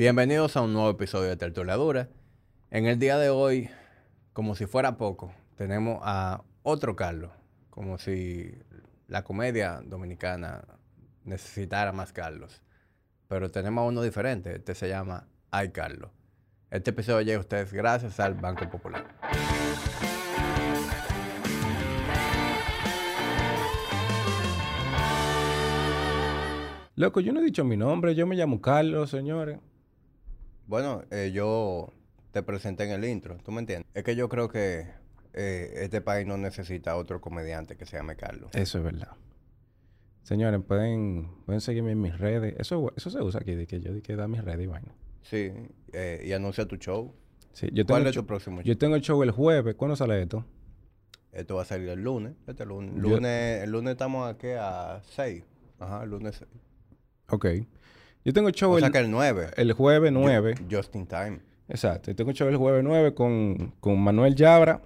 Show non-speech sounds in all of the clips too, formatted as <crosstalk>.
Bienvenidos a un nuevo episodio de Tertuliadura. En el día de hoy, como si fuera poco, tenemos a otro Carlos, como si la comedia dominicana necesitara más Carlos. Pero tenemos a uno diferente, este se llama Ay Carlos. Este episodio llega a ustedes gracias al Banco Popular. Loco, yo no he dicho mi nombre, yo me llamo Carlos, señores. Bueno, eh, yo te presenté en el intro, ¿tú me entiendes? Es que yo creo que eh, este país no necesita otro comediante que se llame Carlos. Eso es verdad. Señores, pueden, pueden seguirme en mis redes. Eso, eso se usa aquí, de que yo di que da mis redes y vaina. Sí, eh, y anuncia tu show. Sí, yo ¿Cuál es tu próximo show? Yo tengo el show el jueves. ¿Cuándo sale esto? Esto va a salir el lunes. Este lunes. Yo- lunes el lunes estamos aquí a 6. Ajá, el lunes 6. Ok. Yo tengo el show O sea el, que el 9. el jueves 9. Just in time. Exacto. Yo tengo el show el jueves 9 con, con Manuel Yabra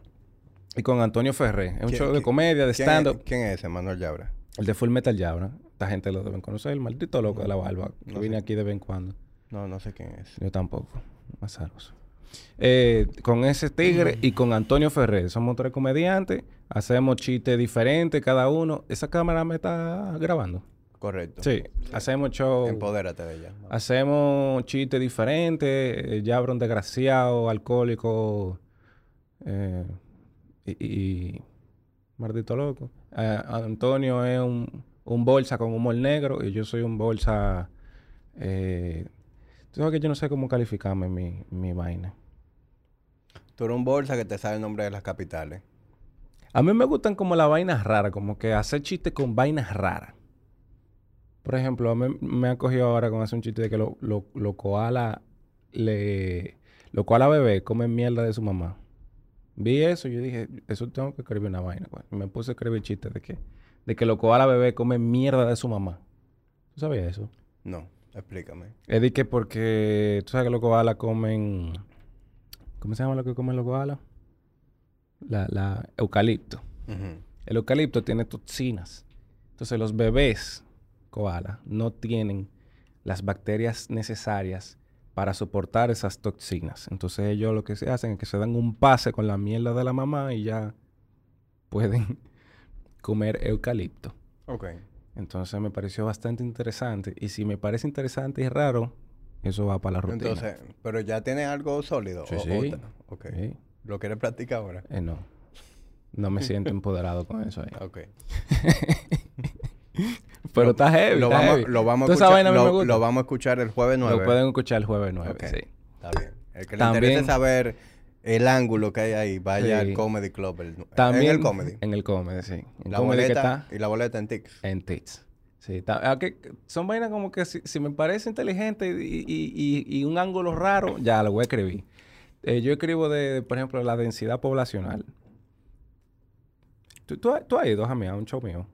y con Antonio Ferré. Es un ¿Quién- show de comedia, de ¿Quién es- stand-up. ¿Quién es ese, Manuel Yabra? El de Full Metal Yabra. Esta gente lo deben conocer. El maldito loco de la barba. Que No viene sé. aquí de vez en cuando. No, no sé quién es. Yo tampoco. Más. Eh, con ese tigre y con Antonio Ferrer. Somos tres comediantes. Hacemos chistes diferentes cada uno. ¿Esa cámara me está grabando? Correcto. Sí. Hacemos show. Empodérate de ella. Hacemos chistes diferentes. Eh, Yabra un desgraciado, alcohólico. eh, y, y- Maldito loco. Eh, Antonio es un, un bolsa con humor negro. Y yo soy un bolsa... Eh, Tú sabes que yo no sé cómo calificarme mi, mi vaina. Tú eres un bolsa que te sabe el nombre de las capitales. A mí me gustan como las vainas raras, como que hacer chistes con vainas raras. Por ejemplo, mí me ha cogido ahora con hacer un chiste de que los lo, lo koala le... Los koala bebé comen mierda de su mamá. Vi eso y yo dije, eso tengo que escribir una vaina. pues. Me puse a escribir chistes de que... De que los koala bebé comen mierda de su mamá. ¿Tú sabías eso? No, explícame. Es de que porque... Tú sabes que los koalas comen... ¿Cómo se llama lo que comen los koalas? La, la eucalipto. El eucalipto tiene toxinas. Entonces los bebés koala no tienen las bacterias necesarias para soportar esas toxinas. Entonces ellos lo que se hacen es que se dan un pase con la mierda de la mamá y ya pueden <laughs> comer eucalipto. Ok. Entonces me pareció bastante interesante. Y si me parece interesante y raro, eso va para la rutina. Entonces, pero ya tienes algo sólido. Sí, o- sí. o ok. Sí. ¿Lo quieres practicar ahora? Eh, no. No me siento <laughs> empoderado con eso ahí. Ok. <laughs> Pero está heavy. Lo está vamos, heavy. lo, vamos a escuchar, vaina a mí me lo, gusta. lo vamos a escuchar el jueves 9. Lo pueden escuchar el jueves 9, Ok. sí. Está bien. El que le También- interese saber el ángulo que hay ahí, vaya Sí. al Comedy Club. el- También en el Comedy. En el comedy, sí. La comedy que boleta, está y la boleta en Tix. en Tits. Sí, ah, que- son vainas como que si, si me parece inteligente y, y- y- y un ángulo raro, ya lo voy a escribir. Eh, yo escribo de, de, por ejemplo, la densidad poblacional. ¿Tú, tú, tú has ido, a un show mío?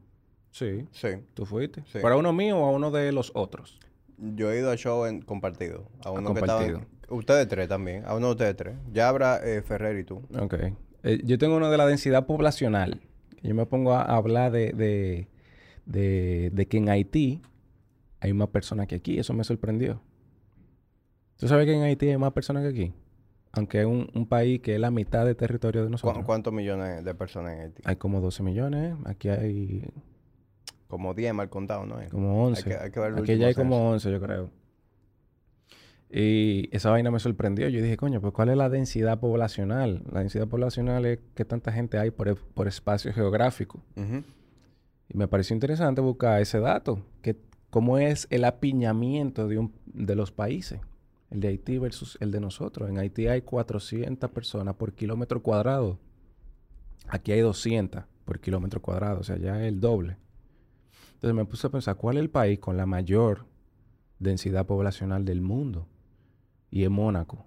Sí. Sí. ¿Tú fuiste? Sí. ¿Para uno mío o a uno de los otros? Yo he ido a show en compartido. A uno que compartido. estaban... Ustedes tres también. A uno de ustedes tres. Ya habrá eh, Ferrer y tú. Ok. Eh, yo tengo uno de la densidad poblacional. Yo me pongo a hablar de, de, de, de que en Haití hay más personas que aquí. Eso me sorprendió. ¿Tú sabes que en Haití hay más personas que aquí? Aunque es un, un país que es la mitad del territorio de ¿Cu- nosotros. ¿Cuántos millones de personas en Haití? Hay como 12 millones. Aquí hay Como 10 mal contado, ¿no? como 11. Hay que, hay que ver el Aquí ya hay como 11, yo creo. Y esa vaina me sorprendió. Yo dije, coño, pues ¿cuál es la densidad poblacional? La densidad poblacional es que tanta gente hay por, e- por espacio geográfico. Y me pareció interesante buscar ese dato, que cómo es el apiñamiento de, un, de los países, el de Haití versus el de nosotros. En Haití hay 400 personas por kilómetro cuadrado. Aquí hay 200 por kilómetro cuadrado, o sea, ya es el doble. Entonces me puse a pensar, ¿cuál es el país con la mayor densidad poblacional del mundo? Y es Mónaco.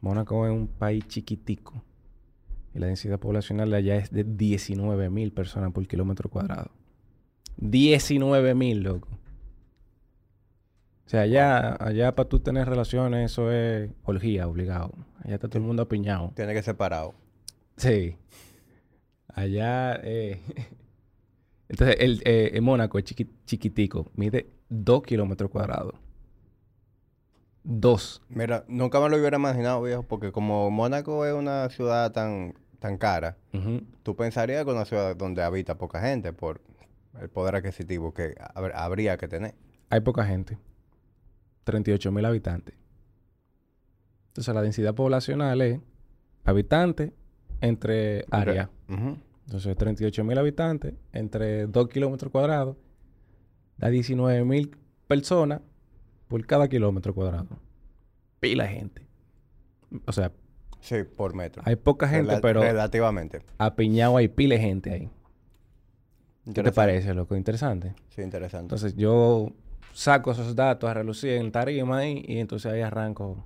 Mónaco es un país chiquitico. Y la densidad poblacional de allá es de 19 mil personas por kilómetro cuadrado. 19 mil, loco. O sea, allá, allá para tú tener relaciones, eso es orgía, obligado. Allá está todo el mundo apiñado. Tiene que ser parado. Sí. Allá, eh, <laughs> entonces, el, eh, Mónaco es chiqui- chiquitico, mide 2 kilómetros cuadrados. Dos. Mira, nunca me lo hubiera imaginado, viejo, porque como Mónaco es una ciudad tan, tan cara, tú pensarías que es una ciudad donde habita poca gente por el poder adquisitivo que hab- habría que tener. Hay poca gente. 38 mil habitantes. Entonces la densidad poblacional es habitantes entre área. Ujú. Entonces 38 mil habitantes entre 2 kilómetros cuadrados da 19 mil personas por cada kilómetro cuadrado. Pila de gente. O sea, Sí, por metro. hay poca gente, pero Relativamente. apiñado hay pila de gente ahí. ¿Qué te parece, loco? Interesante. Sí, interesante. Entonces yo saco esos datos a relucir en tarima ahí y entonces ahí arranco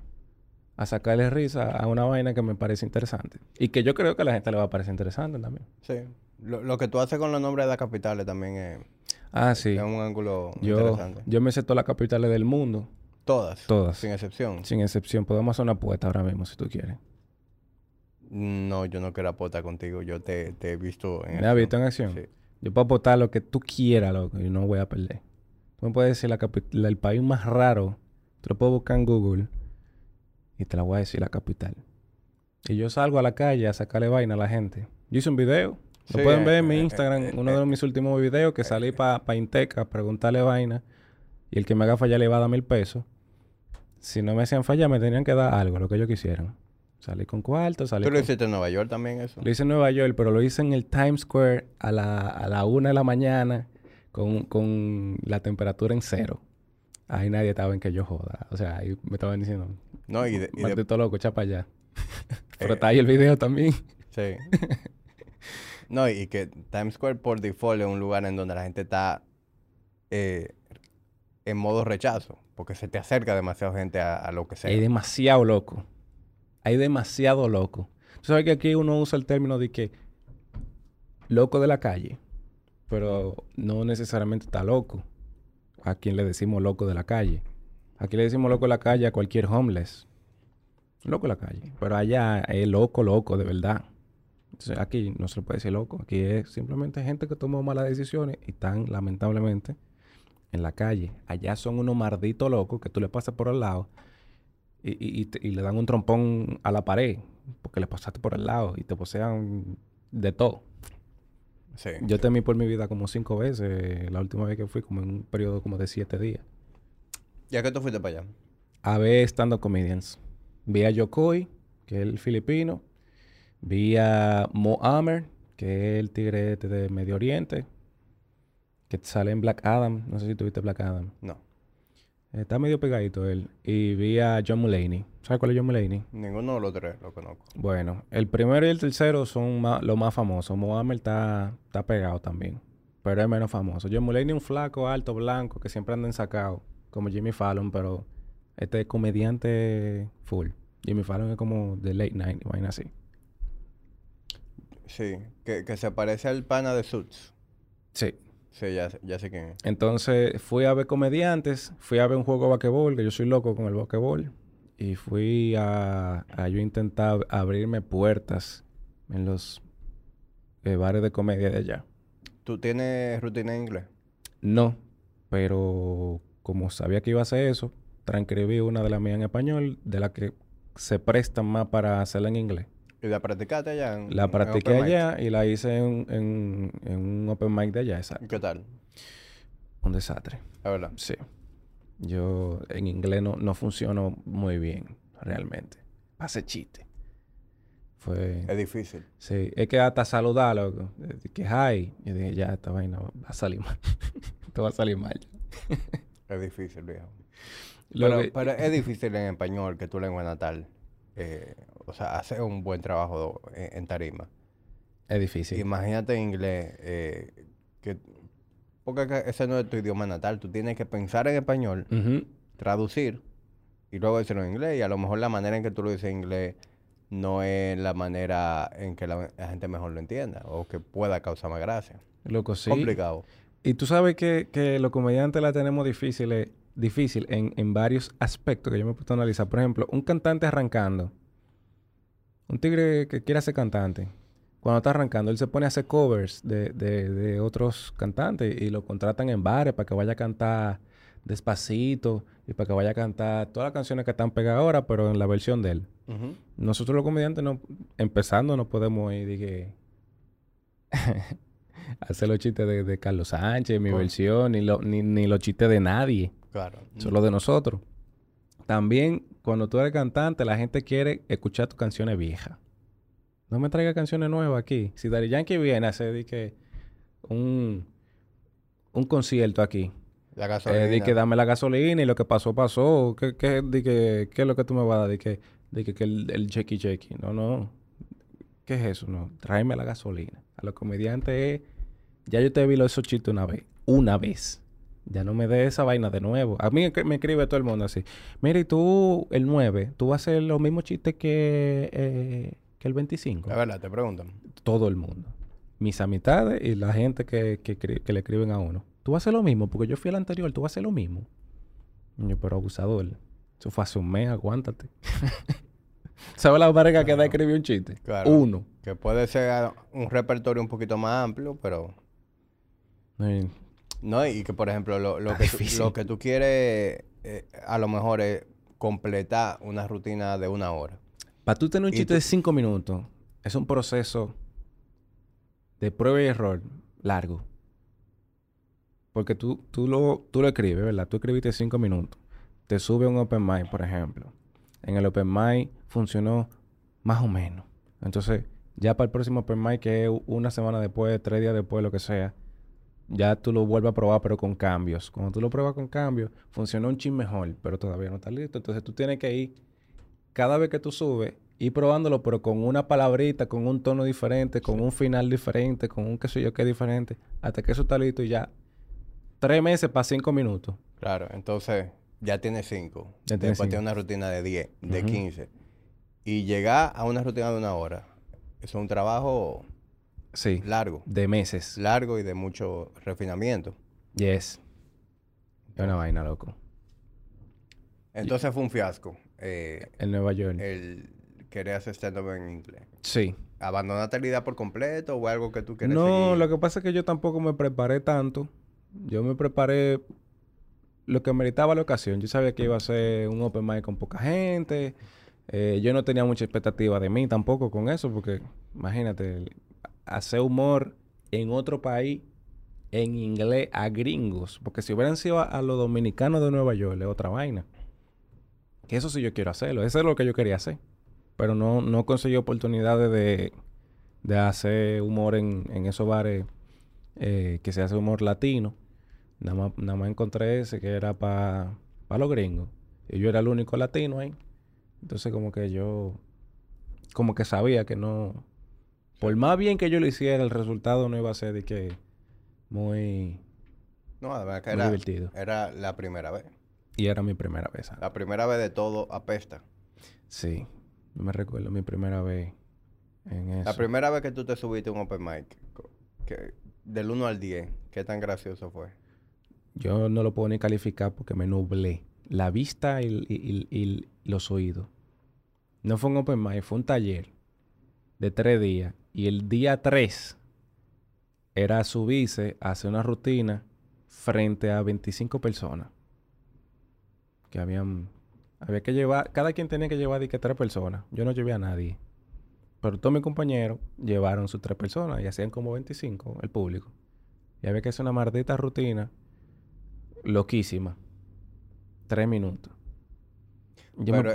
a sacarle risa a una vaina que me parece interesante. Y que yo creo que a la gente le va a parecer interesante también. sí. Lo, lo que tú haces con los nombres de las capitales también es, Ah, sí. es un ángulo Yo, interesante. yo me sé todas las capitales del mundo, Todas. Todas. Sin excepción. sin excepción. Podemos hacer una apuesta ahora mismo si tú quieres. No, yo no quiero apostar contigo. Yo te, te he visto en ¿Me has visto en acción? Sí. Yo puedo apostar lo que tú quieras, loco, y no voy a perder. Tú me puedes decir la la- el país más raro. Te lo puedo buscar en Google y te la voy a decir la capital. Y yo salgo a la calle a sacarle vaina a la gente. Yo hice un video. Lo Sí, pueden ver eh, en mi eh, Instagram. eh, uno eh, de mis últimos videos que salí para pa Inteca a preguntarle vaina. Y el que me haga fallar le iba a dar mil pesos. Si no me hacían fallar, me tenían que dar algo, lo que ellos quisieran. Salí con cuarto, salí ¿Tú lo con... hiciste en Nueva York también eso? Lo hice en Nueva York, pero lo hice en el Times Square a la, a la una de la mañana con, con la temperatura en cero. Ahí nadie estaba en que yo joda. O sea, ahí me estaban diciendo, No, y de, y de- maldito loco, echa para allá. <laughs> pero está ahí el video también. Sí. <laughs> no, y que Times Square por default es un lugar en donde la gente está eh, en modo rechazo, porque se te acerca demasiada gente a, a lo que sea. Hay demasiado loco. Hay demasiado loco. Tú sabes que aquí uno usa el término de que loco de la calle, pero no necesariamente está loco. A quien le decimos loco de la calle. Aquí le decimos loco la calle a cualquier homeless. Loco de la calle. Pero allá es loco, loco, de verdad. Entonces aquí no se le puede decir loco. Aquí es simplemente gente que tomó malas decisiones y están, lamentablemente, en la calle. Allá son unos malditos locos que tú le pasas por el lado y, y- y te- y le dan un trompón a la pared porque le pasaste por el lado y te posean de todo. Sí. Yo temí por mi vida como cinco veces. La última vez que fui, como en un periodo como de siete días. ¿Ya que tú fuiste para allá? A ver stand-up comedians. Vi a Yokoi, que es el filipino. Vi a Mo Amer, que es el tigre este de Medio Oriente. Que sale en Black Adam. No sé si tuviste Black Adam. No. Está medio pegadito él. Y vi a John Mulaney. ¿Sabes cuál es John Mulaney? Ninguno de los tres lo conozco. Bueno, el primero y el tercero son ma- los más famosos. Mohamed está, está pegado también. Pero es menos famoso. John Mulaney es un flaco, alto, blanco, que siempre anda ensacado. Como Jimmy Fallon, pero este es comediante full. Jimmy Fallon es como de late night, vaina así. Sí, que, que se parece al pana de Suits. Sí. Sí, ya, sé- ya sé quién es. Entonces fui a ver comediantes, fui a ver un juego de basquetbol, que yo soy loco con el basquetbol. Y fui a, a yo intentar abrirme puertas en los eh, bares de comedia de allá. ¿Tú tienes rutina en inglés? No, pero como sabía que iba a hacer eso, transcribí una de las mías en español, de las que se prestan más para hacerla en inglés. ¿Y la practicaste allá? En, La en practiqué mic? allá y la hice en, en- en un open mic de allá, ¿Y exacto. qué tal? Un desastre. La verdad. Sí. Yo en inglés no, no funciono muy bien, realmente. Hace chiste. Fue... Es difícil. Sí, es que hasta saludar, loco. eh, Que hi. Yo dije, ya, esta vaina va a salir mal. <laughs> Esto va a salir mal. <laughs> Es difícil, viejo. Pero, que- pero es difícil en español que tu lengua natal. eh, o sea, hacer un buen trabajo en, en tarima. Es difícil. Imagínate en inglés. eh, que, porque es que ese no es tu idioma natal. Tú tienes que pensar en español, traducir y luego decirlo en inglés. Y a lo mejor la manera en que tú lo dices en inglés no es la manera en que la, la gente mejor lo entienda o que pueda causar más gracia. Loco, sí. Complicado. Y tú sabes que, que los comediantes la tenemos difícil, eh, difícil en, en varios aspectos que yo me he puesto a analizar. Por ejemplo, un cantante arrancando. Un tigre que quiere ser cantante. Cuando está arrancando, él se pone a hacer covers de, de- de otros cantantes y lo contratan en bares para que vaya a cantar despacito y para que vaya a cantar todas las canciones que están pegadas ahora, pero en la versión de él. Nosotros los comediantes, no, empezando, no podemos ir dije, <laughs> hacer los chistes de, Carlos Sánchez, mi versión, ni, ni, ni, los chistes de nadie. Claro. Solo de nosotros. También, cuando tú eres cantante, la gente quiere escuchar tus canciones viejas. No me traiga canciones nuevas aquí. Si Dari Yankee viene a hacer que un, un concierto aquí. La gasolina. Eh, que dame la gasolina y lo que pasó, pasó. ¿Qué, qué, que, ¿qué es lo que tú me vas a dar? De que, que, el, el checky checky. No, no. ¿Qué es eso? No. Tráeme la gasolina. A los comediantes es... Ya yo te vi esos chistes una vez. Una vez. Ya no me dé esa vaina de nuevo. A mí me escribe todo el mundo así. Mira, y tú, el 9, tú vas a hacer los mismos chistes que... Eh, que el 25. La verdad, te preguntan. Todo el mundo. Mis amistades y la gente que, que, le escriben a uno. Tú vas a hacer lo mismo, porque yo fui al anterior, tú vas a hacer lo mismo. Yo, pero abusador. Eso fue hace un mes, aguántate. <laughs> ¿Sabes la pareja que da escribir un chiste? Claro. Uno. Que puede ser un repertorio un poquito más amplio, pero. No, y que por ejemplo, lo, lo, que, tú, lo que tú quieres eh, a lo mejor es completar una rutina de una hora. Para tú tener un chiste de cinco minutos, es un proceso de prueba y error largo. Porque tú, tú, lo, tú lo escribes, ¿verdad? Tú escribiste cinco minutos. Te sube un open mic, por ejemplo. En el open mic funcionó más o menos. Entonces, ya para el próximo open mic, que es una semana después, tres días después, lo que sea, ya tú lo vuelves a probar, pero con cambios. Cuando tú lo pruebas con cambios, funcionó un chin mejor, pero todavía no está listo. Entonces, tú tienes que ir cada vez que tú subes, ir probándolo, pero con una palabrita, con un tono diferente, con un final diferente, con un qué sé yo qué diferente, hasta que eso está listo y ya. Tres meses para cinco minutos. Claro, entonces ya tienes cinco. Ya Después tienes una rutina de diez, de quince. Y llegar a una rutina de una hora. Eso es un trabajo sí, largo. De meses. Largo y de mucho refinamiento. Yes. Es una vaina, loco. Entonces fue un fiasco. Eh, en Nueva York. El querer hacer stand-up en inglés. Sí. ¿Abandonaste la idea por completo o algo que tú quieres No, lo que pasa es que yo tampoco me preparé tanto. Yo me preparé lo que meritaba la ocasión. Yo sabía que iba a ser un open mic con poca gente. Eh, yo no tenía mucha expectativa de mí tampoco con eso, porque imagínate, hacer humor en otro país en inglés a gringos, porque si hubieran sido a los dominicanos de Nueva York, es otra vaina. Que eso sí yo quiero hacerlo. Eso es lo que yo quería hacer. Pero no, no conseguí oportunidades de, de hacer humor en, en esos bares eh, que se hace humor latino. Nada más, nada más encontré ese que era para los gringos. Y yo era el único latino ahí. Entonces como que yo... Como que sabía que no... Por más bien que yo lo hiciera, el resultado no iba a ser de que muy... No, además que era, divertido. Era la primera vez. Y era mi primera vez. La primera vez de todo apesta. Sí. No me recuerdo mi primera vez en eso. La primera vez que tú te subiste a un open mic, que, del 1 al 10, ¿qué tan gracioso fue? Yo no lo puedo ni calificar porque me nublé. La vista y, los oídos. No fue un open mic, fue un taller de tres días. Y el día 3 era subirse a hacer una rutina frente a 25 personas que habían... Había que llevar... Cada quien tenía que llevar de que tres personas. Yo no llevé a nadie. Pero todos mis compañeros llevaron sus tres personas y hacían como 25 el público. Y había que hacer una maldita rutina loquísima. Tres minutos.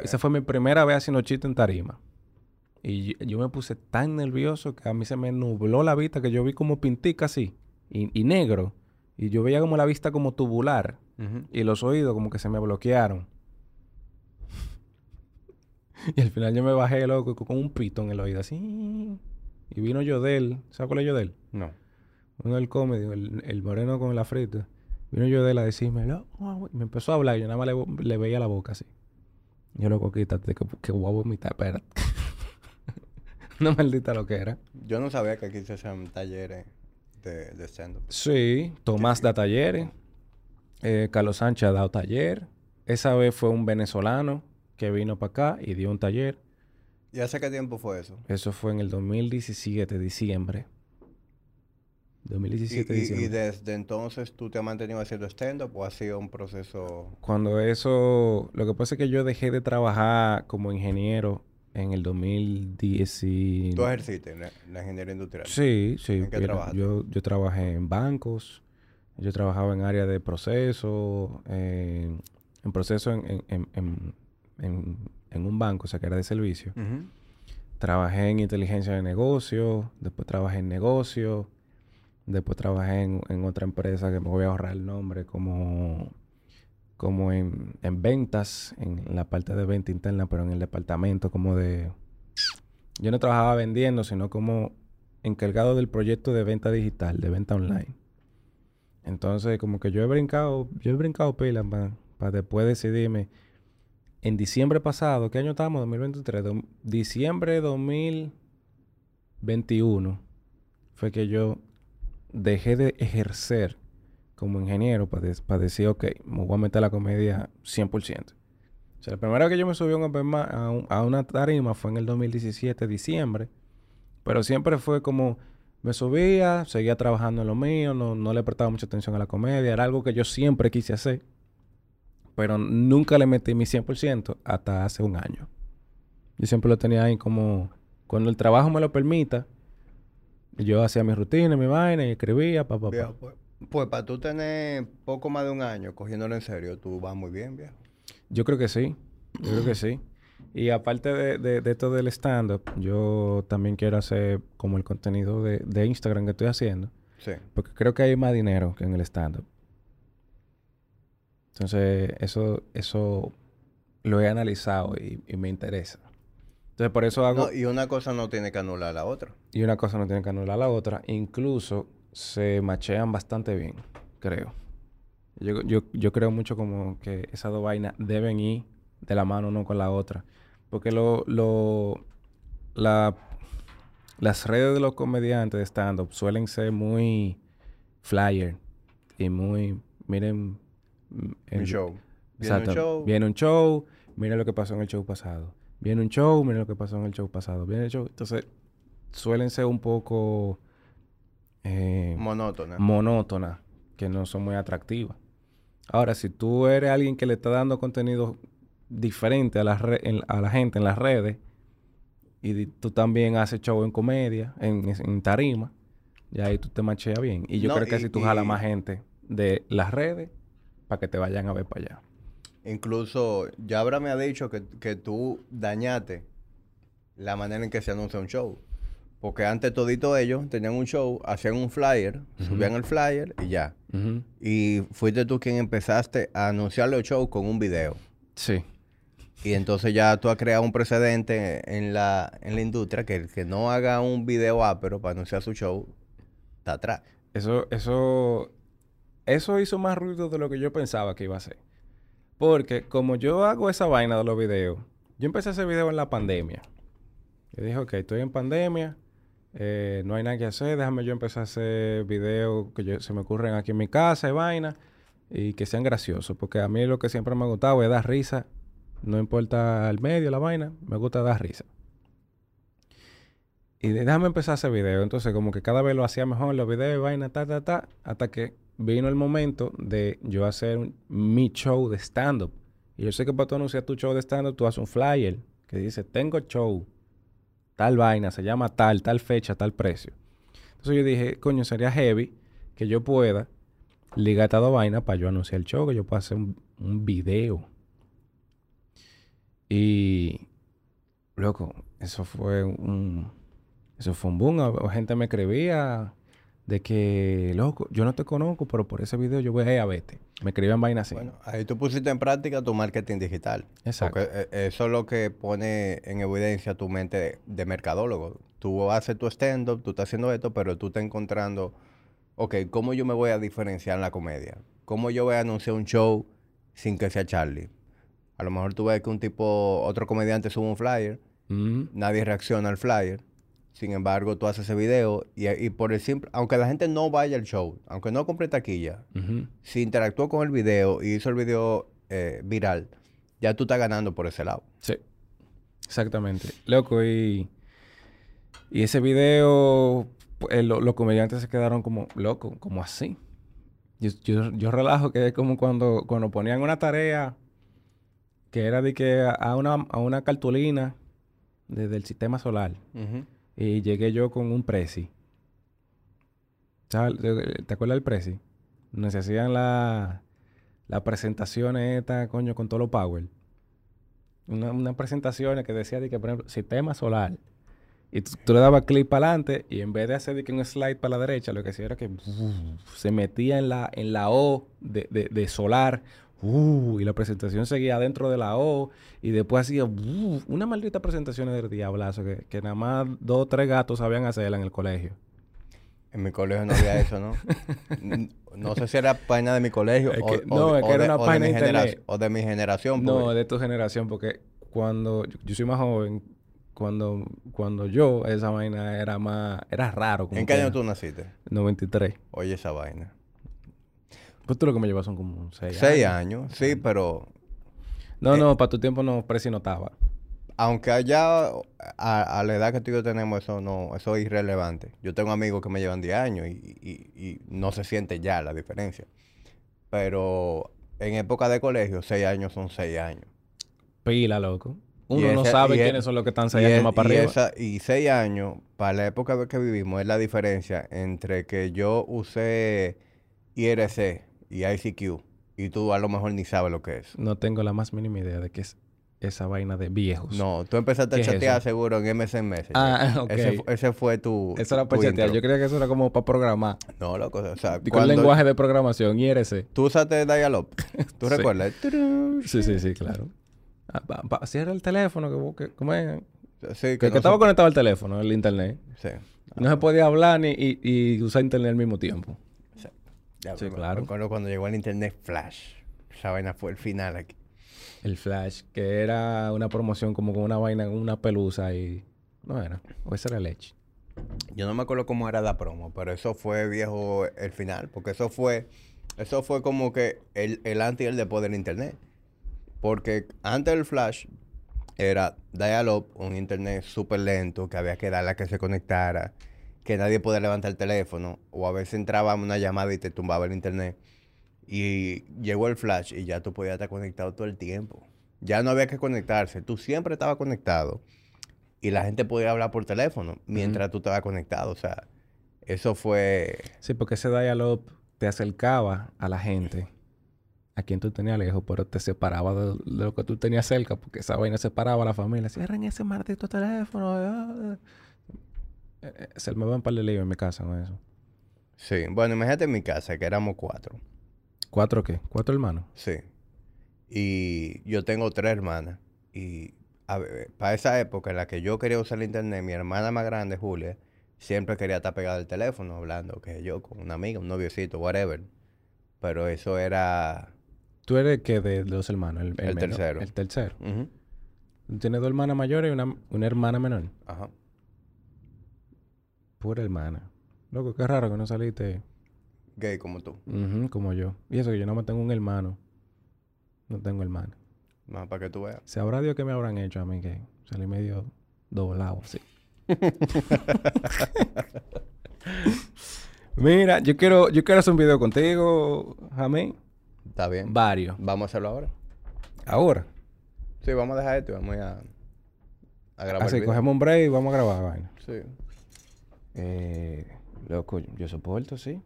esa fue mi primera vez haciendo chiste en tarima. Y yo, me puse tan nervioso que a mí se me nubló la vista que yo vi como pintica así. Y, negro. Y yo veía como la vista como tubular. Y los oídos como que se me bloquearon. <laughs> y al final yo me bajé loco con un pito en el oído así. Y vino Yodel. ¿Sabes cuál es Yodel? No. Uno del comedio, el, moreno con la frita. Vino Yodel a decirme, me empezó a hablar. Y yo nada más le, veía la boca así. Yo loco, quítate, que, que voy a vomitar, espérate. <laughs> Una maldita lo que era. Yo no sabía que aquí se hacían talleres de, de stand-up. Sí, Tomás da talleres. Eh, Carlos Sánchez ha dado taller. Esa vez fue un venezolano que vino para acá y dio un taller. ¿Y hace qué tiempo fue eso? Eso fue en el 2017, diciembre. 2017 ¿Y, y- diciembre. y desde entonces tú te has mantenido haciendo stand-up o ha sido un proceso... Cuando eso, lo que pasa es que yo dejé de trabajar como ingeniero en el 2010. ¿Tú ejerciste en la, en la ingeniería industrial? Sí, sí. ¿En qué trabajaste? yo, yo trabajé en bancos, yo trabajaba en área de proceso, eh, en proceso en, un banco, o sea, que era de servicio. Trabajé en inteligencia de negocio, después trabajé en negocio, después trabajé en otra empresa que me voy a ahorrar el nombre, como, como en, en ventas, en la parte de venta interna, pero en el departamento como de... Yo no trabajaba vendiendo, sino como encargado del proyecto de venta digital, de venta online. Entonces, como que yo he brincado, yo he brincado pilas para después decidirme. En diciembre pasado, ¿qué año estamos? 2023. Dom- diciembre de 2021 fue que yo dejé de ejercer como ingeniero para decir, ok, me voy a meter a la comedia 100%. O sea, la primera vez que yo me subí a, una tarima fue en el 2017, diciembre. Pero siempre fue como, me subía, seguía trabajando en lo mío, no, le prestaba mucha atención a la comedia. Era algo que yo siempre quise hacer. Pero nunca le metí mi 100% hasta hace un año. Yo siempre lo tenía ahí como, cuando el trabajo me lo permita, yo hacía mi rutina, mi vaina y escribía, pa, pa, pa. Pues, para tú tener poco más de un año cogiéndolo en serio, tú vas muy bien, viejo. Yo creo que sí. Yo creo que sí. Y aparte de, de, de esto del stand-up, yo también quiero hacer como el contenido de, de Instagram que estoy haciendo. Sí. Porque creo que hay más dinero que en el stand-up. Entonces, eso, eso lo he analizado y, y me interesa. Entonces, por eso hago... No, y una cosa no tiene que anular la otra. Y una cosa no tiene que anular la otra. Incluso se machean bastante bien, creo. Yo, yo, yo creo mucho como que esas dos vainas deben ir de la mano uno con la otra. Porque lo, lo, la, las redes de los comediantes de stand-up suelen ser muy flyer y muy, miren... mm, Un el- show. Viene un show. Viene un show, mira lo que pasó en el show pasado. Viene un show, mira lo que pasó en el show pasado. Viene el show. Entonces, suelen ser un poco eh, Monótona. monótonas, que no son muy atractivas. Ahora, si tú eres alguien que le está dando contenido diferente a la, en- a la gente en las redes, y tú también haces show en comedia, en, en tarima, y ahí tú te macheas bien. Y yo No, creo que y- así tú jalas y- más gente de las redes para que te vayan a ver para allá. Incluso, Yabra me ha dicho que, que tú dañaste la manera en que se anuncia un show. Porque antes todito ellos tenían un show, hacían un flyer, subían el flyer y ya. Y fuiste tú quien empezaste a anunciar los shows con un video. Sí. Y entonces ya tú has creado un precedente en la, en la industria que el que no haga un video ápero para anunciar su show está atrás. Eso, eso, eso hizo más ruido de lo que yo pensaba que iba a hacer. Porque como yo hago esa vaina de los videos, yo empecé a hacer videos en la pandemia. Yo dije, ok, estoy en pandemia, eh, no hay nada que hacer, déjame yo empezar a hacer videos que se me ocurren aquí en mi casa y vaina, y que sean graciosos. Porque a mí lo que siempre me ha gustado es dar risa. No importa el medio, la vaina, me gusta dar risa. Y déjame empezar a hacer videos. Entonces, como que cada vez lo hacía mejor, los videos, y vaina, ta, ta, ta, hasta que vino el momento de yo hacer un- mi show de stand-up. Y yo sé que para tú anunciar tu show de stand-up, tú haces un flyer que dice, tengo show, tal vaina, se llama tal, tal fecha, tal precio. Entonces yo dije, coño, sería heavy que yo pueda ligar estas dos vainas para yo anunciar el show, que yo pueda hacer un, un video. Y, loco, eso fue un... Eso fue un boom. Gente me escribía de que, loco, yo no te conozco, pero por ese video yo voy a ir a verte. Me escribían vainas así. Bueno, ahí tú pusiste en práctica tu marketing digital. Exacto. Porque eh, eso es lo que pone en evidencia tu mente de, de mercadólogo. Tú haces tu stand-up, tú estás haciendo esto, pero tú estás encontrando, ok, ¿cómo yo me voy a diferenciar en la comedia? ¿Cómo yo voy a anunciar un show sin que sea Charlie? A lo mejor tú ves que un tipo, otro comediante sube un flyer, Ujú. nadie reacciona al flyer. Sin embargo, tú haces ese video y, y por el simple, aunque la gente no vaya al show, aunque no compre taquilla, si interactuó con el video y hizo el video eh, viral, ya tú estás ganando por ese lado. Sí. Exactamente. Loco, y... Y ese video eh, lo- los comediantes se quedaron como locos, como así. Yo, yo, yo relajo que es como cuando, cuando ponían una tarea que era de que a- una, a una cartulina desde el sistema solar. Ujú. Y llegué yo con un. ¿Sabes? ¿Te acuerdas del Prezi? Donde se hacían la- las presentaciones estas, coño, con todos los power. Una- Unas presentaciones que decía de que, por ejemplo, sistema solar. Y tú, le dabas clic para adelante y en vez de hacer de que un slide para la derecha, lo que hacía era que <laughs> se metía en la, en la O de- de solar. Uh, y la presentación seguía dentro de la O. Y después hacía uh, una maldita presentación del diablazo que, que nada más dos o tres gatos sabían hacerla en el colegio. En mi colegio no había eso, ¿no? <laughs> No sé si era página de mi colegio Es o, que- o no, de, es que o era de- una o de página mi de genera- internet. o de mi generación. No, porque- de tu generación, porque cuando yo, yo soy más joven, cuando, cuando yo, esa vaina era más, era raro. como ¿En qué año tú naciste? 93. Oye, esa vaina. Pues tú lo que me llevas son como 6 Seis años, sí, pero No, no, para tu tiempo no, Prezi no estaba. aunque allá a, a la edad que tú y yo tenemos, eso no, eso es irrelevante. Yo tengo amigos que me llevan 10 años y, y- y no se siente ya la diferencia. Pero en época de colegio, 6 años son 6 años. Pila, loco. Uno no sabe e- quiénes son los que están Y, 6 años es- más para y arriba. esa- y seis años, para la época que vivimos, es la diferencia entre que yo usé IRC y ICQ y tú a lo mejor ni sabes lo que es. No tengo la más mínima idea de qué es esa vaina de viejos. No, tú empezaste a ¿Qué es chatear seguro en MSN Messenger. Ah, <laughs> ok. Ese, fu- ese fue tu. Eso era para chatear. intro. Yo creía que eso era como para programar. No, loco. O sea, Con cuando lenguaje de programación, IRC. tú usaste Dial-Up, ¿tú <laughs> Sí. recuerdas? <laughs> Sí, sí, sí, claro. Ah, pa- pa- cierra el teléfono, que, que, ¿cómo es? Sí, Que, que no estaba se- conectado al teléfono, el internet. Sí. No se podía hablar ni y, y usar internet al mismo tiempo. Ya, Sí, me- claro. Cuando llegó el internet flash. Esa vaina fue el final aquí. El Flash, que era una promoción como con una vaina, una pelusa y... No era. O esa era leche. Yo no me acuerdo cómo era la promo, pero eso fue viejo el final, porque eso fue, eso fue como que el, el antes y el después del internet. Porque antes del flash era dial-up, un internet súper lento, que había que darle a que se conectara, que nadie podía levantar el teléfono, o a veces entraba una llamada y te tumbaba el internet. Y llegó el flash y ya tú podías estar conectado todo el tiempo. Ya no había que conectarse, tú siempre estabas conectado y la gente podía hablar por teléfono mientras tú estabas conectado. O sea, eso fue... Sí, porque ese dial-up te acercaba a la gente, a quien tú tenías lejos, pero te separaba de, lo que tú tenías cerca, porque esa vaina separaba a la familia. Cierren ese maldito teléfono. ah". Eh, eh, Se me va un par de líos en mi casa con eso. Sí, bueno, imagínate en mi casa, que éramos cuatro. ¿Cuatro qué? ¿Cuatro hermanos? Sí. Y yo tengo tres hermanas. Y para esa época en la que yo quería usar el internet, mi hermana más grande, Julia, siempre quería estar pegada al teléfono hablando, que yo, con una amiga, un noviocito, whatever. Pero eso era... ¿Tú eres qué de, los hermanos? El menor? tercero. El tercero. Tienes dos hermanas mayores y una, una hermana menor. Ajá. Pura hermana. Loco, qué raro que no saliste Gay como tú. como yo. Y eso que yo no me tengo un hermano. No tengo hermano. Más para que tú veas. Sabrá Dios qué me habrán hecho a mí que salí medio doblado así. <laughs> Mira, yo quiero, yo quiero hacer un video contigo, Jamín. ¿Está bien? Varios. Vamos a hacerlo ahora. Ahora. Sí, vamos a dejar esto y vamos a, a grabar. Así, el video. cogemos un break y vamos a grabar vaina. Sí. Eh, loco, yo soporto, sí.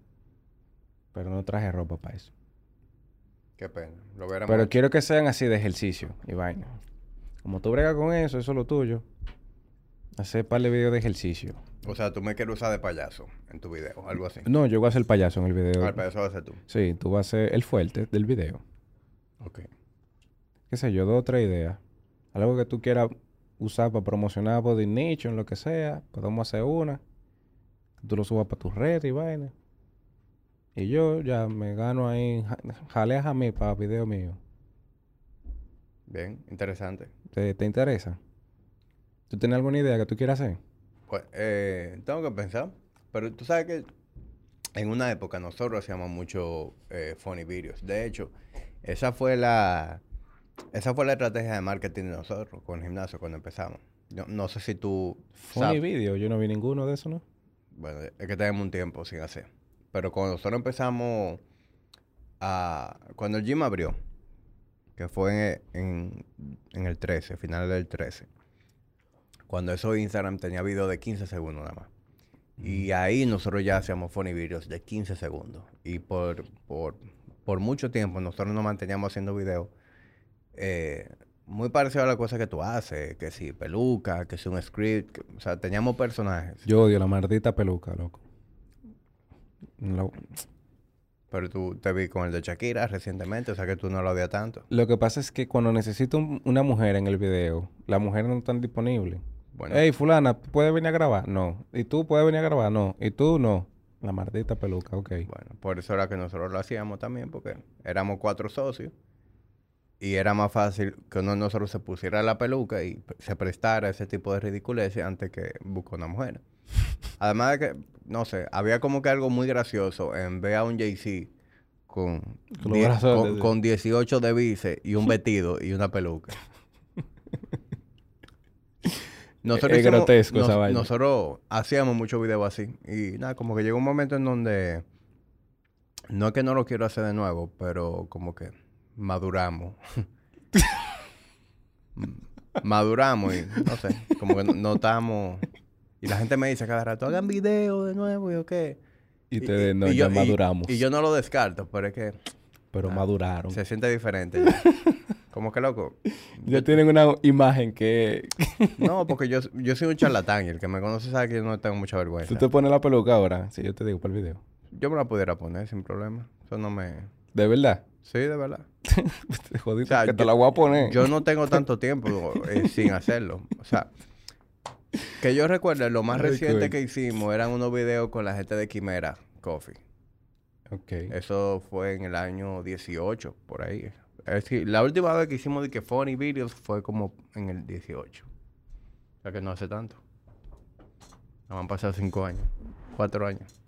Pero no traje ropa para eso. Qué pena. Lo veremos. Pero quiero que sean así de ejercicio y vaina. Como tú bregas con eso, eso es lo tuyo. Hacer par de videos de ejercicio. O sea, tú me quieres usar de payaso en tu video, algo así. No, yo voy a ser el payaso en el video. Ah, el payaso va a ser tú. Sí, tú vas a ser el fuerte del video. Ok. Qué sé yo, dos o tres ideas. Algo que tú quieras usar para promocionar Body en lo que sea. Podemos hacer una. Tú lo subas para tu red y vaina. Y yo ya me gano ahí. ja- Jalé a mí para video mío. Bien, interesante. ¿Te, te interesa? ¿Tú tienes alguna idea que tú quieras hacer? Pues, eh, tengo que pensar. Pero tú sabes que en una época nosotros hacíamos mucho eh, funny videos. De hecho, esa fue la esa fue la estrategia de marketing de nosotros con el gimnasio cuando empezamos. Yo no sé si tú Funny sabes. video. Yo no vi ninguno de eso, ¿no? Bueno, es que tenemos un tiempo sin hacer. Pero cuando nosotros empezamos a... Cuando el gym abrió, que fue en, en, el 13, final del 13. Cuando eso Instagram tenía video de 15 segundos nada más. Y ahí nosotros ya hacíamos funny videos de 15 segundos. Y por, por, por mucho tiempo nosotros nos manteníamos haciendo videos eh, muy parecido a la cosa que tú haces, que si peluca, que si un script, o sea, teníamos personajes. Yo odio la maldita peluca, loco. Pero tú te vi con el de Shakira recientemente, o sea que tú no lo odias tanto. Lo que pasa es que cuando necesito una mujer en el video, las mujeres no están disponibles. Bueno. Hey, fulana, ¿puedes venir a grabar? No. ¿Y tú puedes venir a grabar? No. ¿Y tú no? La maldita peluca, ok. Bueno, por eso era que nosotros lo hacíamos también, porque éramos cuatro socios. Y era más fácil que uno de nosotros se pusiera la peluca y se prestara ese tipo de ridiculeces antes que buscar una mujer. <laughs> Además de que, no sé, había como que algo muy gracioso en ver a un Jay-Z con, con, 18 de bice y un <laughs> vestido y una peluca. <laughs> Nosotros es grotesco esa vaina. Nosotros hacíamos muchos videos así. Y nada, como que llegó un momento en donde... No es que no lo quiero hacer de nuevo, pero como que maduramos. <laughs> maduramos y no sé, como que notamos. Y la gente me dice cada rato, hagan video de nuevo y o qué. Y, te no, ya maduramos. Y, yo no lo descarto, pero es que. Pero maduraron. Se siente diferente. <laughs> como que loco. Ya tienen una imagen que. <laughs> no, porque yo, yo soy un charlatán y el que me conoce sabe que yo no tengo mucha vergüenza. ¿Tú te pones la peluca ahora? Si yo te digo para el video. Yo me la pudiera poner sin problema. Eso no me. ¿De verdad? Sí, de verdad. <laughs> te jodiste, que te la voy a poner. Yo no tengo tanto tiempo eh, sin hacerlo. O sea, que yo recuerdo, lo más reciente que hicimos eran unos videos con la gente de Quimera Coffee. Ok. Eso fue en el año 18, por ahí. Es decir, la última vez que hicimos de que funny videos fue como en el 18. O sea que no hace tanto. Nos han pasado cinco años, cuatro años.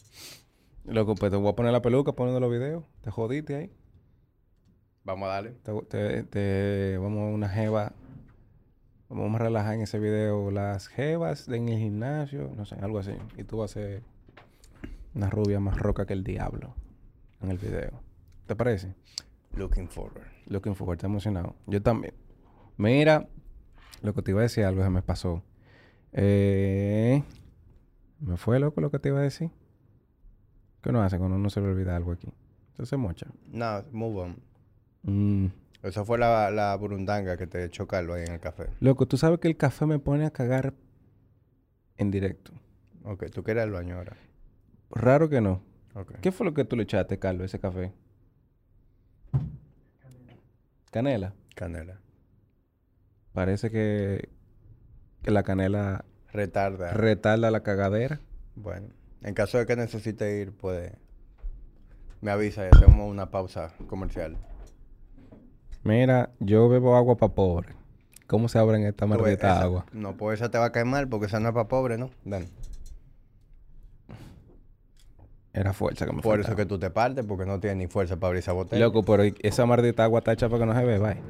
Loco, pues te voy a poner la peluca poniendo los videos. Te jodiste ahí. Vamos a darle. Te, vamos a una jeva. Vamos a relajar en ese video las jevas en el gimnasio. No sé, algo así. Y tú vas a ser una rubia más roca que el diablo en el video. ¿Te parece? Looking forward. Looking forward. Estoy emocionado. Yo también. Mira, lo que te iba a decir algo se me pasó. Eh, me fue loco lo que te iba a decir. ¿Qué uno hace cuando uno se le olvida algo aquí? Entonces mocha. No, move on. Mm. Esa fue la, la burundanga que te echó Carlos ahí en el café. Loco, tú sabes que el café me pone a cagar en directo. Ok, tú quieres el baño ahora. Raro que no. Okay. ¿Qué fue lo que tú le echaste, Carlos, ese café? Canela. Canela. Parece que, que la canela retarda. Retarda la cagadera. Bueno, en caso de que necesite ir, puede. Me avisa y hacemos una pausa comercial. Mira, yo bebo agua para pobre. ¿Cómo se abren esta maldita agua? No, pues esa te va a caer mal porque esa no es para pobre, ¿no? Dan. Era fuerza que me Por eso que tú te partes, porque no tienes ni fuerza para abrir esa botella. Loco, pero esa maldita agua está hecha para que no se beba. ¿eh?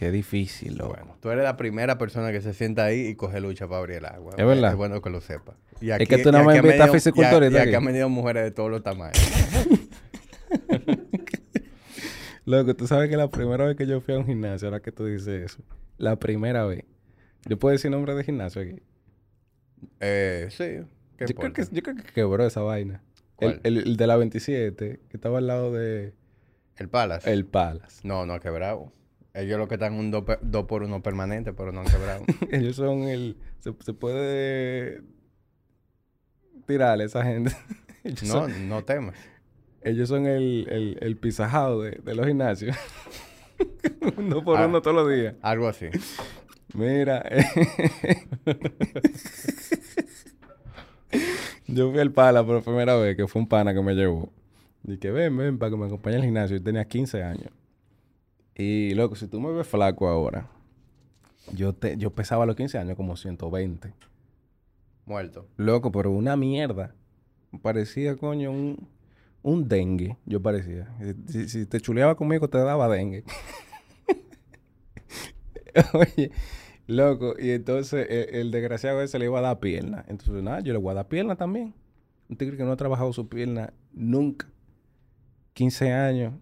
Qué difícil, loco. Bueno, tú eres la primera persona que se sienta ahí y coge lucha para abrir el agua. Es verdad. Es bueno que lo sepa. Y aquí, es que tú no me invitas a fisicultores. Y, aquí han venido mujeres de todos los tamaños. <laughs> Loco, tú sabes que la primera vez que yo fui a un gimnasio, ahora que tú dices eso, la primera vez. ¿Yo puedo decir nombre de gimnasio aquí? Eh, sí. yo, creo que, yo creo que quebró esa vaina. El, el, de la 27, que estaba al lado de... ¿El Palace? El Palace. No, no ha quebrado. Ellos lo que están un 2 por 1 permanente, pero no han quebrado. <laughs> Ellos son el... Se, puede tirar a esa gente. <laughs> no, no temas. Ellos son el, el, el pisajado de, de los gimnasios. <laughs> uno por ah, uno todos los días. Algo así. Mira. yo fui al Pala por primera vez, que fue un pana que me llevó. Que ven, ven, para que me acompañe al gimnasio. Yo tenía 15 años. Y, loco, si tú me ves flaco ahora, yo, te, yo pesaba a los 15 años como 120. Muerto. Loco, pero una mierda. Parecía, coño, un un dengue, yo parecía. Si, te chuleaba conmigo, te daba dengue. <laughs> Oye, Loco, y entonces el, el desgraciado ese le iba a dar pierna. Entonces, nada, yo le voy a dar pierna también. Un tigre que no ha trabajado su pierna nunca. 15 años.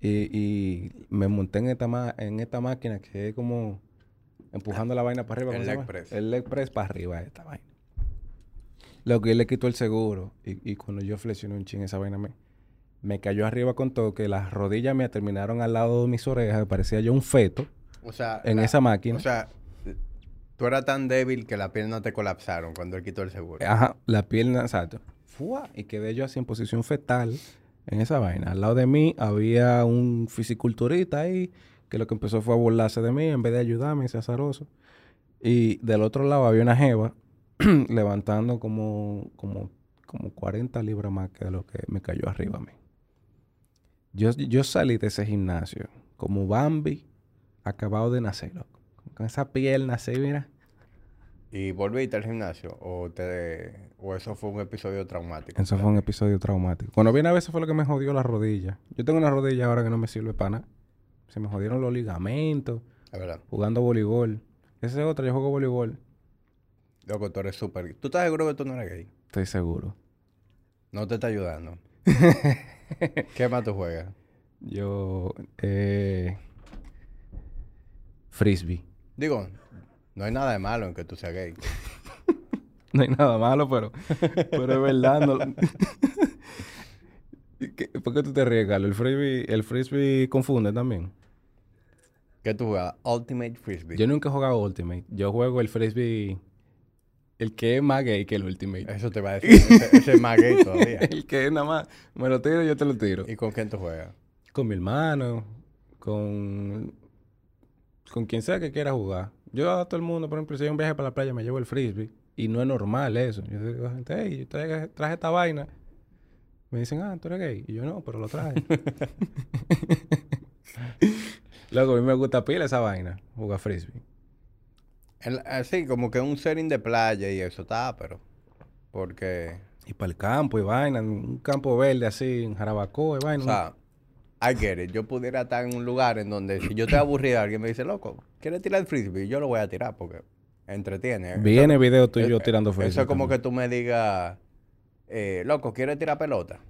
Y, y me monté en esta, ma- en esta máquina que es como empujando la vaina para arriba. El ¿cómo se leg press. El leg press para arriba, esta vaina. Loco, y él le quitó el seguro. Y, y cuando yo flexioné un ching, esa vaina me, me cayó arriba con todo, que las rodillas me terminaron al lado de mis orejas. Parecía yo un feto O sea, en la- esa máquina. O sea, tú eras tan débil que las piernas te colapsaron cuando él quitó el seguro. Ajá, la pierna, exacto. Fua, y quedé yo así en posición fetal en esa vaina. Al lado de mí había un fisiculturista ahí que lo que empezó fue a burlarse de mí en vez de ayudarme, ese azaroso. Y del otro lado había una jeva <clears throat> levantando como, como, como 40 libras más que lo que me cayó arriba a mí. Yo, yo salí de ese gimnasio como Bambi acabado de nacer. Con esa pierna así, mira. ¿Y volviste al gimnasio? ¿O, te, ¿O eso fue un episodio traumático? Eso fue un episodio traumático. Cuando viene a veces fue lo que me jodió la rodilla. Yo tengo una rodilla ahora que no me sirve para nada. Se me jodieron los ligamentos, La verdad. jugando voleibol. Esa es otra, yo juego voleibol. Loco, tú eres súper... ¿Tú estás seguro que tú no eres gay? Estoy seguro. No te está ayudando. <laughs> ¿Qué más tú juegas? Yo, eh... Frisbee. Digo, no hay nada de malo en que tú seas gay. <laughs> No hay nada malo, pero, pero es verdad. No... <laughs> ¿Qué- ¿Por qué tú te ríes, Carlos? El frisbee, el frisbee confunde también. ¿Qué tú juegas? Ultimate Frisbee. Yo nunca he jugado Ultimate. Yo juego el frisbee... El que es más gay que el Ultimate. Eso te va a decir. Ese, ese es más gay <laughs> todavía. el que es nada más, me lo tiro, yo te lo tiro. ¿Y con quién tú juegas? Con mi hermano, con, con quien sea que quiera jugar. Yo a todo el mundo, por ejemplo, si hay un viaje para la playa, me llevo el frisbee. Y no es normal eso. Yo digo a la gente, hey, yo traje, traje esta vaina. Me dicen, ah, tú eres gay. Y yo no, pero lo traje. <laughs> Luego, a mí me gusta pila esa vaina, jugar frisbee. El- así, como que un setting de playa y eso está, pero... Porque... Y para el campo y vaina, un campo verde así, en Jarabacoa y vaina. O sea, I get it. Yo pudiera estar en un lugar en donde si yo estoy aburrido, alguien me dice, loco, ¿quieres tirar el frisbee? Yo lo voy a tirar porque entretiene. Eso- Viene video tú y yo eh, tirando frisbee. Eso es como también. que tú me digas, eh, loco, ¿quieres tirar pelota?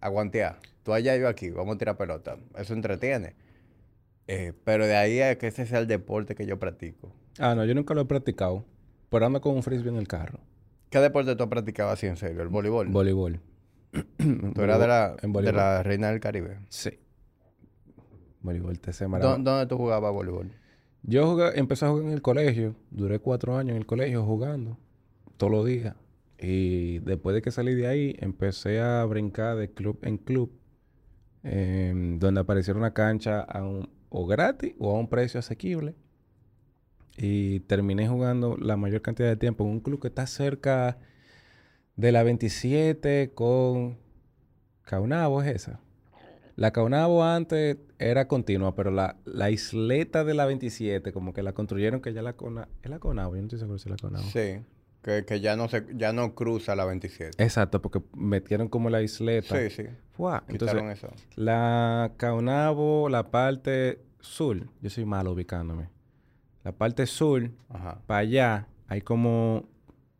Aguantea. Tú allá, yo aquí, vamos a tirar pelota. Eso entretiene. Eh, pero de ahí a que ese sea el deporte que yo practico. Ah, no, yo nunca lo he practicado. Pero ando con un frisbee en el carro. ¿Qué deporte tú has practicado así en serio? ¿El voleibol? Voleibol. <clears throat> ¿Tú eras de la, de la Reina del Caribe? Sí. Voleibol TC ¿Dó- Maradona. ¿Dónde tú jugabas voleibol? Yo jugué, empecé a jugar en el colegio. Duré cuatro años en el colegio jugando. Todos los días. Y después de que salí de ahí, empecé a brincar de club en club. em, donde apareciera una cancha a un- o gratis o a un precio asequible. Y terminé jugando la mayor cantidad de tiempo en un club que está cerca de la 27 con Caunabo, es esa. La Caunabo antes era continua, pero la, la isleta de la 27, como que la construyeron que ya la Cona... ¿Es la Caunabo? Yo no estoy seguro si es la Caunabo. Sí. Que, que ya no se, ya no cruza la 27. Exacto, porque metieron como la isleta. Sí, sí. Fua, Entonces, Quitaron eso. la Caunabo, la parte sur, yo soy malo ubicándome. La parte sur, para allá, hay como...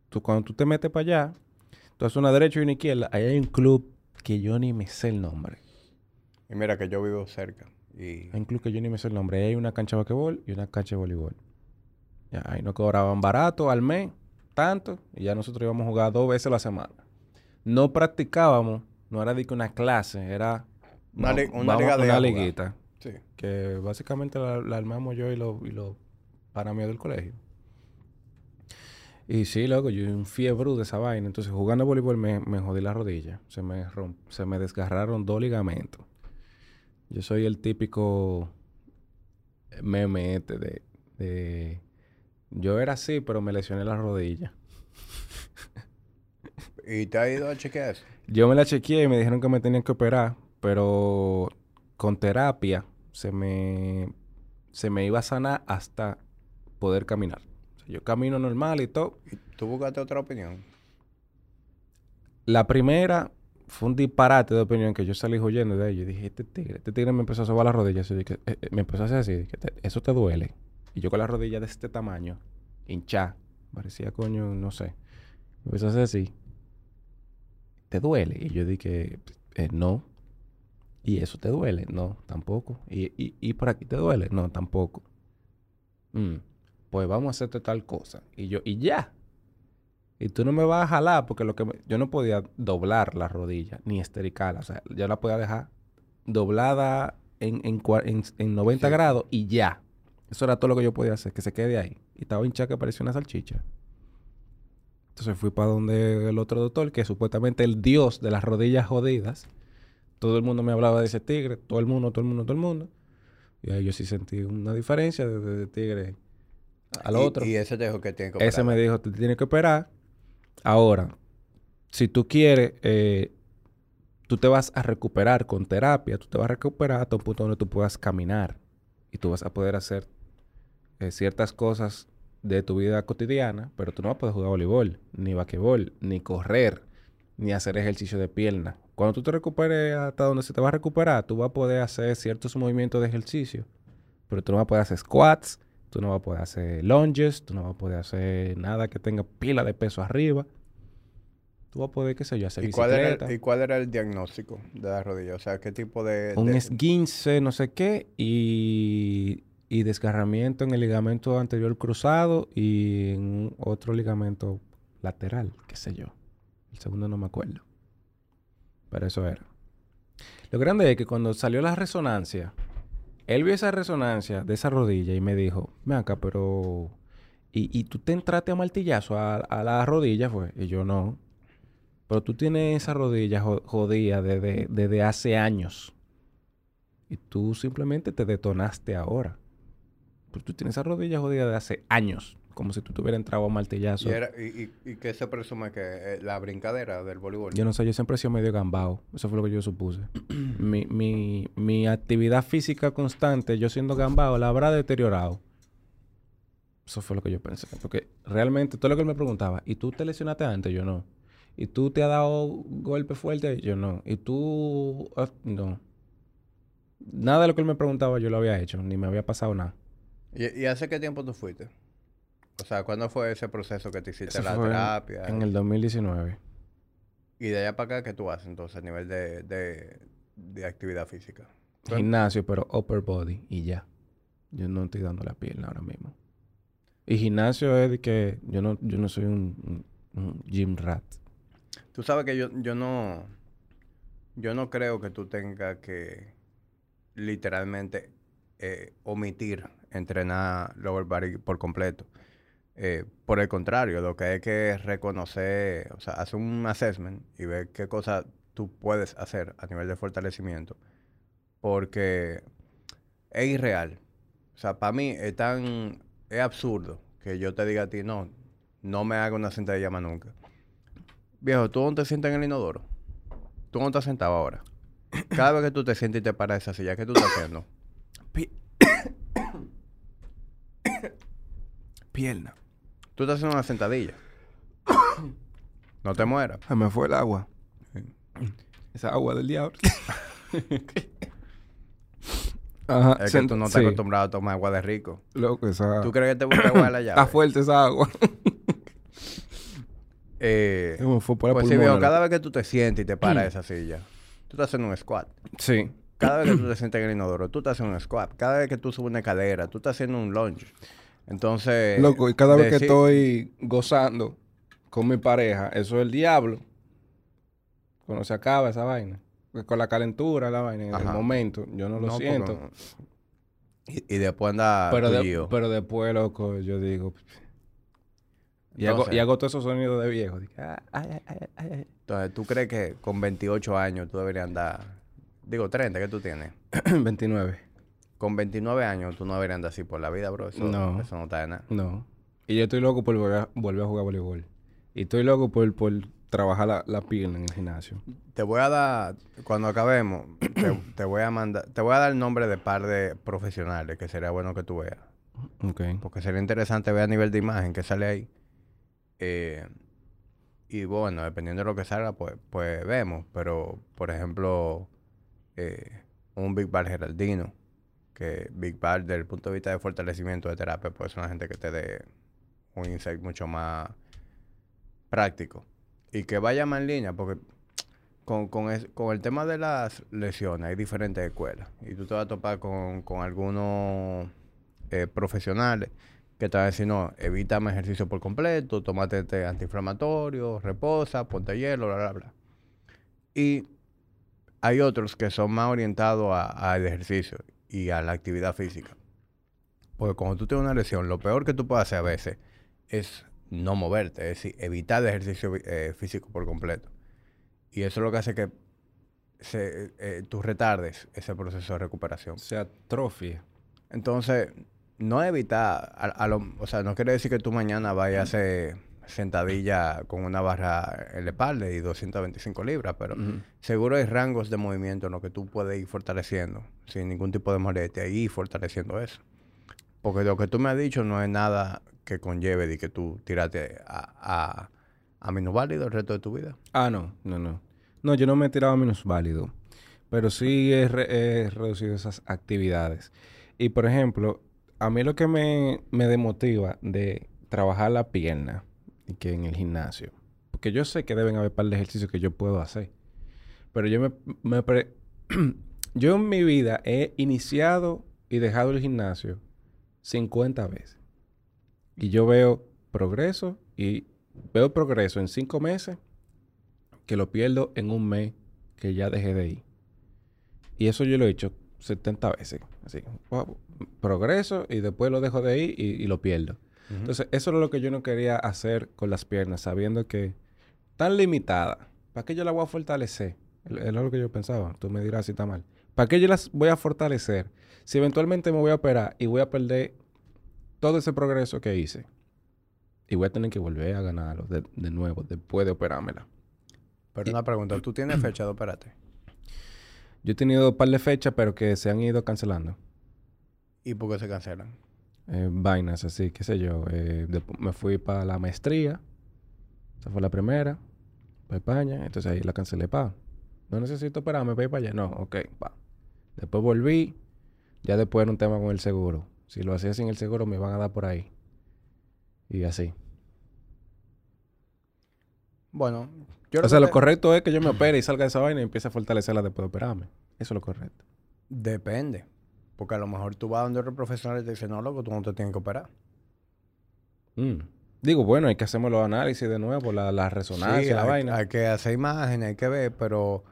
Tú, cuando tú te metes para allá, tú haces una derecha y una izquierda, ahí hay un club que yo ni me sé el nombre. Y mira que yo vivo cerca. Y Hay un club que yo ni me sé el nombre. Ahí hay una cancha de basquetbol y una cancha de voleibol. Ya, ahí nos cobraban barato al mes, tanto, y ya nosotros íbamos a jugar dos veces a la semana. No practicábamos, no era de que una clase, era Una li- una liga de una liguita. sí. Que básicamente la, la armamos yo y los y los para mí del colegio. Y sí, loco, yo un fiebre de esa vaina. Entonces, jugando voleibol me, me jodí la rodilla. Se me, romp- se me desgarraron dos ligamentos. Yo soy el típico meme este de, de... Yo era así, pero me lesioné la rodilla. ¿Y te ha ido a chequear? Yo me la chequeé y me dijeron que me tenían que operar, pero con terapia se me, se me iba a sanar hasta poder caminar. Yo camino normal y todo. ¿Y tú buscaste otra opinión? La primera fue un disparate de opinión que yo salí huyendo de ello. Y dije, este tigre, este tigre me empezó a sobar las rodillas. Y dije, eh, eh, me empezó a hacer así. dije, "Te- eso te duele. Y yo con la rodilla de este tamaño, hinchá, parecía coño, no sé. Empezó a hacer así. ¿Te duele? Y yo dije, eh, no. ¿Y eso te duele? No, tampoco. ¿Y, y, y por aquí te duele? No, tampoco. Mm, pues vamos a hacerte tal cosa. Y yo, y ya. Y tú no me vas a jalar porque lo que me- yo no podía doblar la rodilla ni estericarla. O sea, yo la podía dejar doblada en, en, en- en 90 Sí. grados y ya. Eso era todo lo que yo podía hacer, que se quede ahí. Y estaba hinchada que parecía una salchicha. Entonces fui para donde el otro doctor, que es supuestamente el dios de las rodillas jodidas. Todo el mundo me hablaba de ese tigre, todo el mundo, todo el mundo, todo el mundo. Y ahí yo sí sentí una diferencia de, de- de tigre al Y- otro. Y ese te dijo que tiene que Ese me operar. dijo, te tienes que operar. Ahora, si tú quieres, eh, tú te vas a recuperar con terapia, tú te vas a recuperar hasta un punto donde tú puedas caminar y tú vas a poder hacer eh, ciertas cosas de tu vida cotidiana, pero tú no vas a poder jugar voleibol, ni basquetbol, ni correr, ni hacer ejercicio de pierna. Cuando tú te recuperes hasta donde se te va a recuperar, tú vas a poder hacer ciertos movimientos de ejercicio, pero tú no vas a poder hacer squats, tú no vas a poder hacer lunges, tú no vas a poder hacer nada que tenga pila de peso arriba. Tú vas a poder, qué sé yo, hacer ¿Y cuál, era el, ¿Y cuál era el diagnóstico de la rodilla? O sea, ¿qué tipo de...? un de- esguince, no sé qué, y, y desgarramiento en el ligamento anterior cruzado y en otro ligamento lateral, qué sé yo. El segundo no me acuerdo. Pero eso era. Lo grande es que cuando salió la resonancia, él vio esa resonancia de esa rodilla y me dijo, ven acá, pero... ¿Y, y tú te entraste a martillazo a, a la rodilla, fue? Y yo no. Pero tú tienes esa rodilla jo- jodida desde, desde hace años. Y tú simplemente te detonaste ahora. Pero tú tienes esa rodilla jodida de hace años. Como si tú te hubieras entrado a martillazo. ¿Y, era, y, y, y qué se presume que eh, la brincadera del voleibol? Yo no sé, yo siempre he sido medio gambao. Eso fue lo que yo supuse. <clears throat> mi, mi, mi actividad física constante, yo siendo gambao, la habrá deteriorado. Eso fue lo que yo pensé. Porque realmente, todo lo que él me preguntaba, ¿y tú te lesionaste antes? Yo no. ¿Y tú te has dado golpe fuerte? Yo no. ¿Y tú...? ah, no. Nada de lo que él me preguntaba yo lo había hecho. Ni me había pasado nada. ¿Y, y hace qué tiempo tú fuiste? O sea, ¿cuándo fue ese proceso que te hiciste Eso la fue en- terapia? En el 2019. Y de allá para acá, ¿qué tú haces entonces a nivel de, de, de actividad física? Tú- Gimnasio, pero upper body y ya. Yo no estoy dando la pierna ahora mismo. Y gimnasio es de que yo no, yo no soy un, un- un gym rat. Tú sabes que yo, yo no... Yo no creo que tú tengas que literalmente eh, omitir entrenar lower body por completo. Eh, por el contrario, lo que hay que reconocer, o sea, hacer un assessment y ver qué cosas tú puedes hacer a nivel de fortalecimiento. Porque es irreal. O sea, para mí es tan... Es absurdo que yo te diga a ti, no, no me haga una sentadilla más nunca. Viejo, ¿tú no te sientas en el inodoro? ¿Tú no estás sentado ahora? <coughs> Cada vez que tú te sientes y te paras de esa silla, ¿qué tú estás haciendo? <coughs> <coughs> Pierna. Tú estás haciendo una sentadilla. <coughs> No te mueras. Se me fue el agua. Esa agua del diablo. <laughs> Ajá. Es que tú no estás sí. acostumbrado a tomar agua de rico. Loco, esa... ¿Tú crees que te busca agua de la <coughs> llave? Está fuerte esa agua. <laughs> Eh, fue por la pues sí, viejo, cada vez que tú te sientes y te paras de <clears throat> esa silla, tú estás haciendo un squat. Sí. Cada vez que tú te sientes en el inodoro, tú estás haciendo un squat. Cada vez que tú subes una escalera, tú estás haciendo un lunge. Entonces... Loco, y cada vez que estoy gozando con mi pareja, eso es el diablo. Cuando se acaba esa vaina. Porque Con la calentura, la vaina, en el momento, yo no lo No, porque- siento. Y, y después anda Pero, de- pero después, loco, yo digo... Y hago, y hago todos esos sonidos de viejo. Digo, "Ah, ay, ay, ay, ay, ay". Entonces, ¿tú crees que con 28 años tú deberías andar... Digo, 30, ¿qué tú tienes? <clears throat> 29. Con 29 años tú no deberías andar así por la vida, bro. Eso No. eso no está de nada. No. Y yo estoy loco por volver a, volver a jugar voleibol. Y estoy loco por, por trabajar la, la pierna en el gimnasio. Te voy a dar, cuando acabemos, <coughs> te, te voy a mandar, te voy a dar el nombre de par de profesionales que sería bueno que tú veas. Ok. Porque sería interesante ver a nivel de imagen que sale ahí. Eh, y bueno, dependiendo de lo que salga, pues, pues vemos. Pero, por ejemplo, eh, un Big Bar Geraldino, que Big Bar, desde el punto de vista de fortalecimiento de terapia, puede ser una gente que te dé un insight mucho más práctico. Y que vaya más en línea, porque con, con, el tema de las lesiones hay diferentes escuelas. Y tú te vas a topar con, con algunos eh, profesionales que te van a decir, no, evítame ejercicio por completo, tómate este antiinflamatorio, reposa, ponte hielo, bla, bla, bla. Y hay otros que son más orientados al ejercicio y a la actividad física. Porque cuando tú tienes una lesión, lo peor que tú puedes hacer a veces es no moverte, es decir, evitar el ejercicio eh, físico por completo. Y eso es lo que hace que se, eh, tú retardes ese proceso de recuperación. Se atrofia. Entonces, no evitar, a, a lo- o sea, no quiere decir que tú mañana vayas a hacer sentadilla con una barra en la espalda y 225 libras, pero seguro hay rangos de movimiento en los que tú puedes ir fortaleciendo sin ningún tipo de molestia y fortaleciendo eso. Porque lo que tú me has dicho no es nada que conlleve de que tú tírate a, a, a minusválido el resto de tu vida. Ah, no, no, no. No, yo no me he tirado a menos válido. Pero sí he, re- he reducido esas actividades. Y por ejemplo, a mí lo que me, me demotiva de trabajar la pierna que en el gimnasio. Porque yo sé que deben haber par de ejercicios que yo puedo hacer. Pero yo me, me <clears throat> yo en mi vida he iniciado y dejado el gimnasio 50 veces. Y yo veo progreso y veo progreso en 5 meses que lo pierdo en un mes que ya dejé de ir. Y eso yo lo he hecho 70 veces. Así, progreso y después lo dejo de ir y, y lo pierdo. Entonces, eso es lo que yo no quería hacer con las piernas, sabiendo que tan limitada. ¿Para qué yo la voy a fortalecer? Es lo que yo pensaba. Tú me dirás si está mal. ¿Para qué yo las voy a fortalecer? Si eventualmente me voy a operar y voy a perder todo ese progreso que hice. Y voy a tener que volver a ganarlo de, de nuevo después de operármela. Pero una pregunta, ¿tú tienes <clears throat> fecha de operarte? Yo he tenido un par de fechas, pero que se han ido cancelando. ¿Y por qué se cancelan? Eh, vainas así, qué sé yo. Eh, me fui para la maestría. Esa fue la primera. Para España. Entonces ahí la cancelé, pa. No necesito operarme para ir para allá. No, ok, pa. Después volví. Ya después era un tema con el seguro. Si lo hacía sin el seguro, me iban a dar por ahí. Y así. Bueno, yo o creo sea, que lo correcto es que yo me opere y salga de esa vaina y empiece a fortalecerla después de operarme. Eso es lo correcto. Depende. Porque a lo mejor tú vas donde otro profesional y te dice, no, loco, tú no te tienes que operar. Mm. Digo, bueno, hay que hacerme los análisis de nuevo, la, la resonancia, Sí, la hay, vaina. hay que hacer imágenes, hay que ver, pero...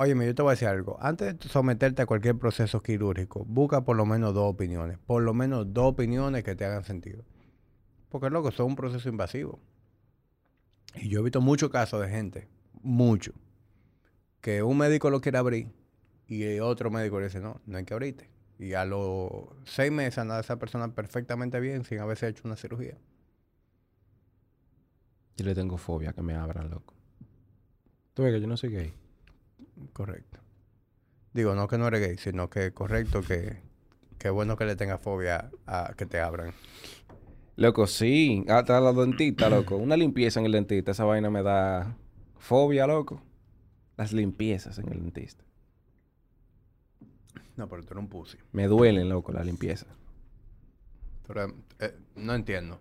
Óyeme, yo te voy a decir algo. Antes de someterte a cualquier proceso quirúrgico, busca por lo menos dos opiniones. Por lo menos dos opiniones que te hagan sentido. Porque, loco, eso es un proceso invasivo. Y yo he visto muchos casos de gente, mucho, que un médico lo quiere abrir y el otro médico le dice, no, no hay que abrirte. Y a los seis meses anda esa persona perfectamente bien sin haberse hecho una cirugía. Yo le tengo fobia a que me abran, loco. Tú ves que yo no soy gay. Correcto. Digo, no que no eres gay, sino que correcto que, que bueno que le tengas fobia a que te abran. Loco, sí. Hasta la dentista, loco. Una limpieza en el dentista. Esa vaina me da fobia, loco. Las limpiezas en el dentista. No, pero tú eres un pussy. Me duelen, loco, las limpiezas. Pero eh, no entiendo.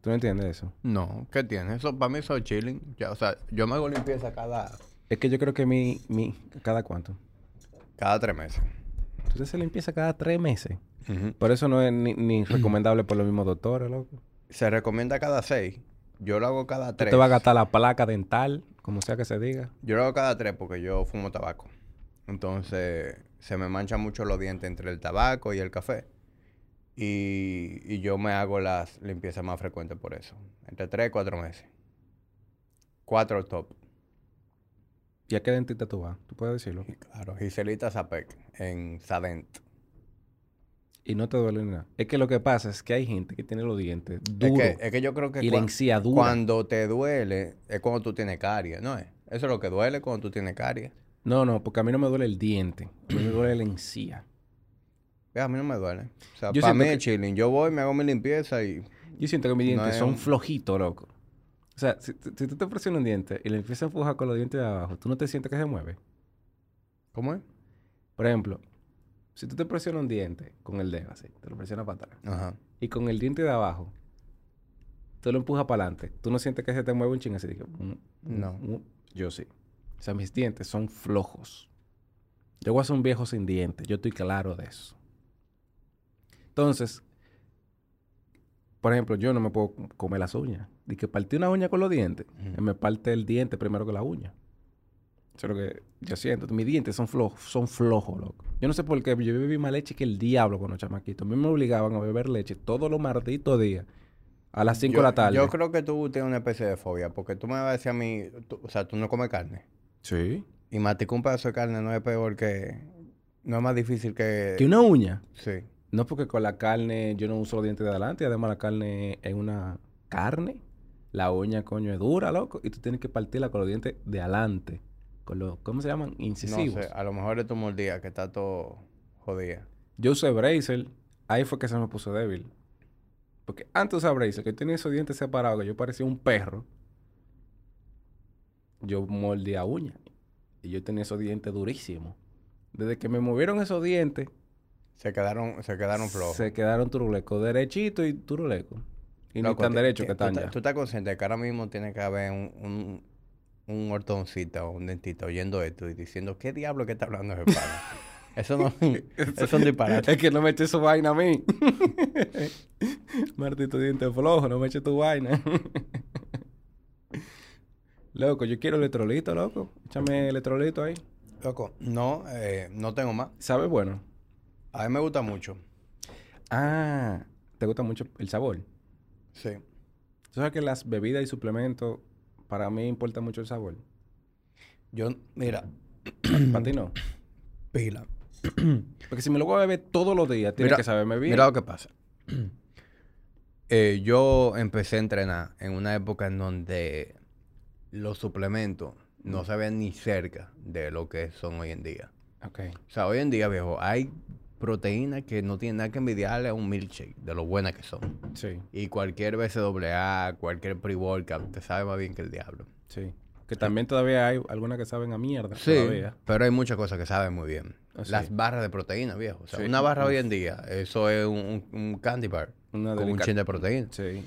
¿Tú no entiendes eso? No, ¿qué tienes? Eso para mí eso es chilling. Ya, o sea, yo me hago limpieza cada, Es que yo creo que mi... mi ¿Cada cuánto? cada tres meses. Te haces limpieza cada tres meses. Por eso no es ni, ni <clears throat> recomendable por los mismos doctores, loco. Se recomienda cada seis. Yo lo hago cada tres. te va a gastar la placa dental, como sea que se diga. Yo lo hago cada tres porque yo fumo tabaco. Entonces, se me manchan mucho los dientes entre el tabaco y el café. Y, y yo me hago las limpiezas más frecuentes por eso. Entre tres y cuatro meses. Cuatro top. ¿Y a qué dentista tú vas? ¿Tú puedes decirlo? Y claro, Giselita Zapec en Sadent. Y no te duele nada. Es que lo que pasa es que hay gente que tiene los dientes Es duros. que, es que yo creo que y la cua- encía dura. cuando te duele es cuando tú tienes caries, ¿no es? Eso es lo que duele cuando tú tienes caries. No, no, porque a mí no me duele el diente. A mí me duele la encía. A mí no me duele. O sea, Yo para mí que- es chilling. Yo voy, me hago mi limpieza y... Yo siento que mis No dientes es son flojitos, loco. O sea, si, si tú te presionas un diente y le empiezas a empujar con los dientes de abajo, ¿tú no te sientes que se mueve? ¿Cómo es? Por ejemplo, Si tú te presionas un diente con el dedo así, te lo presionas para atrás. Ajá. Y con el diente de abajo, tú lo empujas para adelante. Tú no sientes que se te mueve un ching así. Mm, mm, No. mm. Yo sí. O sea, mis dientes son flojos. Yo voy a ser un viejo sin dientes. Yo estoy claro de eso. Entonces, por ejemplo, yo no me puedo comer las uñas. Y que partí una uña con los dientes, me parte el diente primero que la uña. Eso es lo que yo siento. Mis dientes son flojos, son flojos, loco. Yo no sé por qué, yo bebí más leche que el diablo cuando chamaquito. A mí me obligaban a beber leche todos los malditos días. A las 5 de la tarde. Yo creo que tú tienes una especie de fobia, porque tú me vas a decir a mí, tú- o sea, tú no comes carne. Sí. Y masticar un pedazo de carne no es peor que. No es más difícil que. Que una uña. Sí. No porque con la carne yo no uso los dientes de adelante. Además la carne es una carne. La uña, coño, es dura, loco. Y tú tienes que partirla con los dientes de adelante. Con los, ¿cómo se llaman? No Incisivos. sé, a lo mejor es tu mordida que está todo jodida. Yo usé bracer. Ahí fue que se me puso débil. Porque antes usar bracer, que yo tenía esos dientes separados, que yo parecía un perro. Yo mordía uña. Y yo tenía esos dientes durísimos. Desde que me movieron esos dientes, Se quedaron, se quedaron flojos. se quedaron turulecos. Derechito y turulecos. Y no tan derechos que tú están ta- ya. Tú estás consciente de que ahora mismo tiene que haber un, un, un ortodoncista o un dentista oyendo esto y diciendo, ¿qué diablo que está hablando ese pana? <laughs> Eso no... eso es un disparate. Es que no me eches su vaina a mí. <laughs> Martito diente flojo, no me eches tu vaina. <laughs> loco, yo quiero electrolito, loco. Échame electrolito ahí. Loco, no, eh, no tengo más. ¿Sabe bueno? A mí me gusta mucho. Ah, ¿te gusta mucho el sabor? Sí. ¿Tú sabes que las bebidas y suplementos, para mí importa mucho el sabor? Yo, mira, Para ti no. <clears throat> pila. <clears throat> Porque si me lo voy a beber todos los días, tiene Mira- que saberme bien. Mira lo que pasa. <clears throat> Eh, yo empecé a entrenar en una época en donde los suplementos no se ven ni cerca de lo que son hoy en día. Ok. O sea, hoy en día, viejo, hay proteínas que no tienen nada que envidiarle a un milkshake, de lo buenas que son. Sí, Y cualquier BCAA, cualquier pre-workout, te sabe más bien que el diablo. sí. Que también todavía hay algunas que saben a mierda. Sí, Todavía. pero hay muchas cosas que saben muy bien. Ah, sí. Las barras de proteína, viejo. O sea, Sí. una barra hoy en día, eso es un, candy bar Una con un chin de proteína. Sí.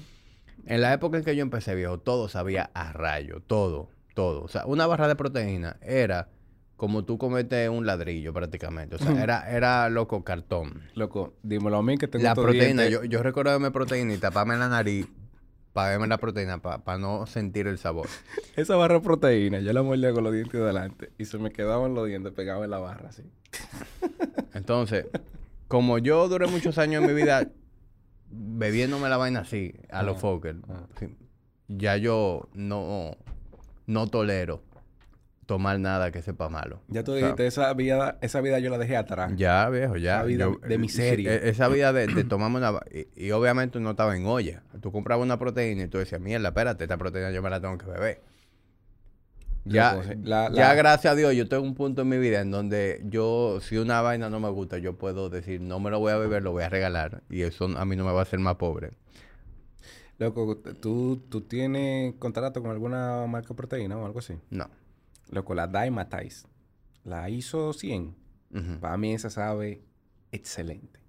En la época en que yo empecé, viejo, todo sabía a rayo, todo, todo. O sea, una barra de proteína era como tú comete un ladrillo prácticamente. O sea, era, era loco cartón. Loco, dímelo a mí que tengo La proteína, yo, yo recuerdo darme proteína y taparme la nariz para verme la proteína, para no sentir el sabor. <laughs> Esa barra de proteína, yo la mordía con los dientes de adelante y se me quedaban los dientes pegados en la barra, así. Entonces, como yo duré muchos años en mi vida <laughs> bebiéndome la vaina así, a los Ah, Fokker, ah. ya yo no, no tolero tomar nada que sepa malo. Ya tú dijiste, esa vida, esa vida yo la dejé atrás. Ya, viejo, ya. Esa vida Yo- de eh, miseria. eh, esa vida de, de tomarme una... Y, y obviamente no estaba en olla. Tú comprabas una proteína y tú decías, mierda, espérate, esta proteína yo me la tengo que beber. Ya. La- ya gracias a Dios, yo tengo un punto en mi vida en donde yo, si una vaina no me gusta, yo puedo decir, no me lo voy a beber, lo voy a regalar. Y eso a mí no me va a hacer más pobre. Loco, ¿tú, tú tienes contrato con alguna marca de proteína o algo así. No. Loco, la Dymatize, la ISO 100, Ujú. para mí esa sabe excelente.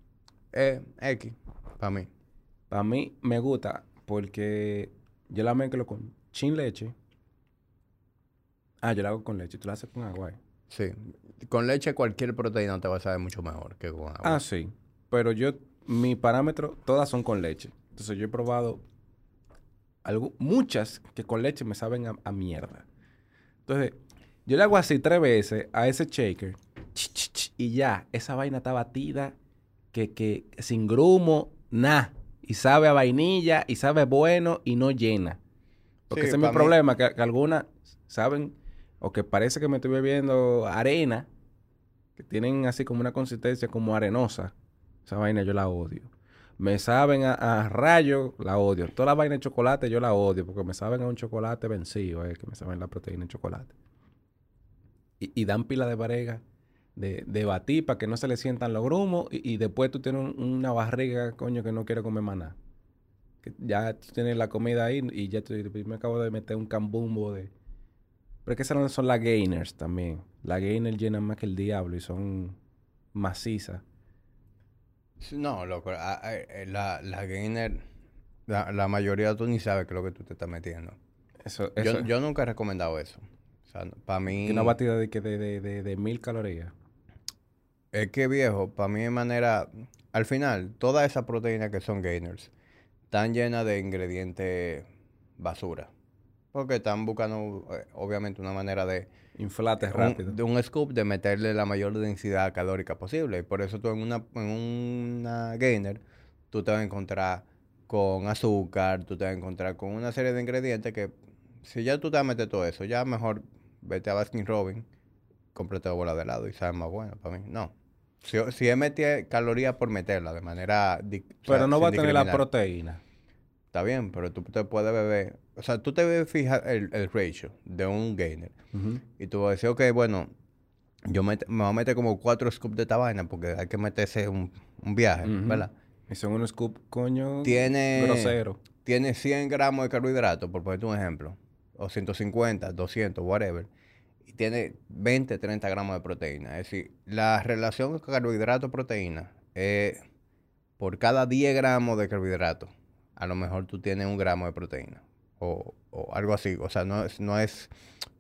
Eh, X, para mí. Para mí me gusta porque yo la mezclo con chin leche. Ah, yo la hago con leche. Tú la haces con agua. eh. Sí. Con leche cualquier proteína te va a saber mucho mejor que con agua. Ah, sí. Pero yo, mi parámetro, todas son con leche. Entonces yo he probado algo, muchas que con leche me saben a, a mierda. Entonces, yo le hago así tres veces a ese shaker. y ya, esa vaina está batida, que, que sin grumo, nada. Y sabe a vainilla, y sabe bueno, y no llena. Porque Sí, ese es mi mí- problema, que, que algunas saben, o que parece que me estoy bebiendo arena, que tienen así como una consistencia como arenosa. Esa vaina yo la odio. Me saben a, rayo, la odio. Toda la vaina de chocolate yo la odio porque me saben a un chocolate vencido, eh, que me saben la proteína en chocolate. Y, dan pila de varega de, de batir para que no se le sientan los grumos y, después tú tienes un- una barriga, coño, que no quiere comer nada. Que ya tú tienes la comida ahí y ya tú, me acabo de meter un cambumbo de... Pero es que esas son las gainers también. Las gainers llenan más que el diablo y son maciza. No, loco, la, la gainer, la, mayoría tú ni sabes qué es lo que tú te estás metiendo. Eso, yo, yo nunca he recomendado eso. O sea, para mí... Una batida de, de, de, de mil calorías. Es que viejo, para mí de manera, al final, todas esas proteínas que son gainers están llenas de ingredientes basura. Porque están buscando, eh, obviamente, una manera de... Inflate rápido. de un scoop de meterle la mayor densidad calórica posible. Y por eso tú en una, en una gainer, tú te vas a encontrar con azúcar, tú te vas a encontrar con una serie de ingredientes que, si ya tú te vas a meter todo eso, ya mejor vete a Baskin Robin, cómprate bola de helado y sabe más bueno para mí. No. Si, si es meter calorías por meterla de manera... Pero no va a tener la proteína. Está bien, pero tú te puedes beber... O sea, tú te fijar el, el ratio de un gainer. Y tú vas a decir, ok, bueno, yo me, voy a meter como cuatro scoops de esta vaina porque hay que meterse un, un viaje, ¿verdad? Y son unos scoops, coño, tiene, grosero. Tiene 100 gramos de carbohidratos, por ponerte un ejemplo. O 150, 200, whatever tiene 20, 30 gramos de proteína. Es decir, la relación carbohidrato-proteína es por cada 10 gramos de carbohidrato, a lo mejor tú tienes un gramo de proteína. O, algo así. O sea, no es, no es,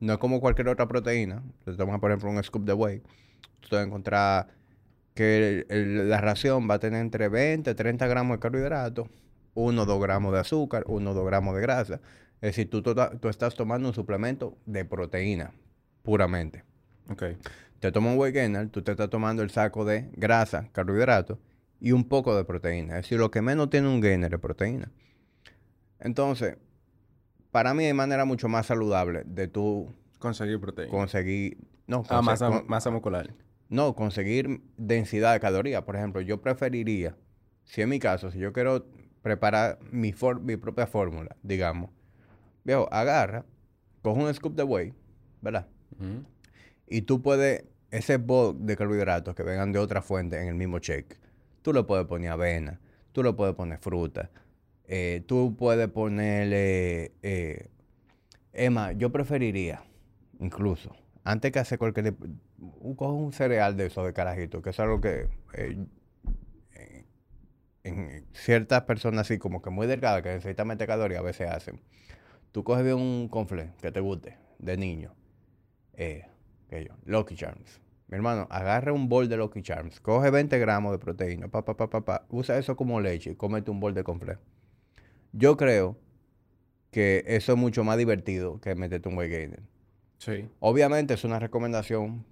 no es como cualquier otra proteína. Si tomas, por ejemplo, un scoop de whey, tú te vas a encontrar que la ración va a tener entre 20 y 30 gramos de carbohidratos, 1 o 2 gramos de azúcar, 1 o 2 gramos de grasa. Es decir, tú, tú, estás tomando un suplemento de proteína puramente. Ok. Te tomas un whey gainer, tú te estás tomando el saco de grasa, carbohidratos y un poco de proteína. Es decir, lo que menos tiene un gainer es proteína. Entonces, para mí hay manera mucho más saludable de tú... Conseguir proteína. Conseguir... No, ah, masa, muscular. No, conseguir densidad de calorías. Por ejemplo, yo preferiría, si en mi caso, si yo quiero preparar mi, mi propia fórmula, digamos, viejo, agarra, coge un scoop de whey, ¿verdad? Y tú puedes, ese bulk de carbohidratos que vengan de otra fuente en el mismo shake, tú le puedes poner avena, tú le puedes poner fruta, eh, tú puedes ponerle... Eh, Emma, yo preferiría, incluso, antes que hacer cualquier... Un, un cereal de eso de carajito, que es algo que... Eh, en ciertas personas así como que muy delgadas, que necesitan meter calorías, a veces hacen. Tú coges un confle que te guste, de niño, eh, que yo, Lucky Charms. Mi hermano, agarra un bol de Lucky Charms, coge 20 gramos de proteína, pa, pa, pa, pa, pa, usa eso como leche y cómete un bol de confle. Yo creo que eso es mucho más divertido que meterte un weight gainer. Sí. Obviamente es una recomendación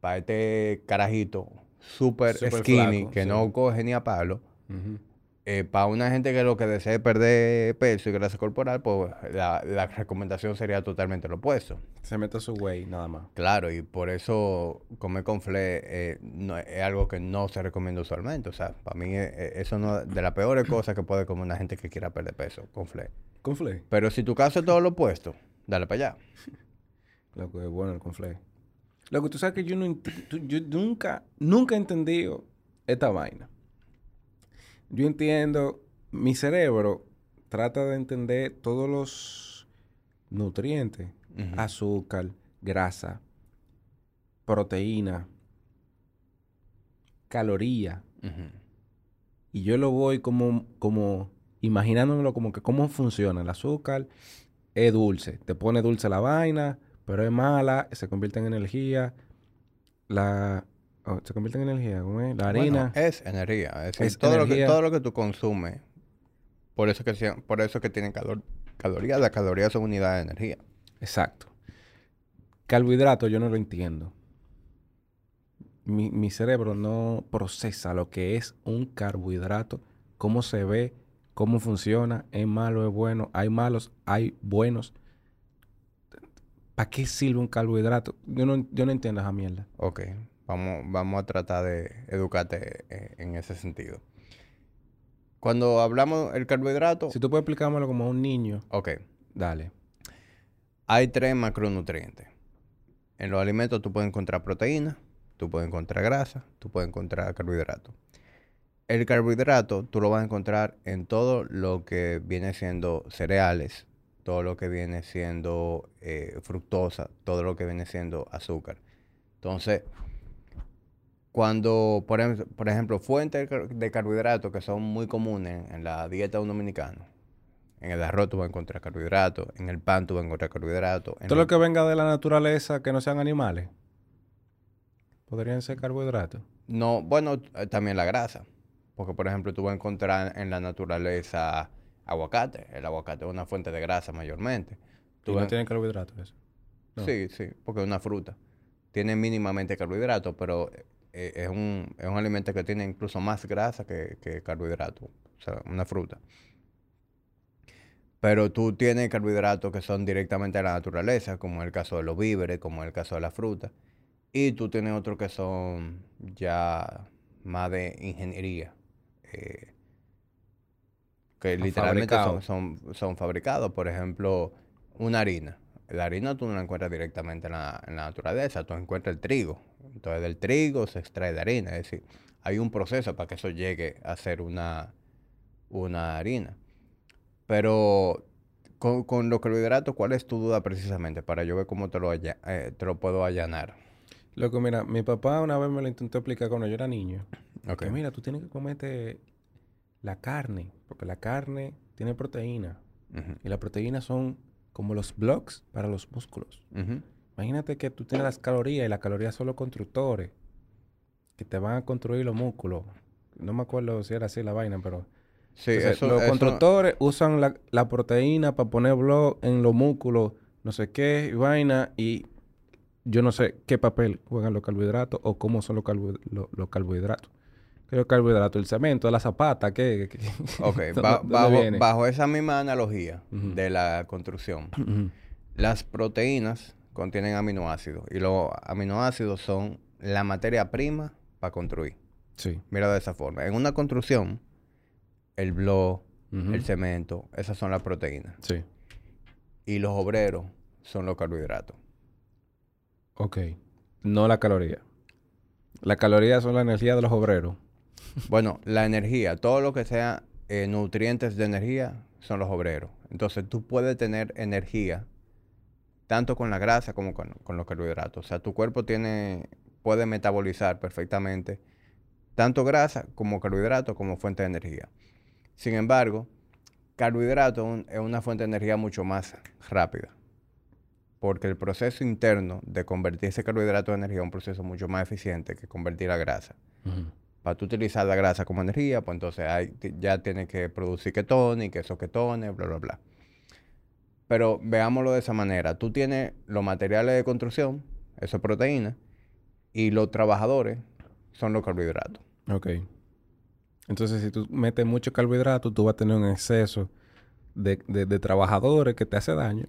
para este carajito súper skinny que no coge ni a palo. Eh, para una gente que lo que desee perder peso y grasa corporal, pues la, recomendación sería totalmente lo opuesto. Se mete su way, nada más. Claro, y por eso comer con eh, no, es algo que no se recomienda usualmente. O sea, para mí eh, eso no es de las peores cosas que puede comer una gente que quiera perder peso, con fle. Con fle. Pero si tu caso es todo lo opuesto, dale para allá. <laughs> Loco, es bueno el con Lo que tú sabes que yo, no, yo nunca, nunca he entendido esta vaina yo entiendo, mi cerebro trata de entender todos los nutrientes, azúcar, grasa, proteína, caloría. Y yo lo voy como, como imaginándomelo como que cómo funciona. El azúcar es dulce. Te pone dulce la vaina, pero es mala, se convierte en energía. La Oh, se convierte en energía. ¿Cómo es? La harina. es energía. Es, todo, Lo que, todo lo que tú consumes. Por eso que, por eso que tienen calor, calorías. Las calorías son unidades de energía. Exacto. Carbohidrato yo no lo entiendo. Mi, mi, cerebro no procesa lo que es un carbohidrato, cómo se ve, cómo funciona, es malo, es bueno, hay malos, hay buenos. ¿Para qué sirve un carbohidrato? Yo no, yo no entiendo esa mierda. Ok. Vamos, vamos a tratar de educarte eh, en ese sentido. Cuando hablamos del carbohidrato... Si tú puedes explicármelo como a un niño. Ok. Dale. Hay tres macronutrientes. En los alimentos tú puedes encontrar proteína, tú puedes encontrar grasa, tú puedes encontrar carbohidrato. El carbohidrato tú lo vas a encontrar en todo lo que viene siendo cereales, todo lo que viene siendo eh, fructosa, todo lo que viene siendo azúcar. Entonces, cuando, por, em- por ejemplo, fuentes de car- de carbohidratos que son muy comunes en la dieta de un dominicano. En el arroz tú vas a encontrar carbohidratos, en el pan tú vas a encontrar carbohidratos. en Todo el- lo que venga de la naturaleza que no sean animales. Podrían ser carbohidratos. No, bueno, eh, también la grasa. Porque, por ejemplo, tú vas a encontrar en la naturaleza aguacate. El aguacate es una fuente de grasa mayormente. Y Tú no tienen carbohidratos eso. no. Sí, sí, porque es una fruta. Tiene mínimamente carbohidratos, pero eh, es, un, es un alimento que tiene incluso más grasa que, que carbohidratos. O sea, una fruta. Pero tú tienes carbohidratos que son directamente de la naturaleza, como es el caso de los víveres, como es el caso de la fruta. Y tú tienes otros que son ya más de ingeniería. eh, que literalmente son, son fabricados. Por ejemplo, una harina. La harina tú no la encuentras directamente en la, en la naturaleza, tú encuentras el trigo. Entonces del trigo se extrae la harina. Es decir, hay un proceso para que eso llegue a ser una, una harina. Pero con, con los carbohidratos, ¿cuál es tu duda precisamente? Para yo ver cómo te lo, alla- eh, te lo puedo allanar. Loco, mira, mi papá una vez me lo intentó explicar cuando yo era niño. Ok. Que mira, tú tienes que comerte la carne, porque la carne tiene proteína. Y las proteínas son como los blocks para los músculos. Imagínate que tú tienes las calorías y las calorías son los constructores que te van a construir los músculos. No me acuerdo si era así la vaina, pero... Sí, Entonces, eso, los eso- constructores usan la, la proteína para poner blog en los músculos, no sé qué, y vaina, y yo no sé qué papel juegan los carbohidratos o cómo son los, carbo- los carbohidratos. ¿Qué es los carbohidratos? El cemento, la zapata, ¿qué? ¿Qué- <laughs> qué- Ok, ¿Dónde- ba- dónde bajo, esa misma analogía de la construcción, <clears throat> las proteínas contienen aminoácidos y los aminoácidos son la materia prima para construir. Sí. Mira de esa forma. En una construcción, el blog, Ujú. el cemento, esas son las proteínas. Sí. Y los obreros son los carbohidratos. Ok. No la caloría. La caloría son la energía de los obreros. Bueno, la energía, todo lo que sea eh, nutrientes de energía son los obreros. Entonces tú puedes tener energía tanto con la grasa como con, los carbohidratos. O sea, tu cuerpo tiene, puede metabolizar perfectamente tanto grasa como carbohidratos como fuente de energía. Sin embargo, carbohidrato es una fuente de energía mucho más rápida. Porque el proceso interno de convertir ese carbohidrato en energía es un proceso mucho más eficiente que convertir la grasa. Para tú utilizar la grasa como energía, pues entonces hay, ya tienes que producir ketones, y que esos ketones, bla, bla, bla. Pero veámoslo de esa manera. Tú tienes los materiales de construcción, eso es proteína, y los trabajadores son los carbohidratos. Ok. Entonces, si tú metes mucho carbohidrato, tú vas a tener un exceso de, de- de trabajadores que te hace daño.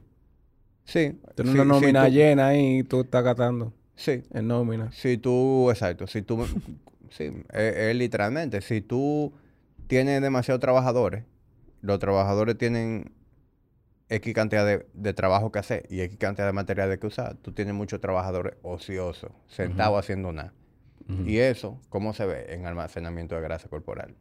Sí. Tienes sí, una sí, nómina tú- llena ahí y tú estás gastando Sí. en nómina. Si tú, exacto, si tú, sí, es, es literalmente, si tú tienes demasiados trabajadores, los trabajadores tienen X cantidad de, de trabajo que hacer y X cantidad de materiales que usar, tú tienes muchos trabajadores ociosos, sentados haciendo nada. Y eso, ¿cómo se ve? En almacenamiento de grasa corporal.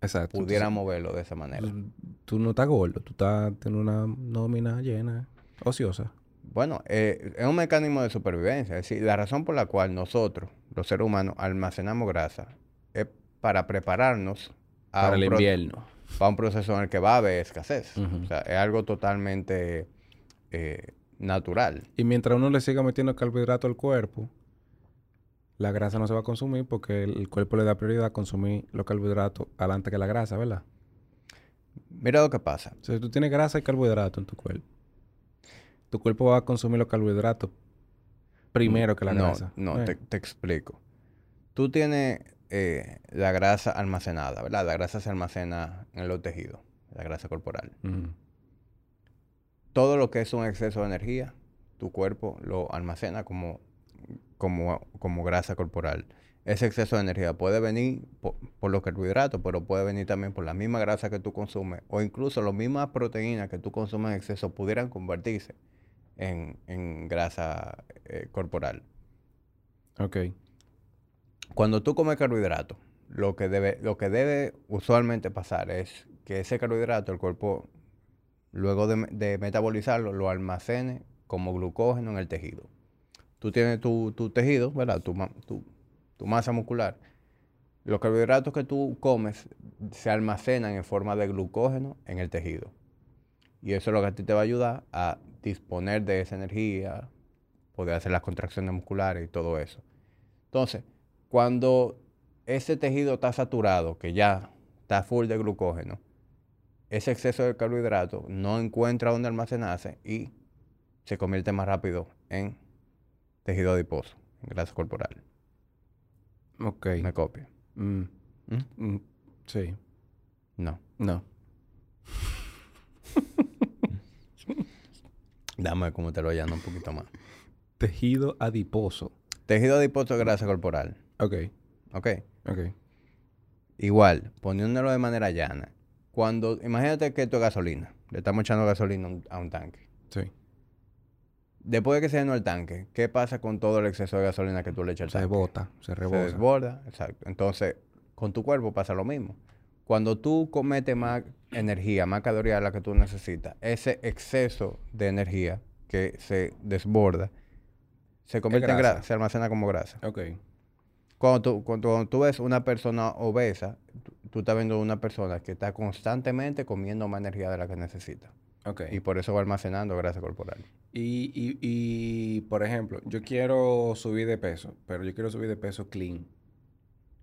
Exacto. Pudiéramos verlo de esa manera. Entonces, tú, tú no estás gordo, tú estás teniendo una nómina llena, ociosa. Bueno, eh, es un mecanismo de supervivencia. Es decir, la razón por la cual nosotros, los seres humanos, almacenamos grasa es para prepararnos a para el invierno. para un proceso en el que va a haber escasez. O sea, es algo totalmente eh, natural. Y mientras uno le siga metiendo carbohidrato al cuerpo, la grasa no se va a consumir porque el, el cuerpo le da prioridad a consumir los carbohidratos adelante que la grasa, ¿verdad? Mira lo que pasa. O sea, si tú tienes grasa y carbohidrato en tu cuerpo, tu cuerpo va a consumir los carbohidratos primero que la no, grasa. No, Eh, te, te explico. Tú tienes eh, la grasa almacenada, ¿verdad? La grasa se almacena en los tejidos, la grasa corporal. ujú. Todo lo que es un exceso de energía, tu cuerpo lo almacena como, como, como grasa corporal. Ese exceso de energía puede venir po- por, los carbohidratos, pero puede venir también por la misma grasa que tú consumes, o incluso las mismas proteínas que tú consumes en exceso pudieran convertirse en, en grasa eh, corporal. Ok. Cuando tú comes carbohidratos, lo que debe, lo que debe usualmente pasar es que ese carbohidrato, el cuerpo, luego de, me- de metabolizarlo, lo almacene como glucógeno en el tejido. Tú tienes tu, tu tejido, ¿verdad? Tu, tu masa muscular, los carbohidratos que tú comes se almacenan en forma de glucógeno en el tejido. Y eso es lo que a ti te va a ayudar a disponer de esa energía, poder hacer las contracciones musculares y todo eso. Entonces, cuando ese tejido está saturado, que ya está full de glucógeno, ese exceso de carbohidratos no encuentra dónde almacenarse y se convierte más rápido en tejido adiposo, en grasa corporal. Ok. ¿Me copia? Mm, ¿Mm? mm, sí. No. No. Dame como te lo llamo un poquito más. Tejido adiposo. Tejido adiposo es grasa corporal. Ok. ¿Ok? Ok. Igual, poniéndolo de manera llana. Cuando, imagínate que esto es gasolina. Le estamos echando gasolina a un- tanque. Sí. Después de que se llenó el tanque, ¿qué pasa con todo el exceso de gasolina que tú le echas al Se tanque? bota, se Se rebosa. desborda, exacto. Entonces, con tu cuerpo pasa lo mismo. Cuando tú cometes más energía, más calorías de la que tú necesitas, ese exceso de energía que se desborda, se convierte en grasa. se almacena como grasa. Ok. Cuando tú, cuando, cuando tú ves una persona obesa, tú, tú estás viendo una persona que está constantemente comiendo más energía de la que necesita. Ok. Y por eso va almacenando grasa corporal. Y, y, y, por ejemplo, yo quiero subir de peso, pero yo quiero subir de peso clean.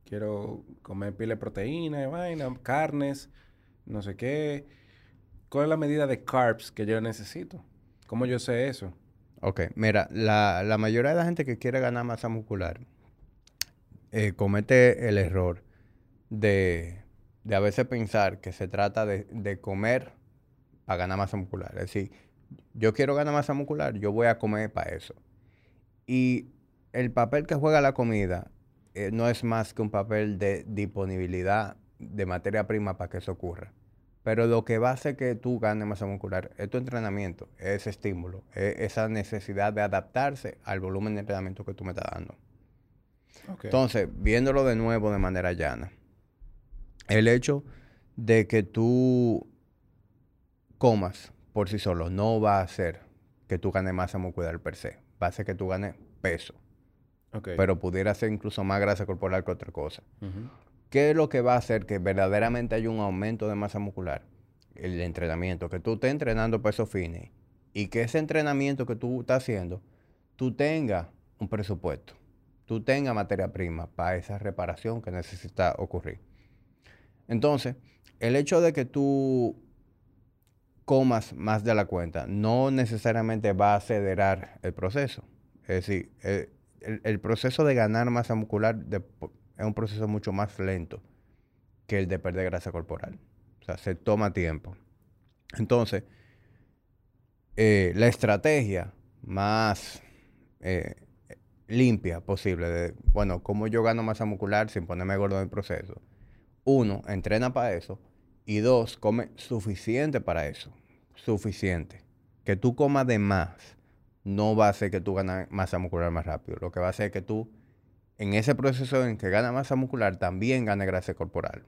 Quiero comer pile de proteína, vaina, carnes, no sé qué. ¿Cuál es la medida de carbs que yo necesito? ¿Cómo yo sé eso? Ok, mira, la, la mayoría de la gente que quiere ganar masa muscular eh, comete el error de, de a veces pensar que se trata de, de comer para ganar masa muscular. Es decir, yo quiero ganar masa muscular, yo voy a comer para eso. Y el papel que juega la comida eh, no es más que un papel de disponibilidad de materia prima para que eso ocurra. Pero lo que va a hacer que tú ganes masa muscular es tu entrenamiento, es ese estímulo, es esa necesidad de adaptarse al volumen de entrenamiento que tú me estás dando. Entonces, viéndolo de nuevo de manera llana, el hecho de que tú comas por sí solo no va a hacer que tú ganes masa muscular per se, va a hacer que tú ganes peso, pero pudiera ser incluso más grasa corporal que otra cosa. ¿Qué es lo que va a hacer que verdaderamente haya un aumento de masa muscular? El entrenamiento, que tú estés entrenando peso fines y que ese entrenamiento que tú estás haciendo, tú tengas un presupuesto, tú tengas materia prima para esa reparación que necesita ocurrir. Entonces, el hecho de que tú comas más de la cuenta no necesariamente va a acelerar el proceso. Es decir, eh, el, el proceso de ganar masa muscular de- es un proceso mucho más lento que el de perder grasa corporal. O sea, se toma tiempo. Entonces, eh, la estrategia más eh, limpia posible de, bueno, cómo yo gano masa muscular sin ponerme gordo en el proceso. Uno, entrena para eso. Y dos, come suficiente para eso. Suficiente. Que tú comas de más no va a hacer que tú ganes masa muscular más rápido. Lo que va a hacer es que tú, en ese proceso en que gana masa muscular, también gane grasa corporal.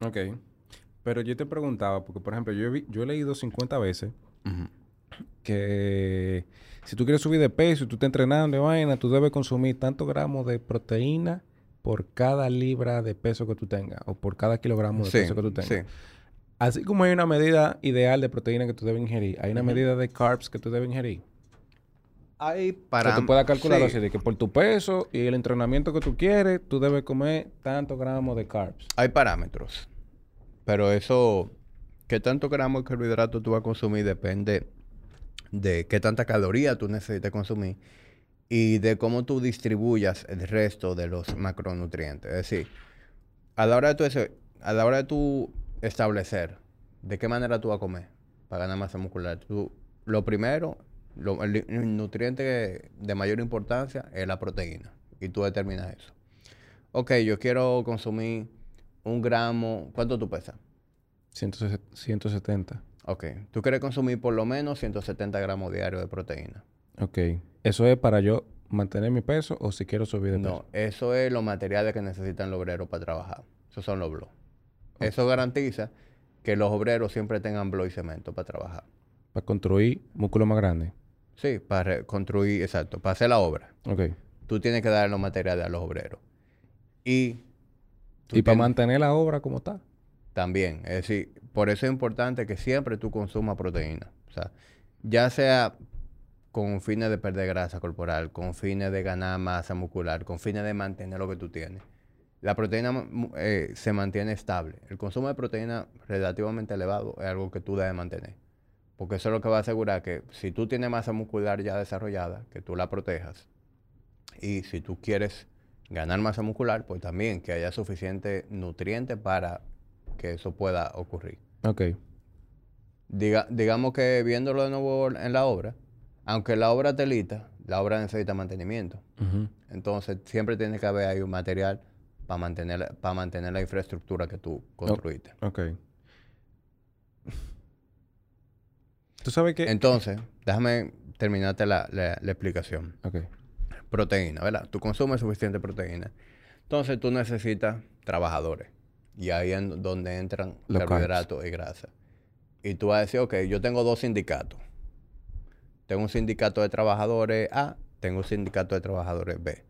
Ok. Pero yo te preguntaba, porque por ejemplo, yo he, yo he leído 50 veces que si tú quieres subir de peso y tú estás entrenando de vaina, tú debes consumir tantos gramos de proteína por cada libra de peso que tú tengas o por cada kilogramo de Sí, peso que tú tengas. sí. Así como hay una medida ideal de proteína que tú debes ingerir, hay una medida de carbs que tú debes ingerir. Hay Para que tú puedas calcularlo sí, así, de que por tu peso y el entrenamiento que tú quieres, tú debes comer tantos gramos de carbs. Hay parámetros. Pero eso, qué tanto gramos de carbohidratos tú vas a consumir depende de qué tanta caloría tú necesitas consumir y de cómo tú distribuyas el resto de los macronutrientes. Es decir, a la hora de tú, ese- a la hora de tú establecer de qué manera tú vas a comer para ganar masa muscular, tú, lo primero, lo- el, el nutriente de mayor importancia es la proteína y tú determinas eso. Ok, yo quiero consumir un gramo. ¿Cuánto tú pesas? 160 170. Ok. Tú quieres consumir por lo menos 170 gramos diarios de proteína. Ok. ¿Eso es para yo mantener mi peso o si quiero subir de peso? No, eso es los materiales que necesitan los obreros para trabajar. Esos son los blogs. Eso garantiza que los obreros siempre tengan blog y cemento para trabajar. Para construir músculo más grande. Sí, para construir, exacto, para hacer la obra. Ok. tú tienes que dar los materiales a los obreros. Y, y para mantener la obra como está. También, es decir, por eso es importante que siempre tú consumas proteína. O sea, ya sea con fines de perder grasa corporal, con fines de ganar masa muscular, con fines de mantener lo que tú tienes. La proteína eh, se mantiene estable. El consumo de proteína relativamente elevado es algo que tú debes mantener. Porque eso es lo que va a asegurar que si tú tienes masa muscular ya desarrollada, que tú la protejas. Y si tú quieres ganar masa muscular, pues también que haya suficiente nutriente para que eso pueda ocurrir. Ok. Diga, digamos que viéndolo de nuevo en la obra, aunque la obra telita, la obra necesita mantenimiento. Entonces, siempre tiene que haber ahí un material para mantener, para mantener la infraestructura que tú construiste. Ok. ¿Tú sabes que...? Entonces, déjame terminarte la, explicación. Ok. Proteína, ¿verdad? Tú consumes suficiente proteína. Entonces, tú necesitas trabajadores. Y ahí es donde entran carbohidratos y grasa. Y tú vas a decir, ok, yo tengo dos sindicatos tengo un sindicato de trabajadores A, tengo un sindicato de trabajadores B.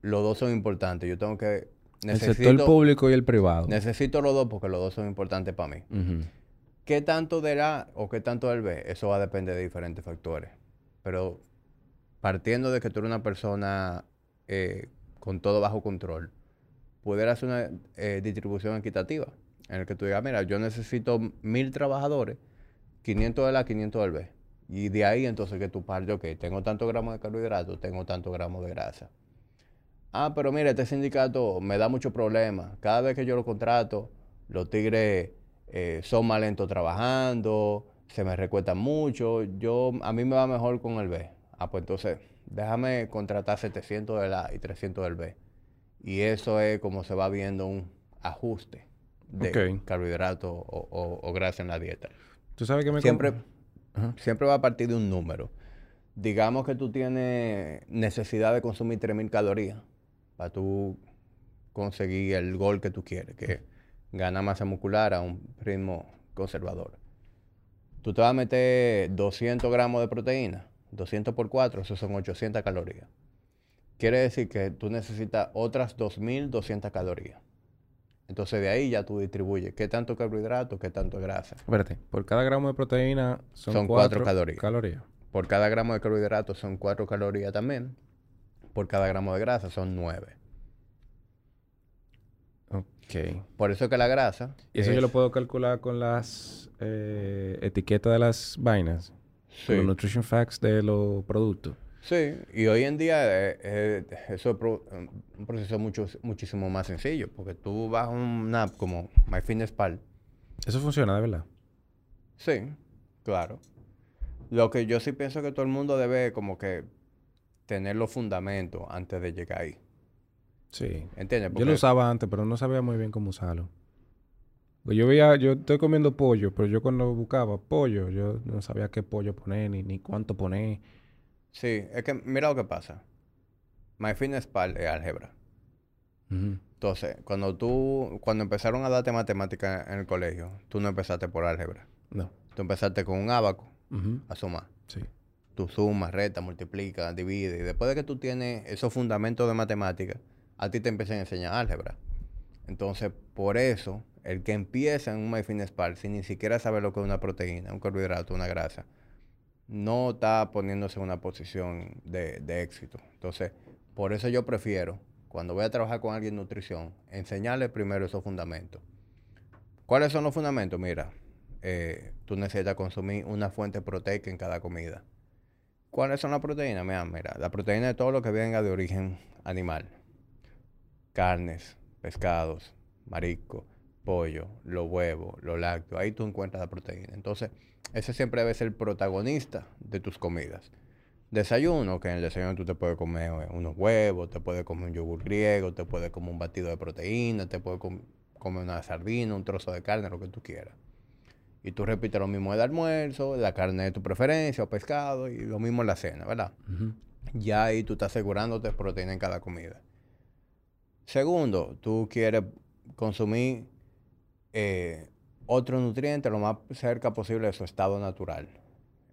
Los dos son importantes. Yo tengo que... Necesito, el sector público y el privado. Necesito los dos porque los dos son importantes para mí. ¿Qué tanto A o qué tanto del B? Eso va a depender de diferentes factores. Pero partiendo de que tú eres una persona eh, con todo bajo control, poder hacer una eh, distribución equitativa en el que tú digas, mira, yo necesito mil trabajadores, 500 del A, 500 del B. Y de ahí entonces que tú partes, ok, tengo tantos gramos de carbohidratos, tengo tantos gramos de grasa. Ah, pero mira, este sindicato me da muchos problemas. Cada vez que yo lo contrato, los tigres eh, son más lentos trabajando, se me recuestan mucho. Yo, a mí me va mejor con el B. Ah, pues entonces, déjame contratar 700 del A y 300 del B. Y eso es como se va viendo un ajuste de carbohidratos o, grasa en la dieta. Tú sabes que me siempre Siempre va a partir de un número. Digamos que tú tienes necesidad de consumir 3.000 calorías para tú conseguir el gol que tú quieres, que gana masa muscular a un ritmo conservador. Tú te vas a meter 200 gramos de proteína, 200 por 4, eso son 800 calorías. Quiere decir que tú necesitas otras 2200 calorías. Entonces de ahí ya tú distribuyes qué tanto carbohidrato, qué tanto grasa. Espérate, por cada gramo de proteína son, son 4, calorías. calorías. Por cada gramo de carbohidrato son 4 calorías también. Por cada gramo de grasa son 9. Por eso que la grasa. ¿Y eso yo lo puedo calcular con las eh, etiquetas de las vainas? Sí. Los nutrition facts de los productos. Sí, y hoy en día eh, eh, eso es un proceso mucho, muchísimo más sencillo, porque tú vas a una app como MyFitnessPal. Eso funciona, de verdad. Sí, claro. Lo que yo sí pienso que todo el mundo debe como que tener los fundamentos antes de llegar ahí. Sí. ¿Entiendes? Yo lo usaba antes, pero no sabía muy bien cómo usarlo. Pues yo veía, yo estoy comiendo pollo, pero yo cuando buscaba pollo, yo no sabía qué pollo poner, ni, ni cuánto poner. Sí, es que mira lo que pasa. MyFitnessPal es álgebra. Entonces, cuando tú, cuando empezaron a darte matemáticas en el colegio, tú no empezaste por álgebra. No. Tú empezaste con un abaco a sumar. Sí. Tú sumas, reta, multiplica, divide. Y después de que tú tienes esos fundamentos de matemáticas, a ti te empiezan a enseñar álgebra. Entonces, por eso, el que empieza en un MyFitnessPal sin ni siquiera saber lo que es una proteína, un carbohidrato, una grasa, no está poniéndose en una posición de, éxito. Entonces, por eso yo prefiero, cuando voy a trabajar con alguien en nutrición, enseñarle primero esos fundamentos. ¿Cuáles son los fundamentos? Mira, eh, tú necesitas consumir una fuente proteica en cada comida. ¿Cuáles son las proteínas? Mira, mira, la proteína es todo lo que venga de origen animal. Carnes, pescados, marisco, pollo, los huevos, los lácteos. Ahí tú encuentras la proteína. Entonces, ese siempre debe ser el protagonista de tus comidas. Desayuno, que en el desayuno tú te puedes comer eh, unos huevos, te puedes comer un yogur griego, te puedes comer un batido de proteína, te puedes comer una sardina, un trozo de carne, lo que tú quieras. Y tú repites lo mismo del almuerzo, la carne de tu preferencia o pescado y lo mismo en la cena, ¿verdad? Ya ahí tú estás asegurándote proteína en cada comida. Segundo, tú quieres consumir eh, otro nutriente lo más cerca posible de su estado natural.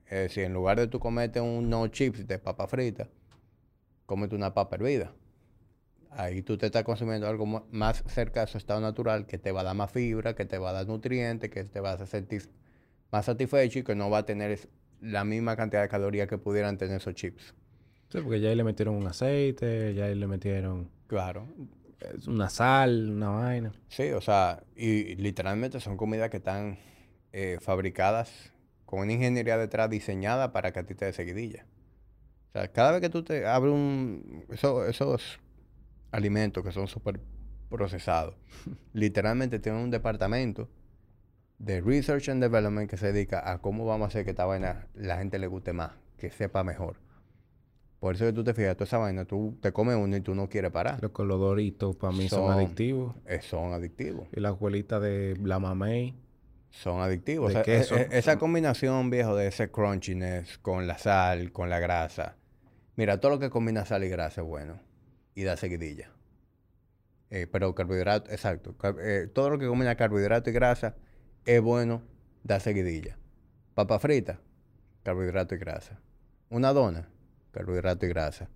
Es decir, en lugar de tú comerte unos chips de papa frita, cómete una papa hervida. Ahí tú te estás consumiendo algo más cerca de su estado natural, que te va a dar más fibra, que te va a dar nutrientes, que te vas a sentir más satisfecho y que no va a tener la misma cantidad de calorías que pudieran tener esos chips. Sí, porque ya ahí le metieron un aceite, ya ahí le metieron Claro. Eh, una sal, una vaina. Sí, o sea, y literalmente son comidas que están eh, fabricadas con una ingeniería detrás diseñada para que a ti te dé seguidilla. O sea, cada vez que tú te abres un... eso- esos alimentos que son súper procesados, <laughs> literalmente tienen un departamento de Research and Development que se dedica a cómo vamos a hacer que esta vaina la gente le guste más, que sepa mejor. Por eso que tú te fijas, toda esa vaina, tú te comes uno y tú no quieres parar. Los colodoritos para mí son, Son- adictivos. Eh, son adictivos. Y la abuelita de la mamey. Son adictivos. De O sea, e- queso. e- esa combinación, viejo, de ese crunchiness con la sal, con la grasa. Mira, todo lo que combina sal y grasa es bueno. Y da seguidilla. Eh, pero carbohidrato, exacto. car- eh, todo lo que combina carbohidrato y grasa es bueno, da seguidilla. Papa frita, carbohidrato y grasa. Una dona, carbohidrato y grasa.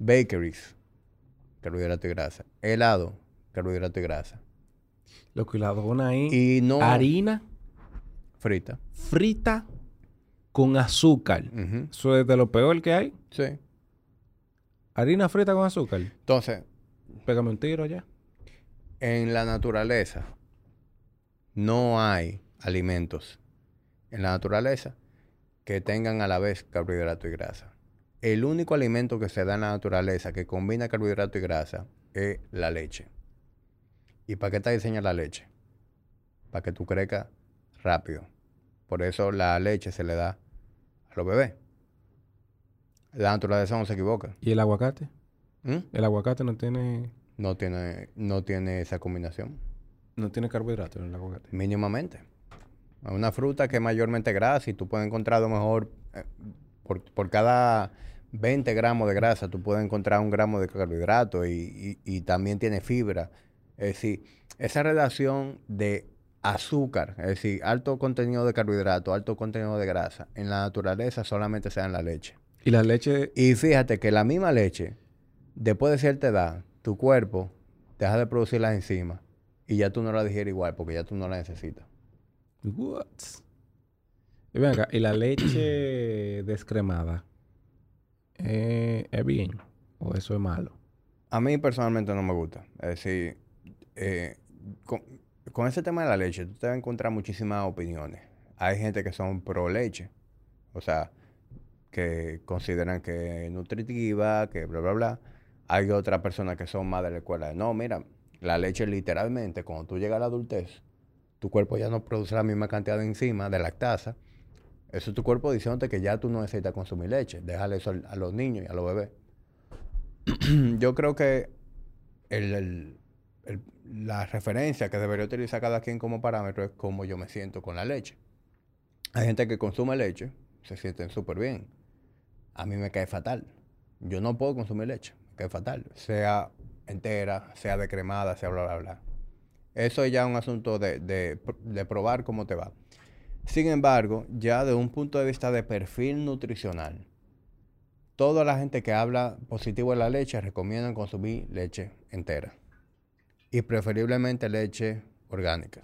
Bakeries, carbohidrato y grasa. Helado, carbohidrato y grasa. Lo que la dona ahí. Y no Harina frita. frita con azúcar. Eso es de lo peor que hay. Sí. Harina frita con azúcar. Entonces, Pégame un tiro ya. en la naturaleza no hay alimentos en la naturaleza que tengan a la vez carbohidrato y grasa. El único alimento que se da en la naturaleza que combina carbohidrato y grasa es la leche. ¿Y para qué está diseñada la leche? Para que tú crezcas rápido. Por eso la leche se le da a los bebés. La naturaleza no se equivoca. ¿Y el aguacate? ¿Mm? El aguacate no tiene. No tiene, no tiene esa combinación. No tiene carbohidratos en el aguacate. Mínimamente. Es Una fruta que es mayormente grasa y tú puedes encontrar a lo mejor eh, por, por cada 20 gramos de grasa tú puedes encontrar un gramo de carbohidrato y, y- y también tiene fibra. Es decir, esa relación de azúcar, es decir, alto contenido de carbohidrato, alto contenido de grasa, en la naturaleza solamente se da en la leche. Y la leche. Y fíjate que la misma leche, después de cierta edad, tu cuerpo deja de producir las enzimas y ya tú no la digieres igual porque ya tú no la necesitas. What? Y ven acá, ¿y la leche <clears throat> descremada? Eh, ¿Es bien? ¿O eso es malo? A mí personalmente no me gusta. Es decir, eh, con, con ese tema de la leche, tú te vas a encontrar muchísimas opiniones. Hay gente que son pro leche, o sea, que consideran que es nutritiva, que bla, bla, bla. Hay otras personas que son más de la escuela. No, mira, la leche literalmente, cuando tú llegas a la adultez, tu cuerpo ya no produce la misma cantidad de enzimas, de lactasa. Eso es tu cuerpo diciéndote que ya tú no necesitas consumir leche. Déjale eso a los niños y a los bebés. <clears throat> Yo creo que la referencia que debería utilizar cada quien como parámetro es cómo yo me siento con la leche. Hay gente que consume leche, se sienten súper bien. A mí me cae fatal. Yo no puedo consumir leche, me cae fatal. Sea entera, sea decremada, sea bla, bla, bla. Eso es ya un asunto de probar cómo te va. Sin embargo, ya de un punto de vista de perfil nutricional, toda la gente que habla positivo de la leche recomiendan consumir leche entera. Y preferiblemente leche orgánica.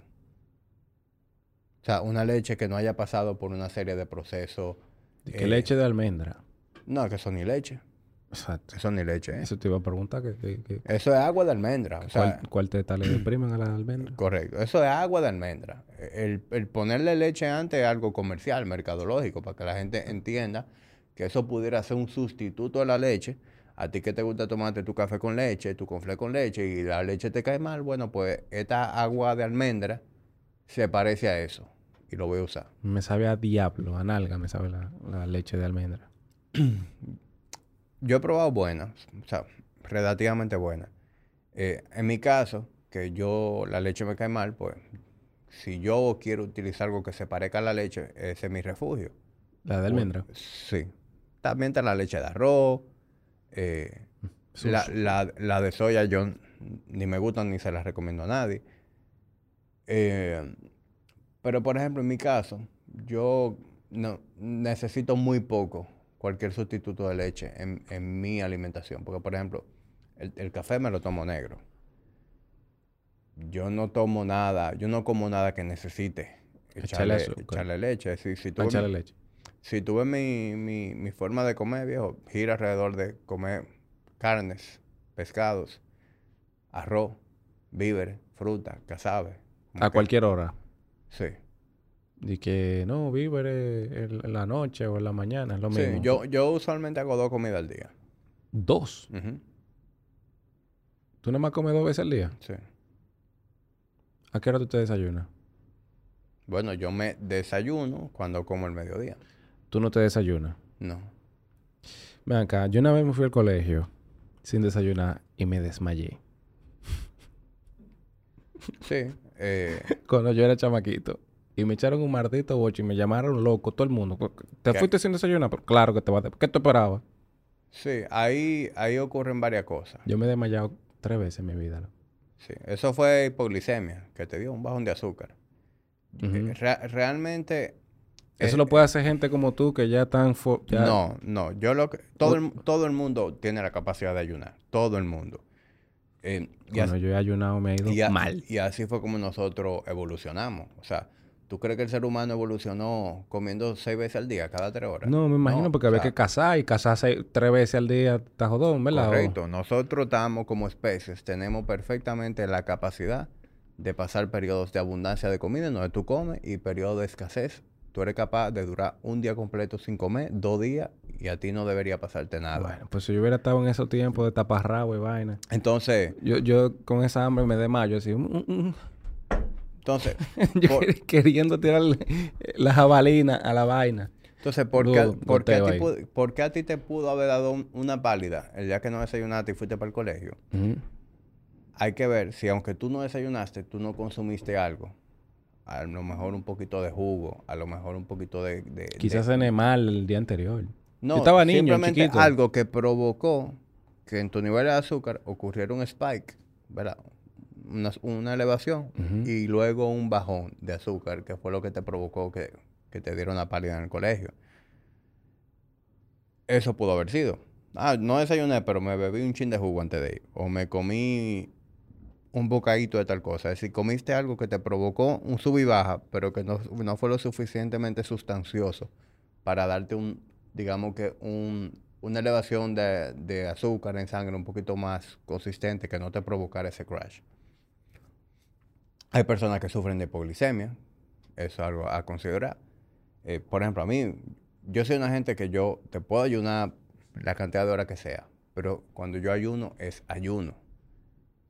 O sea, una leche que no haya pasado por una serie de procesos. ¿De qué eh, leche de almendra? No, que eso ni leche. Exacto. Eso ni leche, ¿eh? Eso te iba a preguntar. que, que- que- Eso es agua de almendra. O sea, ¿Cuál, cuál teta le deprimen a la almendra? Correcto. Eso es agua de almendra. El, el ponerle leche antes es algo comercial, mercadológico, para que la gente entienda que eso pudiera ser un sustituto a la leche. A ti que te gusta tomarte tu café con leche, tu conflé con leche y la leche te cae mal, bueno, pues esta agua de almendra se parece a eso y lo voy a usar. Me sabe a diablo, a nalga me sabe la, la leche de almendra. <clears throat> Yo he probado buenas, o sea, relativamente buenas. Eh, en mi caso, que yo la leche me cae mal, pues si yo quiero utilizar algo que se parezca a la leche, ese es mi refugio. La de almendra. Sí. También está la leche de arroz. eh, la, Sushi. la- la de soya yo ni me gustan ni se las recomiendo a nadie. Eh, pero por ejemplo, en mi caso, yo no, necesito muy poco cualquier sustituto de leche en, en mi alimentación. Porque, por ejemplo, el, el café me lo tomo negro. Yo no tomo nada, yo no como nada que necesite Echarle echarle, leche. Si, si tú echarle leche. si tú ves mi, mi, mi forma de comer, viejo, gira alrededor de comer carnes, pescados, arroz, víveres, fruta, casabe. como A que- cualquier hora. Sí. Y que no, víveres en la noche o en la mañana, es lo Sí, mismo. yo, yo usualmente hago dos comidas al día. Dos. Ujú, ¿Tú nada más comes dos veces al día? Sí. ¿A qué hora tú te desayunas? Bueno, yo me desayuno cuando como el mediodía. Tú no te desayunas. No. Ven acá, yo una vez me fui al colegio sin desayunar y me desmayé. Sí. eh, <laughs> Cuando yo era chamaquito. Y me echaron un maldito boche y me llamaron loco, todo el mundo. ¿Te ¿Qué? fuiste sin desayunar? Pero claro que te vas a... ¿Qué tú esperabas? sí, ahí, ahí ocurren varias cosas. Yo me he desmayado tres veces en mi vida. ¿no? Sí. Eso fue hipoglicemia, que te dio un bajón de azúcar. Eh, re- realmente... Eso eh, lo puede hacer gente como tú que ya están... ya- No, no. Yo lo que... Todo el, todo el mundo tiene la capacidad de ayunar. Todo el mundo. Eh, y, así, yo he ayunado me ha ido y a- mal. y así fue como nosotros evolucionamos. O sea, ¿tú crees que el ser humano evolucionó comiendo seis veces al día, cada tres horas? No, me imagino No, porque o había sea, que cazar y cazar seis- tres veces al día está jodón, ¿verdad? O- Correcto. Nosotros estamos como especies, tenemos perfectamente la capacidad de pasar periodos de abundancia de comida donde tú comes y periodos de escasez. Tú eres capaz de durar un día completo sin comer, dos días, y a ti no debería pasarte nada. Bueno, pues si yo hubiera estado en esos tiempos de taparrabo y vaina. Entonces, Yo, yo con esa hambre me desmayo así. mm, mm, mm. Entonces, <laughs> Yo por- quer- queriendo tirar la jabalina a la vaina. entonces ¿por, qué, por qué a ti ahí. pu- por qué a ti te pudo haber dado un- una pálida el día que no desayunaste y fuiste para el colegio? Hay que ver si aunque tú no desayunaste, tú no consumiste algo. A lo mejor un poquito de jugo, a lo mejor un poquito de... de- de- Quizás cené mal el día anterior. No, Yo estaba niño, simplemente chiquito. algo que provocó que en tu nivel de azúcar ocurriera un spike, ¿verdad? Una, una elevación y luego un bajón de azúcar, que fue lo que te provocó que, que te diera una pálida en el colegio. Eso pudo haber sido. Ah, no desayuné, pero me bebí un chin de jugo antes de ir. O me comí un bocadito de tal cosa. Es decir, comiste algo que te provocó un sub y baja, pero que no, no fue lo suficientemente sustancioso para darte un, digamos que un, una elevación de, de azúcar en sangre un poquito más consistente que no te provocara ese crash. Hay personas que sufren de hipoglicemia, eso es algo a considerar. Eh, por ejemplo, a mí, yo soy una gente que yo te puedo ayunar la cantidad de horas que sea, pero cuando yo ayuno es ayuno.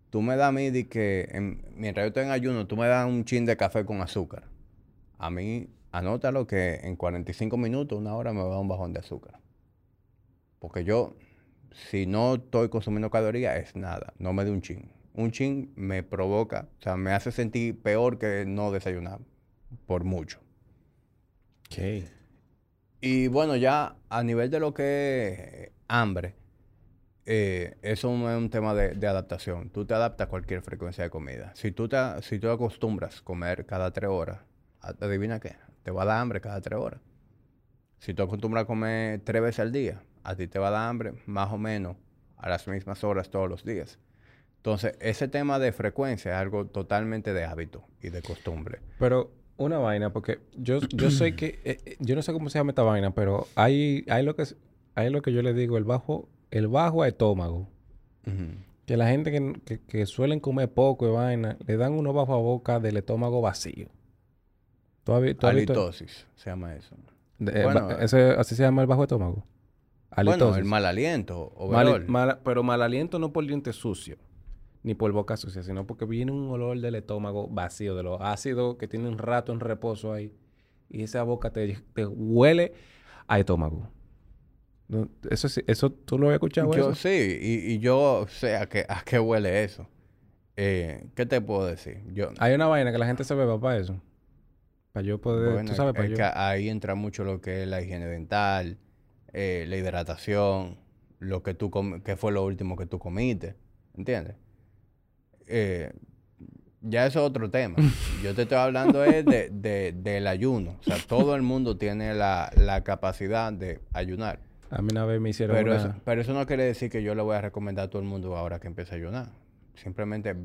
Tú me das a mí de que en- mientras yo estoy en ayuno, tú me das un chin de café con azúcar. A mí, anótalo que en 45 minutos, una hora me va a dar un bajón de azúcar. Porque yo, si no estoy consumiendo calorías, es nada. No me da un chin. Un chin me provoca, o sea, me hace sentir peor que no desayunar. Por mucho. Ok. Y bueno, ya a nivel de lo que es hambre, eh, eso no es un tema de, de adaptación. Tú te adaptas a cualquier frecuencia de comida. Si tú te, si tú acostumbras a comer cada tres horas, adivina qué, te va a dar hambre cada tres horas. Si tú acostumbras a comer tres veces al día, a ti te va a dar hambre más o menos a las mismas horas todos los días. Entonces, ese tema de frecuencia es algo totalmente de hábito y de costumbre. Pero una vaina, porque yo, yo sé que... eh, eh, yo no sé cómo se llama esta vaina, pero hay, hay, lo que, hay lo que yo le digo, el bajo, el bajo estómago. Ujú. Que la gente que, que, que suelen comer poco y vaina, le dan uno bajo a boca del estómago vacío. ¿Tú has vi- tú has visto- Halitosis se llama eso. de- eh, Bueno, ese- así se llama el bajo estómago. Bueno, el mal aliento, Mal- mala- pero mal aliento no por dientes sucios, ni por boca sucia, sino porque viene un olor del estómago vacío, de los ácidos que tiene un rato en reposo ahí. Y esa boca te, te huele a estómago. No, eso eso tú lo has escuchado Yo eso? sí, y, y yo sé a qué, a qué huele eso. Eh, ¿Qué te puedo decir? Yo, Hay una vaina que la gente se beba para eso. Para yo poder, bueno, tú sabes, para es yo. que ahí entra mucho lo que es la higiene dental, eh, la hidratación, lo que tú que fue lo último que tú comiste, ¿entiendes? Eh, ya eso es otro tema. <laughs> Yo te estoy hablando es de, de- del ayuno. O sea, todo el mundo tiene la, la capacidad de ayunar. A mí una vez me hicieron Pero, una... eso, pero eso no quiere decir que yo le voy a recomendar a todo el mundo ahora que empiece a ayunar. Simplemente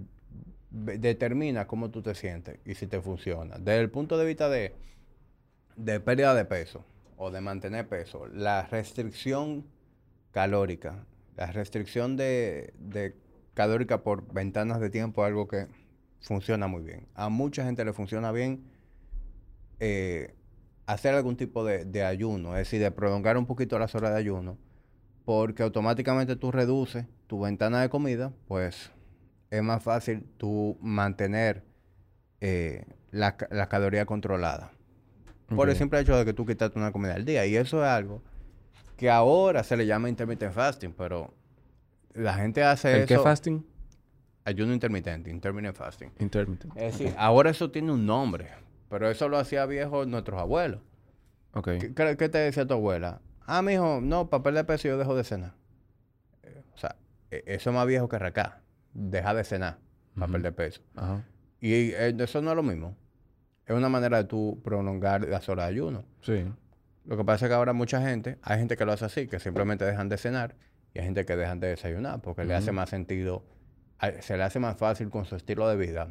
determina cómo tú te sientes y si te funciona. Desde el punto de vista de, de pérdida de peso o de mantener peso, la restricción calórica, la restricción de, de calórica por ventanas de tiempo es algo que funciona muy bien. A mucha gente le funciona bien eh, hacer algún tipo de, de ayuno, es decir, de prolongar un poquito las horas de ayuno, porque automáticamente tú reduces tu ventana de comida, pues es más fácil tú mantener eh, la, la caloría controlada. Por el simple hecho de que tú quitaste una comida al día. Y eso es algo que ahora se le llama intermittent fasting, pero la gente hace ¿El qué eso. fasting? Ayuno intermitente, intermittent fasting. Intermittent. Es decir, ahora eso tiene un nombre, pero eso lo hacía viejo nuestros abuelos. Ok. ¿Qué, qué- qué te decía tu abuela? Ah, mijo, no, para perder peso yo dejo de cenar. Eh, o sea, e- eso es más viejo que acá. Deja de cenar Ujú. perder peso. Ajá. Y eh, eso no es lo mismo. Es una manera de tú prolongar las horas de ayuno. Sí. Lo que pasa es que ahora mucha gente, hay gente que lo hace así, que simplemente dejan de cenar, y hay gente que dejan de desayunar, porque le hace más sentido, se le hace más fácil con su estilo de vida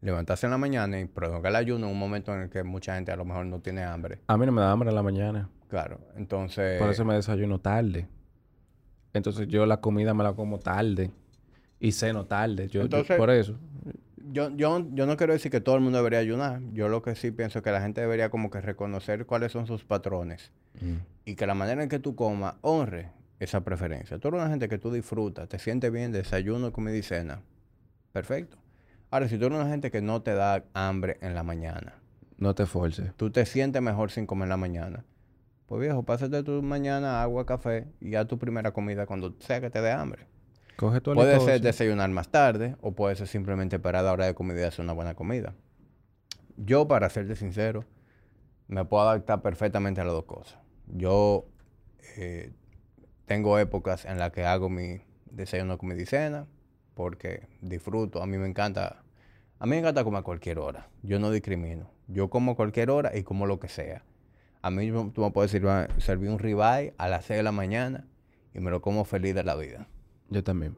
levantarse en la mañana y prolongar el ayuno en un momento en el que mucha gente a lo mejor no tiene hambre. A mí no me da hambre en la mañana. Claro, entonces... Por eso me desayuno tarde. Entonces yo la comida me la como tarde. Y ceno tarde. Yo, yo- Entonces- por eso. Yo, yo, yo no quiero decir que todo el mundo debería ayunar. Yo lo que sí pienso es que la gente debería como que reconocer cuáles son sus patrones y que la manera en que tú comas honre esa preferencia. Tú eres una gente que tú disfrutas, te sientes bien, desayuno, comida y cena. Perfecto. Ahora, si tú eres una gente que no te da hambre en la mañana, No te forces. tú te sientes mejor sin comer en la mañana, pues viejo, pásate tu mañana agua, café y haz tu primera comida cuando sea que te dé hambre. Coge tu Puede ser desayunar más tarde o puede ser simplemente parar a la hora de comida y hacer una buena comida. Yo, para serte sincero, me puedo adaptar perfectamente a las dos cosas. Yo eh, tengo épocas en las que hago mi desayuno, comida y cena porque disfruto. A mí me encanta, a mí me encanta comer a cualquier hora. Yo no discrimino. Yo como a cualquier hora y como lo que sea. A mí tú me puedes servir, servir un ribeye a las 6 de la mañana y me lo como feliz de la vida. Yo también.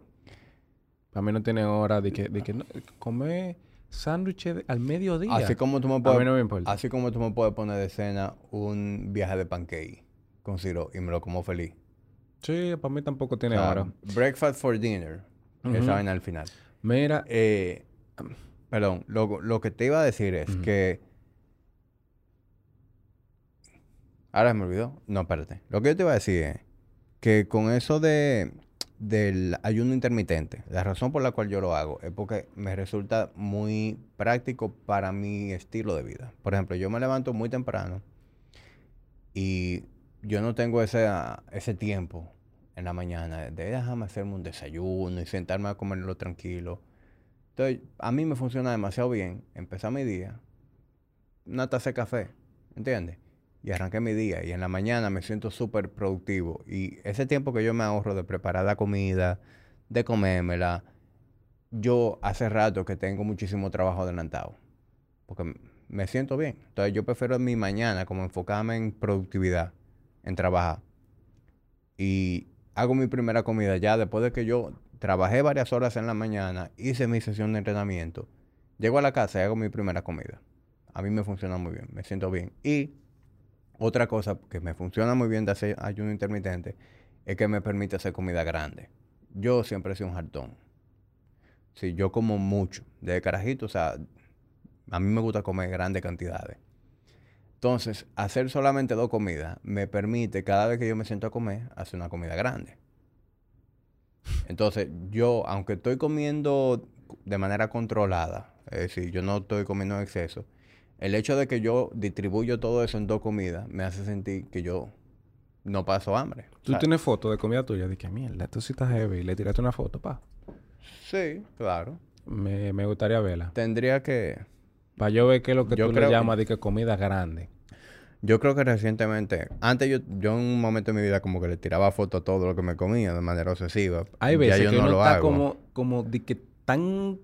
Para mí no tiene hora de que, de que no, comer sándwiches al mediodía. Así como tú me A puedes, mí no me importa. así como tú me puedes poner de cena un viaje de pancake con siro y me lo como feliz. Sí, para mí tampoco O tiene sea, hora. breakfast for dinner. Esa vaina al final. Mira, Eh, perdón, lo, lo que te iba a decir es que... Ahora me olvidó. No, espérate. Lo que yo te iba a decir es que con eso de del ayuno intermitente, la razón por la cual yo lo hago es porque me resulta muy práctico para mi estilo de vida. Por ejemplo, yo me levanto muy temprano y yo no tengo ese, ese tiempo en la mañana de déjame hacerme un desayuno y sentarme a comerlo tranquilo. Entonces, a mí me funciona demasiado bien empezar mi día, una taza de café, ¿entiendes? Y arranqué mi día y en la mañana me siento súper productivo. Y ese tiempo que yo me ahorro de preparar la comida, de comérmela, yo hace rato que tengo muchísimo trabajo adelantado. Porque me siento bien. Entonces yo prefiero mi mañana como enfocarme en productividad, en trabajar. Y hago mi primera comida ya después de que yo trabajé varias horas en la mañana, hice mi sesión de entrenamiento. Llego a la casa y hago mi primera comida. A mí me funciona muy bien, me siento bien. Y otra cosa que me funciona muy bien de hacer ayuno intermitente es que me permite hacer comida grande. Yo siempre he sido un jartón. Si yo como mucho, desde carajito, o sea, a mí me gusta comer grandes cantidades. Entonces, hacer solamente dos comidas me permite, cada vez que yo me siento a comer, hacer una comida grande. Entonces, yo, aunque estoy comiendo de manera controlada, es decir, yo no estoy comiendo en exceso, el hecho de que yo distribuyo todo eso en dos comidas me hace sentir que yo no paso hambre. tú tienes fotos de comida tuya. Dije, mierda, esto sí está heavy. Le tiraste una foto, pa. Sí, claro. Me, me gustaría verla. Tendría que... Para yo ver qué es lo que Yo tú creo- le llamas de que comida grande. Yo creo que recientemente, antes yo, yo en un momento de mi vida como que le tiraba fotos a todo lo que me comía de manera obsesiva. Hay Ya veces yo que no uno lo está hago. como, como de que tan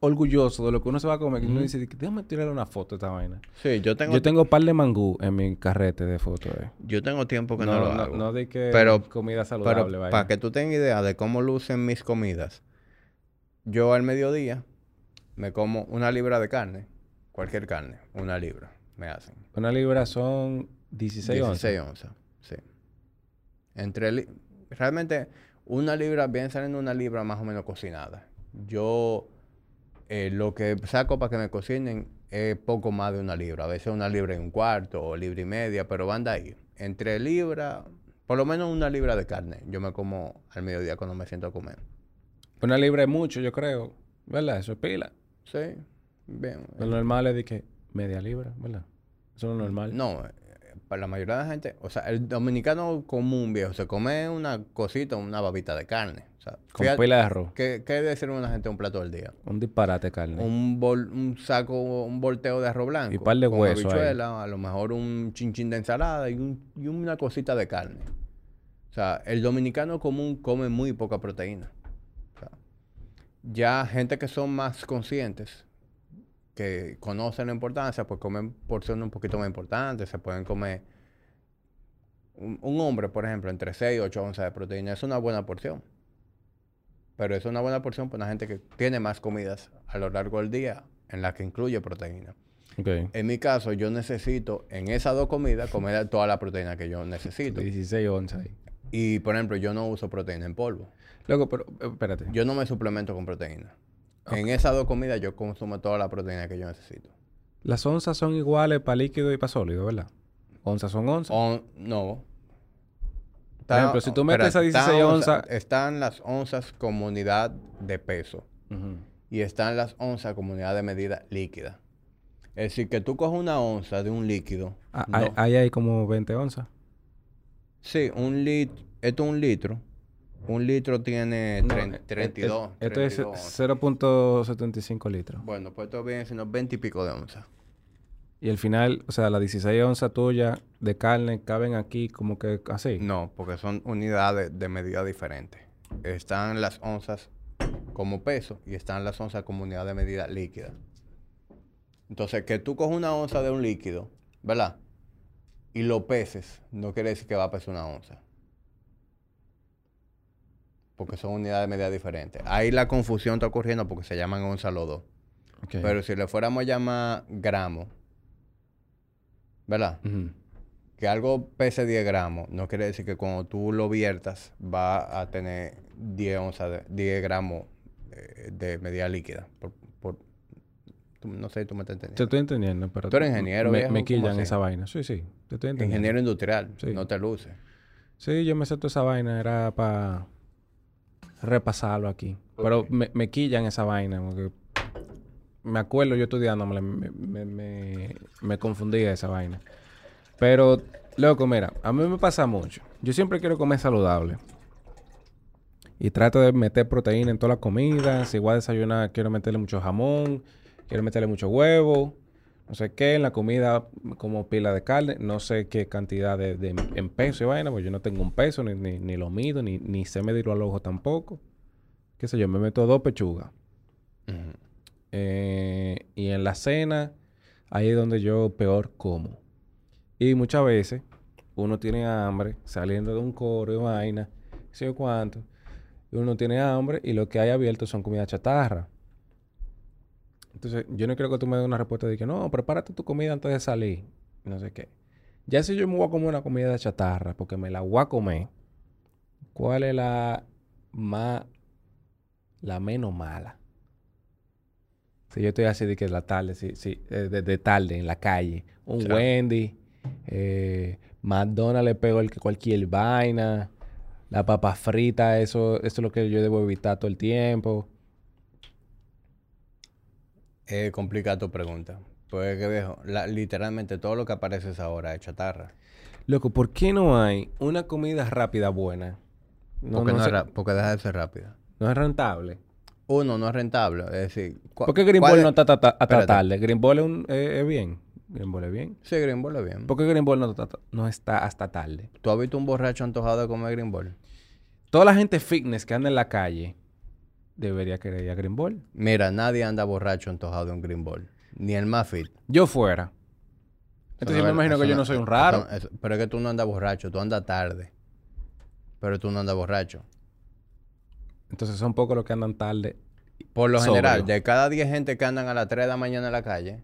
orgulloso de lo que uno se va a comer. Que uno dice, déjame tirarle una foto a esta vaina. Sí, yo tengo, Yo tengo un par de mangú en mi carrete de fotos. eh. yo tengo tiempo que no, lo hago. No de que Pero- comida saludable, Pero vaina. para que tú tengas idea de cómo lucen mis comidas, yo al mediodía me como una libra de carne, cualquier carne, una libra me hacen. Una libra son 16 onzas. 16 onzas, sí. Entre realmente una libra viene saliendo una libra más o menos cocinada. Yo eh, lo que saco para que me cocinen es poco más de una libra, a veces una libra y un cuarto o libra y media, pero van de ahí. Entre libra, por lo menos una libra de carne, yo me como al mediodía cuando me siento a comer. Una libra es mucho, yo creo. ¿Verdad? Eso es pila. Sí, bien. Lo normal es de que media libra, ¿verdad? Eso es lo normal. No, eh, para la mayoría de la gente, o sea, el dominicano común viejo se come una cosita, una babita de carne. O sea, Con fíjate- pila de arroz. ¿Qué, qué debe ser una gente un plato del día? Un disparate de carne. Un, bol- un saco, un volteo de arroz blanco. Y par de con hueso ahí. habichuela, a lo mejor un chinchín de ensalada y, un- y una cosita de carne. O sea, el dominicano común come muy poca proteína. Ya gente que son más conscientes, que conocen la importancia, pues comen porciones un poquito más importantes. Se pueden comer... Un, un hombre, por ejemplo, entre 6 y 8 onzas de proteína es una buena porción. Pero es una buena porción para una gente que tiene más comidas a lo largo del día en la que incluye proteína. En mi caso, yo necesito en esas dos comidas comer toda la proteína que yo necesito. 16 onzas ahí. Y, por ejemplo, yo no uso proteína en polvo. Loco, pero eh, espérate. Yo no me suplemento con proteína. En esas dos comidas yo consumo toda la proteína que yo necesito. Las onzas son iguales para líquido y para sólido, ¿verdad? Onzas son onzas. On- no. Por ejemplo, si tú metes está 16 onza- onzas- Están las onzas como unidad de peso. Y están las onzas como unidad de medida líquida. Es decir, que tú coges una onza de un líquido. Ah, no- hay- Ahí hay como 20 onzas. Sí, un litro. Esto es un litro. Un litro tiene No, tren- eh, eh, 32. eh, Esto es 32 onzas. 0.75 litros. Bueno, pues esto viene siendo 20 y pico de onzas. Y al final, o sea, las 16 onzas tuyas de carne caben aquí como que así. No, porque son unidades de medida diferentes. Están las onzas como peso y están las onzas como unidad de medida líquida. Entonces, que tú coges una onza de un líquido, ¿verdad? Y lo peses, no quiere decir que va a pesar una onza. Porque son unidades de medida diferentes. Ahí la confusión está ocurriendo porque se llaman onzas los dos. Pero si le fuéramos a llamar gramo, ¿verdad? Que algo pese 10 gramos, no quiere decir que cuando tú lo viertas va a tener 10 onzas, de, 10 gramos eh, de medida líquida. Por, por- tú- no sé si tú me estás Te entendiendo. estoy entendiendo, pero... Tú eres ingeniero, Me, viejo, me ¿cómo quillan esa vaina. Sí, sí. Te estoy entendiendo. Ingeniero industrial, Sí. no te luce. Sí, yo me sé toda esa vaina. Era para repasarlo aquí. Pero me, me quillan esa vaina. Porque me acuerdo yo estudiando, me, me, me, me, me confundía esa vaina. Pero, loco, mira, a mí me pasa mucho. Yo siempre quiero comer saludable. Y trato de meter proteína en todas las comidas. Si voy a desayunar, quiero meterle mucho jamón. Quiero meterle mucho huevo. No sé qué. En la comida, como pila de carne. No sé qué cantidad de, de- en peso y vaina. Porque yo no tengo un peso, ni, ni, ni lo mido, ni, ni sé medirlo al ojo tampoco. Qué sé yo, me meto dos pechugas. Eh, y en la cena, ahí es donde yo peor como. Y muchas veces uno tiene hambre saliendo de un coro y vaina, qué sé yo cuánto. Uno tiene hambre y lo que hay abierto son comida chatarra. Entonces, yo no quiero que tú me des una respuesta de que no, prepárate tu comida antes de salir. No sé qué. Ya si yo me voy a comer una comida chatarra, porque me la voy a comer, ¿cuál es la más, la menos mala? Si yo estoy así de que la tarde, sí, sí, eh, de, de tarde en la calle, un Claro. Wendy, eh, McDonald's le pego el cualquier vaina, la papa frita, eso, eso es lo que yo debo evitar todo el tiempo. Es complicada tu pregunta. Pues que viejo, la- literalmente todo lo que aparece es ahora es chatarra. Loco, ¿por qué no hay una comida rápida buena? No, porque, no no sé- es ra- porque deja de ser rápida. no es rentable. Uno, no es rentable. Es decir, ¿cu- ¿Por qué Green Ball es- no está ta- ta- hasta tarde? Green Ball es, un- eh, es bien. Green Ball es bien. Sí, Green Ball es bien. ¿Por qué Green Ball no, está- no está hasta tarde? ¿Tú has visto un borracho antojado de comer Green Ball? Toda la gente fitness que anda en la calle, debería querer ir a Green Ball. Mira, nadie anda borracho antojado de un green ball. Ni el más fit. Yo fuera. Entonces yo me imagino que yo no soy un raro. eso- eso- pero es que tú no andas borracho, tú andas tarde. Pero tú no andas borracho. Entonces son pocos los que andan tarde. Por lo Sobrio. general, de cada 10 gente que andan a las 3 de la mañana en la calle,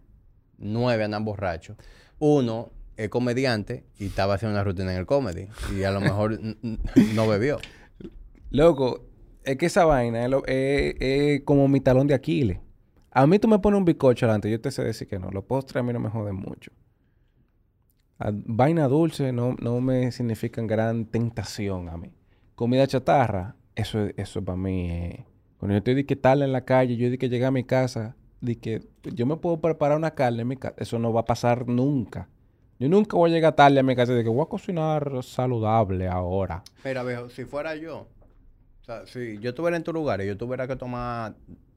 9 andan borrachos. Uno es comediante y estaba haciendo una rutina en el comedy. Y a lo mejor no bebió. Loco, es que esa vaina es, como mi talón de Aquiles. A mí tú me pones un bizcocho delante, yo te sé decir que no. Los postres a mí no me joden mucho. A- vaina dulce no, no me significan gran tentación a mí. Comida chatarra, eso, eso para mí. Cuando yo estoy de que tal en la calle, yo de que llegué a mi casa, de que yo me puedo preparar una carne en mi casa. Eso no va a pasar nunca. Yo nunca voy a llegar tarde a mi casa de que voy a cocinar saludable ahora. Mira, viejo, si fuera yo, o sea, si yo estuviera en tu lugar y yo tuviera que tomar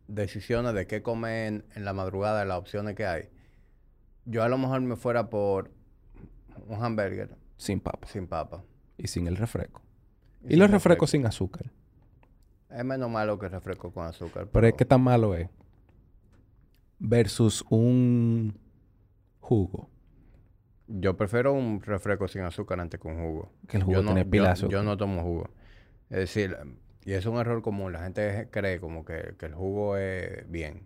decisiones de qué comer en, en la madrugada, de las opciones que hay, yo a lo mejor me fuera por un hamburger Sin papa. sin papa. Y sin el refresco. Y, los refrescos sin azúcar. Es menos malo que el refresco con azúcar. Pero es que tan malo es. Versus un jugo. Yo prefiero un refresco sin azúcar antes que un jugo. Que el jugo yo no, tiene pila de yo- azúcar. yo no tomo jugo. Es decir, y es un error común. La gente cree como que, que el jugo es bien.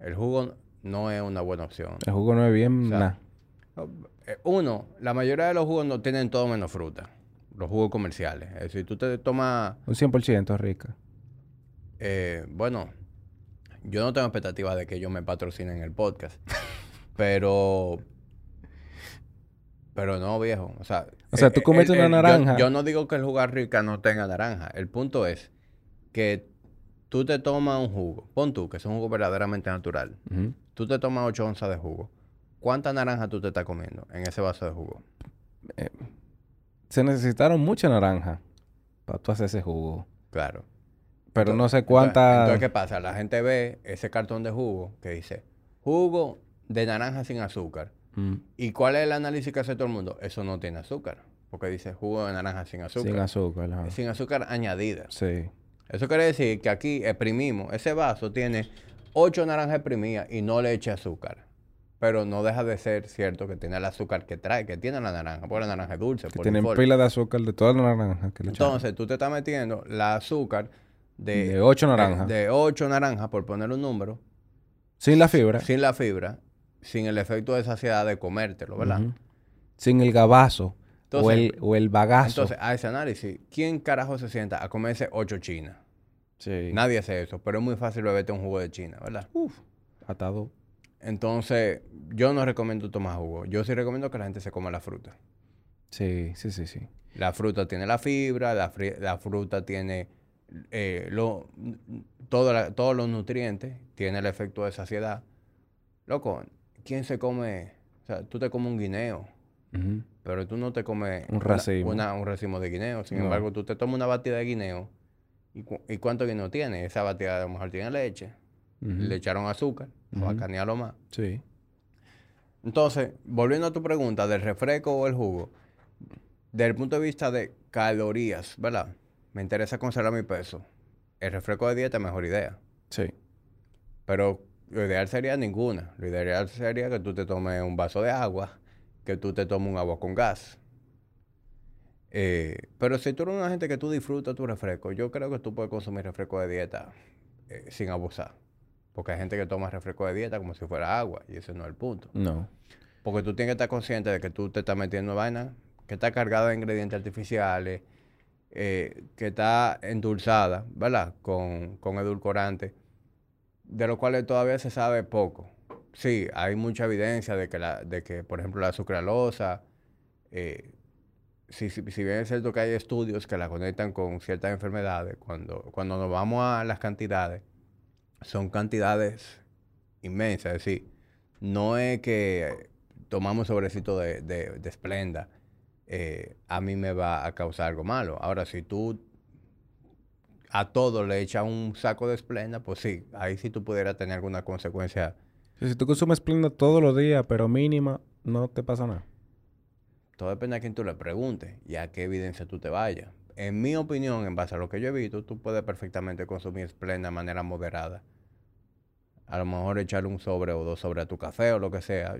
El jugo no es una buena opción. El jugo no es bien O sea, nada. Eh, Uno, la mayoría de los jugos no tienen todo menos fruta. Los jugos comerciales. Es decir, tú te tomas, Un 100% rica. eh, bueno, yo no tengo expectativa de que ellos me patrocinen el podcast. <laughs> pero, pero no, viejo. O sea, O sea, eh, tú cometes una yo- naranja. Yo, no digo que el jugar rica no tenga naranja. El punto es que tú te tomas un jugo. Pon tú, que es un jugo verdaderamente natural. Tú te tomas 8 onzas de jugo. ¿Cuánta naranja tú te estás comiendo en ese vaso de jugo? Se necesitaron mucha naranja para tú hacer ese jugo. Claro. Pero no sé cuánta... Entonces, ¿qué pasa? La gente ve ese cartón de jugo que dice jugo de naranja sin azúcar. Mm, ¿Y cuál es el análisis que hace todo el mundo? Eso no tiene azúcar. Porque dice jugo de naranja sin azúcar. Sin azúcar. ajá. Sin azúcar añadida. Sí. Eso quiere decir que aquí exprimimos. Ese vaso tiene 8 naranjas exprimidas y no le eche azúcar. Pero no deja de ser cierto que tiene el azúcar que trae, que tiene la naranja. Porque la naranja es dulce. Que tienen pila de azúcar de toda la naranja que le echaron. Entonces, tú te estás metiendo la azúcar de... De ocho naranjas. De 8 naranjas, por poner un número. Sin la fibra. Sin la fibra. Sin el efecto de saciedad de comértelo, ¿verdad? Sin el gabazo. O, el, o el bagazo. Entonces, a ese análisis, ¿quién carajo se sienta a comerse 8 chinas? sí. Nadie hace eso, pero es muy fácil beberte un jugo de china, ¿verdad? Uf. Atado. Entonces, yo no recomiendo tomar jugo. Yo sí recomiendo que la gente se coma la fruta. Sí, sí, sí, sí. La fruta tiene la fibra, la, la fruta tiene eh, lo, todo la- todos los nutrientes, tiene el efecto de saciedad. Loco, ¿quién se come? O sea, tú te comes un guineo, Pero tú no te comes Un racimo. una- un racimo de guineo. Sin No. embargo, tú te tomas una batida de guineo. ¿Y, cu- y cuánto guineo tiene? Esa batida a lo mejor tiene leche. Le echaron azúcar, para canearlo más. Sí. Entonces, volviendo a tu pregunta del refresco o el jugo, desde el punto de vista de calorías, ¿verdad? Me interesa conservar mi peso. El refresco de dieta es mejor idea. Sí. Pero lo ideal sería ninguna. Lo ideal sería que tú te tomes un vaso de agua, que tú te tomes un agua con gas. Eh, pero si tú eres una gente que tú disfrutas tu refresco, yo creo que tú puedes consumir refresco de dieta eh, sin abusar. Porque hay gente que toma refresco de dieta como si fuera agua, y ese no es el punto. No. Porque tú tienes que estar consciente de que tú te estás metiendo en vaina que está cargada de ingredientes artificiales, eh, que está endulzada, ¿verdad? Con, con edulcorantes, de los cuales todavía se sabe poco. Sí, hay mucha evidencia de que, la, de que por ejemplo, la sucralosa, eh, si, si, si bien es cierto que hay estudios que la conectan con ciertas enfermedades, cuando, cuando nos vamos a las cantidades, son cantidades inmensas. Es decir, no es que tomamos sobrecito de, de, de Splenda, eh, a mí me va a causar algo malo. Ahora, si tú a todo le echas un saco de Splenda, pues sí, ahí sí tú pudieras tener alguna consecuencia. Si tú consumes Splenda todos los días, pero mínima, no te pasa nada. Todo depende a quién tú le preguntes y a qué evidencia tú te vayas. en mi opinión, en base a lo que yo he visto, tú puedes perfectamente consumir Splenda de manera moderada. A lo mejor echarle un sobre o dos sobre a tu café o lo que sea,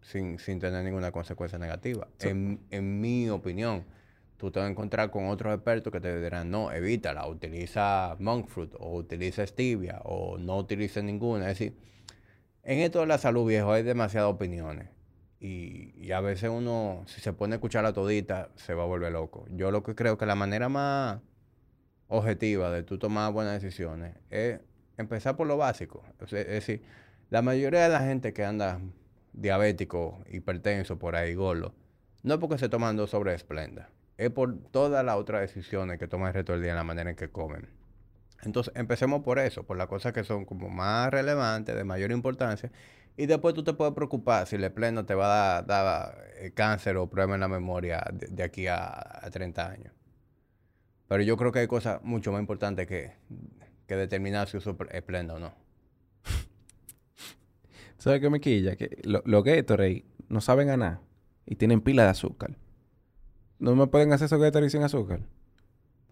sin, sin tener ninguna consecuencia negativa. En, en mi opinión, tú te vas a encontrar con otros expertos que te dirán, no, evítala, utiliza monk fruit o utiliza stevia o no utilice ninguna. Es decir, en esto de la salud, viejo, hay demasiadas opiniones. Y, a veces uno, si se pone a escuchar la todita, se va a volver loco. Yo lo que creo que la manera más objetiva de tú tomar buenas decisiones es empezar por lo básico. Es, decir, la mayoría de la gente que anda diabético, hipertenso, por ahí, golo, no es porque se toman dos sobre esplenda. Es por todas las otras decisiones que toman el resto del día en la manera en que comen. Entonces, empecemos por eso, por las cosas que son como más relevantes, de mayor importancia. Y después tú te puedes preocupar si el pleno te va a dar, eh, cáncer o problema en la memoria de, aquí a, 30 años. Pero yo creo que hay cosas mucho más importantes que, que determinar si uso pleno o no. <laughs> ¿Sabes qué me quilla? Que los lo Gatorade no saben a nada y tienen pila de azúcar. ¿No me pueden hacer esos Gatorade sin azúcar?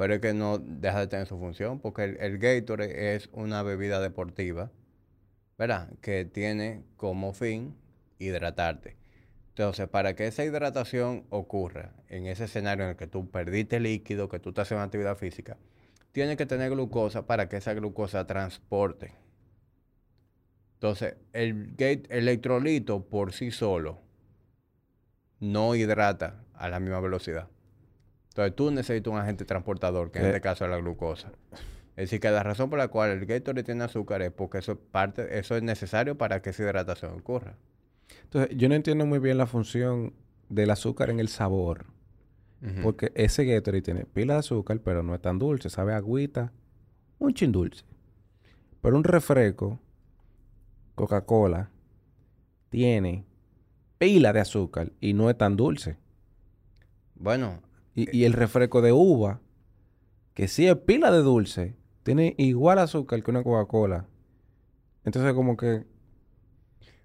Pero es que no deja de tener su función, porque el, el es una bebida deportiva, ¿verdad? Que tiene como fin hidratarte. Entonces, para que esa hidratación ocurra en ese escenario en el que tú perdiste líquido, que tú estás haciendo actividad física, tiene que tener glucosa para que esa glucosa transporte. Entonces, el electrolito por sí solo no hidrata a la misma velocidad. Entonces tú necesitas un agente transportador, que en este caso es la glucosa. Es decir, que la razón por la cual el Gatorade tiene azúcar es porque eso es parte, eso es necesario para que esa hidratación ocurra. Entonces, yo no entiendo muy bien la función del azúcar en el sabor. Porque ese Gatorade tiene pila de azúcar, pero no es tan dulce. Sabe agüita, un chin dulce. Pero un refresco, Coca-Cola, tiene pila de azúcar y no es tan dulce. Bueno, y, el refresco de uva, que sí es pila de dulce, tiene igual azúcar que una Coca-Cola. Entonces, como que.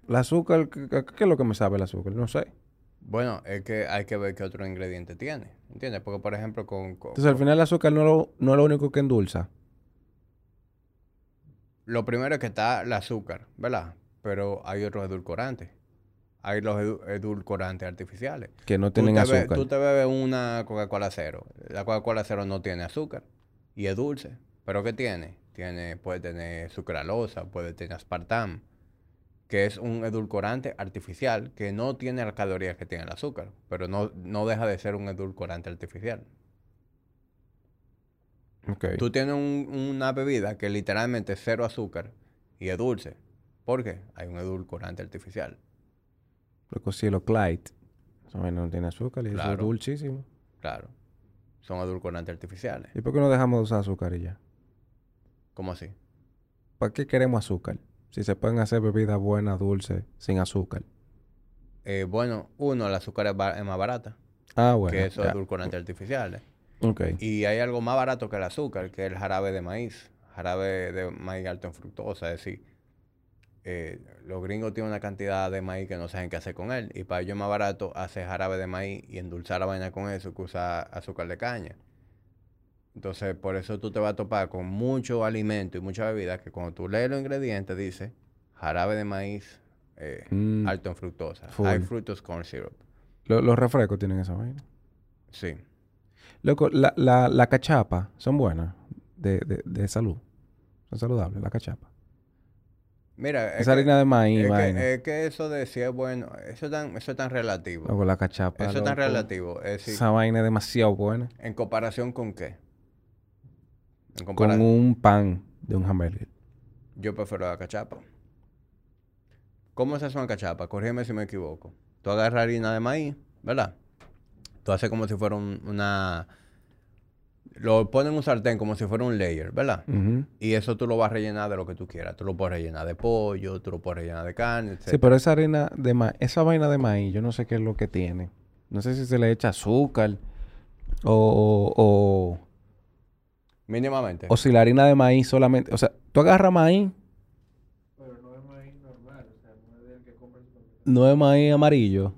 El azúcar, ¿qué, es lo que me sabe el azúcar? No sé. Bueno, es que hay que ver qué otro ingrediente tiene. ¿Entiendes? Porque, por ejemplo, con. Entonces, al final, el azúcar no, lo, no es lo único que endulza. Lo primero es que está el azúcar, ¿verdad? Pero hay otros edulcorantes hay los edulcorantes artificiales. Que no tienen azúcar. tú te bebes una Coca-Cola cero. La Coca-Cola cero no tiene azúcar y es dulce. ¿Pero qué tiene? tiene puede tener sucralosa, puede tener aspartam, que es un edulcorante artificial que no tiene las calorías que tiene el azúcar, pero no, no deja de ser un edulcorante artificial. Okay. Tú tienes una bebida que literalmente es cero azúcar y es dulce. ¿Por qué? Hay un edulcorante artificial. Porque cielo Clyde, eso no tiene azúcar y es dulcísimo. Claro. Son edulcorantes artificiales. ¿Y por qué no dejamos de usar azúcar y ya? ¿Cómo así? ¿Para qué queremos azúcar? Si se pueden hacer bebidas buenas, dulces, sin azúcar. Eh, bueno, uno, el azúcar es, más barata. Ah, bueno. Que esos edulcorantes artificiales. Ok. Y hay algo más barato que el azúcar, que es el jarabe de maíz. Jarabe de maíz alto en fructosa. Es decir, eh, los gringos tienen una cantidad de maíz que no saben qué hacer con él. Y para ellos es más barato hacer jarabe de maíz y endulzar la vaina con eso que usar azúcar de caña. Entonces, por eso tú te vas a topar con mucho alimento y mucha bebida que cuando tú lees los ingredientes dice jarabe de maíz eh, mm. alto en fructosa. High fructose corn syrup. los refrescos tienen esa vaina. Sí. Loco, la, la, cachapa son buenas de, de, de salud. Son saludables, la cachapa. Mira, esa harina de maíz, es que, eso de si es bueno, eso es tan, eso es tan relativo. Luego la cachapa. Eso es tan relativo. esa vaina es demasiado buena. ¿En comparación con qué? con un pan de un hamburger. Yo prefiero la cachapa. ¿Cómo se hace una cachapa? Corrígeme si me equivoco. Tú agarras harina de maíz, ¿verdad? Tú haces como si fuera una lo ponen en un sartén como si fuera un layer, ¿verdad? Y eso tú lo vas a rellenar de lo que tú quieras. Tú lo puedes rellenar de pollo, tú lo puedes rellenar de carne, etc. Sí, pero esa harina de maíz, esa vaina de maíz, yo no sé qué es lo que tiene. No sé si se le echa azúcar o, o mínimamente. O si la harina de maíz solamente, o sea, tú agarras maíz pero no es maíz normal, o sea, no es del que compra No es maíz amarillo.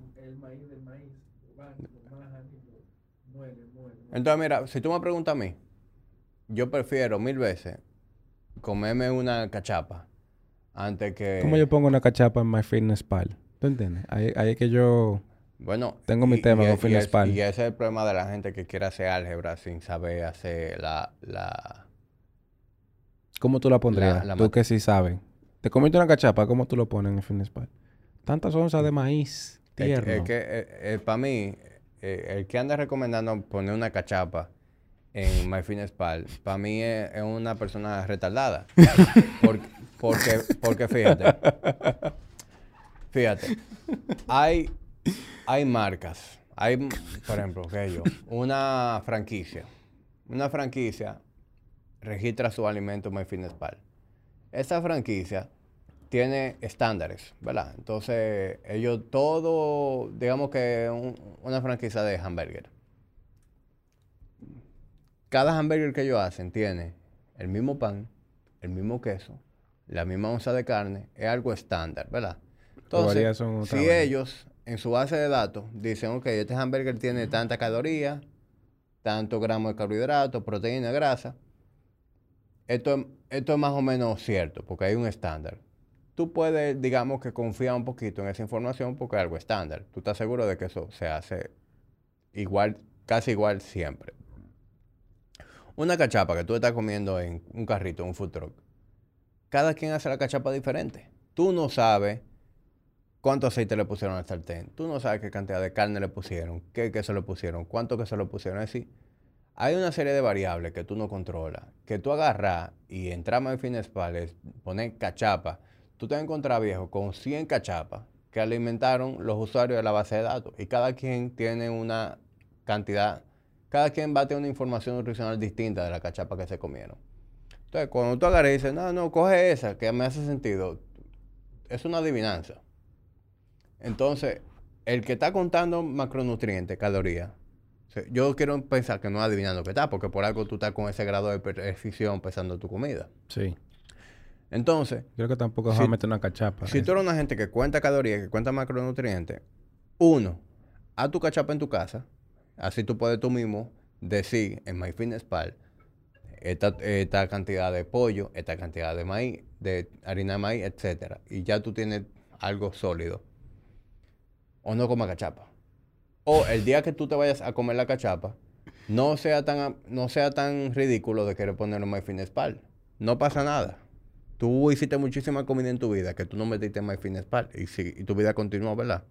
Entonces, mira, si tú me preguntas a mí, yo prefiero mil veces comerme una cachapa antes que... ¿Cómo yo pongo una cachapa en MyFitnessPal? ¿Tú entiendes? Ahí, ahí es que yo Bueno, tengo mi y- tema y, con es- y es- y ese es el problema de la gente que quiere hacer álgebra sin saber hacer la... la ¿Cómo tú la pondrías? La- la tú que sí sabes. Te comiste una cachapa, ¿cómo tú lo pones en el FitnessPal? Tantas onzas de maíz es, tierno. es que para mí, eh, el que anda recomendando poner una cachapa en <laughs> MyFitnessPal, para mí es, es una persona retardada. <laughs> porque, porque, porque fíjate, fíjate, hay, hay marcas, hay, por ejemplo, que yo, una franquicia, una franquicia registra su alimento en MyFitnessPal. Esa franquicia tiene estándares, ¿verdad? Entonces, ellos todo, digamos que un- una franquicia de hamburger. Cada hamburger que ellos hacen tiene el mismo pan, el mismo queso, la misma onza de carne, es algo estándar, ¿verdad? Entonces, son si ellos en su base de datos dicen, ok, este hamburger tiene tanta caloría, tantos gramos de carbohidratos, proteína, grasa, esto, es- esto es más o menos cierto, porque hay un estándar. Tú puedes, digamos que confiar un poquito en esa información porque es algo estándar. Tú estás seguro de que eso se hace igual, casi igual siempre. Una cachapa que tú estás comiendo en un carrito, en un food truck. Cada quien hace la cachapa diferente. Tú no sabes cuánto aceite le pusieron al sartén. Tú no sabes qué cantidad de carne le pusieron, qué queso le pusieron, cuánto queso le pusieron. Es decir, hay una serie de variables que tú no controlas. Que tú agarras y en Finespales, poner cachapa. Tú te vas a encontrar, viejo, con 100 cachapas que alimentaron los usuarios de la base de datos. Y cada quien tiene una cantidad, cada quien va a tener una información nutricional distinta de la cachapa que se comieron. Entonces, cuando tú agarras y dices, no, no, coge esa, que me hace sentido, es una adivinanza. Entonces, el que está contando macronutrientes, calorías, yo quiero pensar que no adivinando qué está, porque por algo tú estás con ese grado de precisión pesando tu comida. Sí. Entonces, Creo que tampoco Si- vas a meter una cachapa. si tú eres una gente que cuenta calorías, que cuenta macronutrientes, uno, haz tu cachapa en tu casa. Así tú puedes tú mismo decir en MyFitnessPal esta, esta cantidad de pollo, esta cantidad de maíz, de harina de maíz, etcétera. Y ya tú tienes algo sólido. O no coma cachapa. O el día que tú te vayas a comer la cachapa, no sea tan, no sea tan ridículo de querer ponerlo en MyFitnessPal. No pasa nada. Tú hiciste muchísima comida en tu vida que tú no metiste en MyFitnessPal y, si- y tu vida continuó, ¿verdad?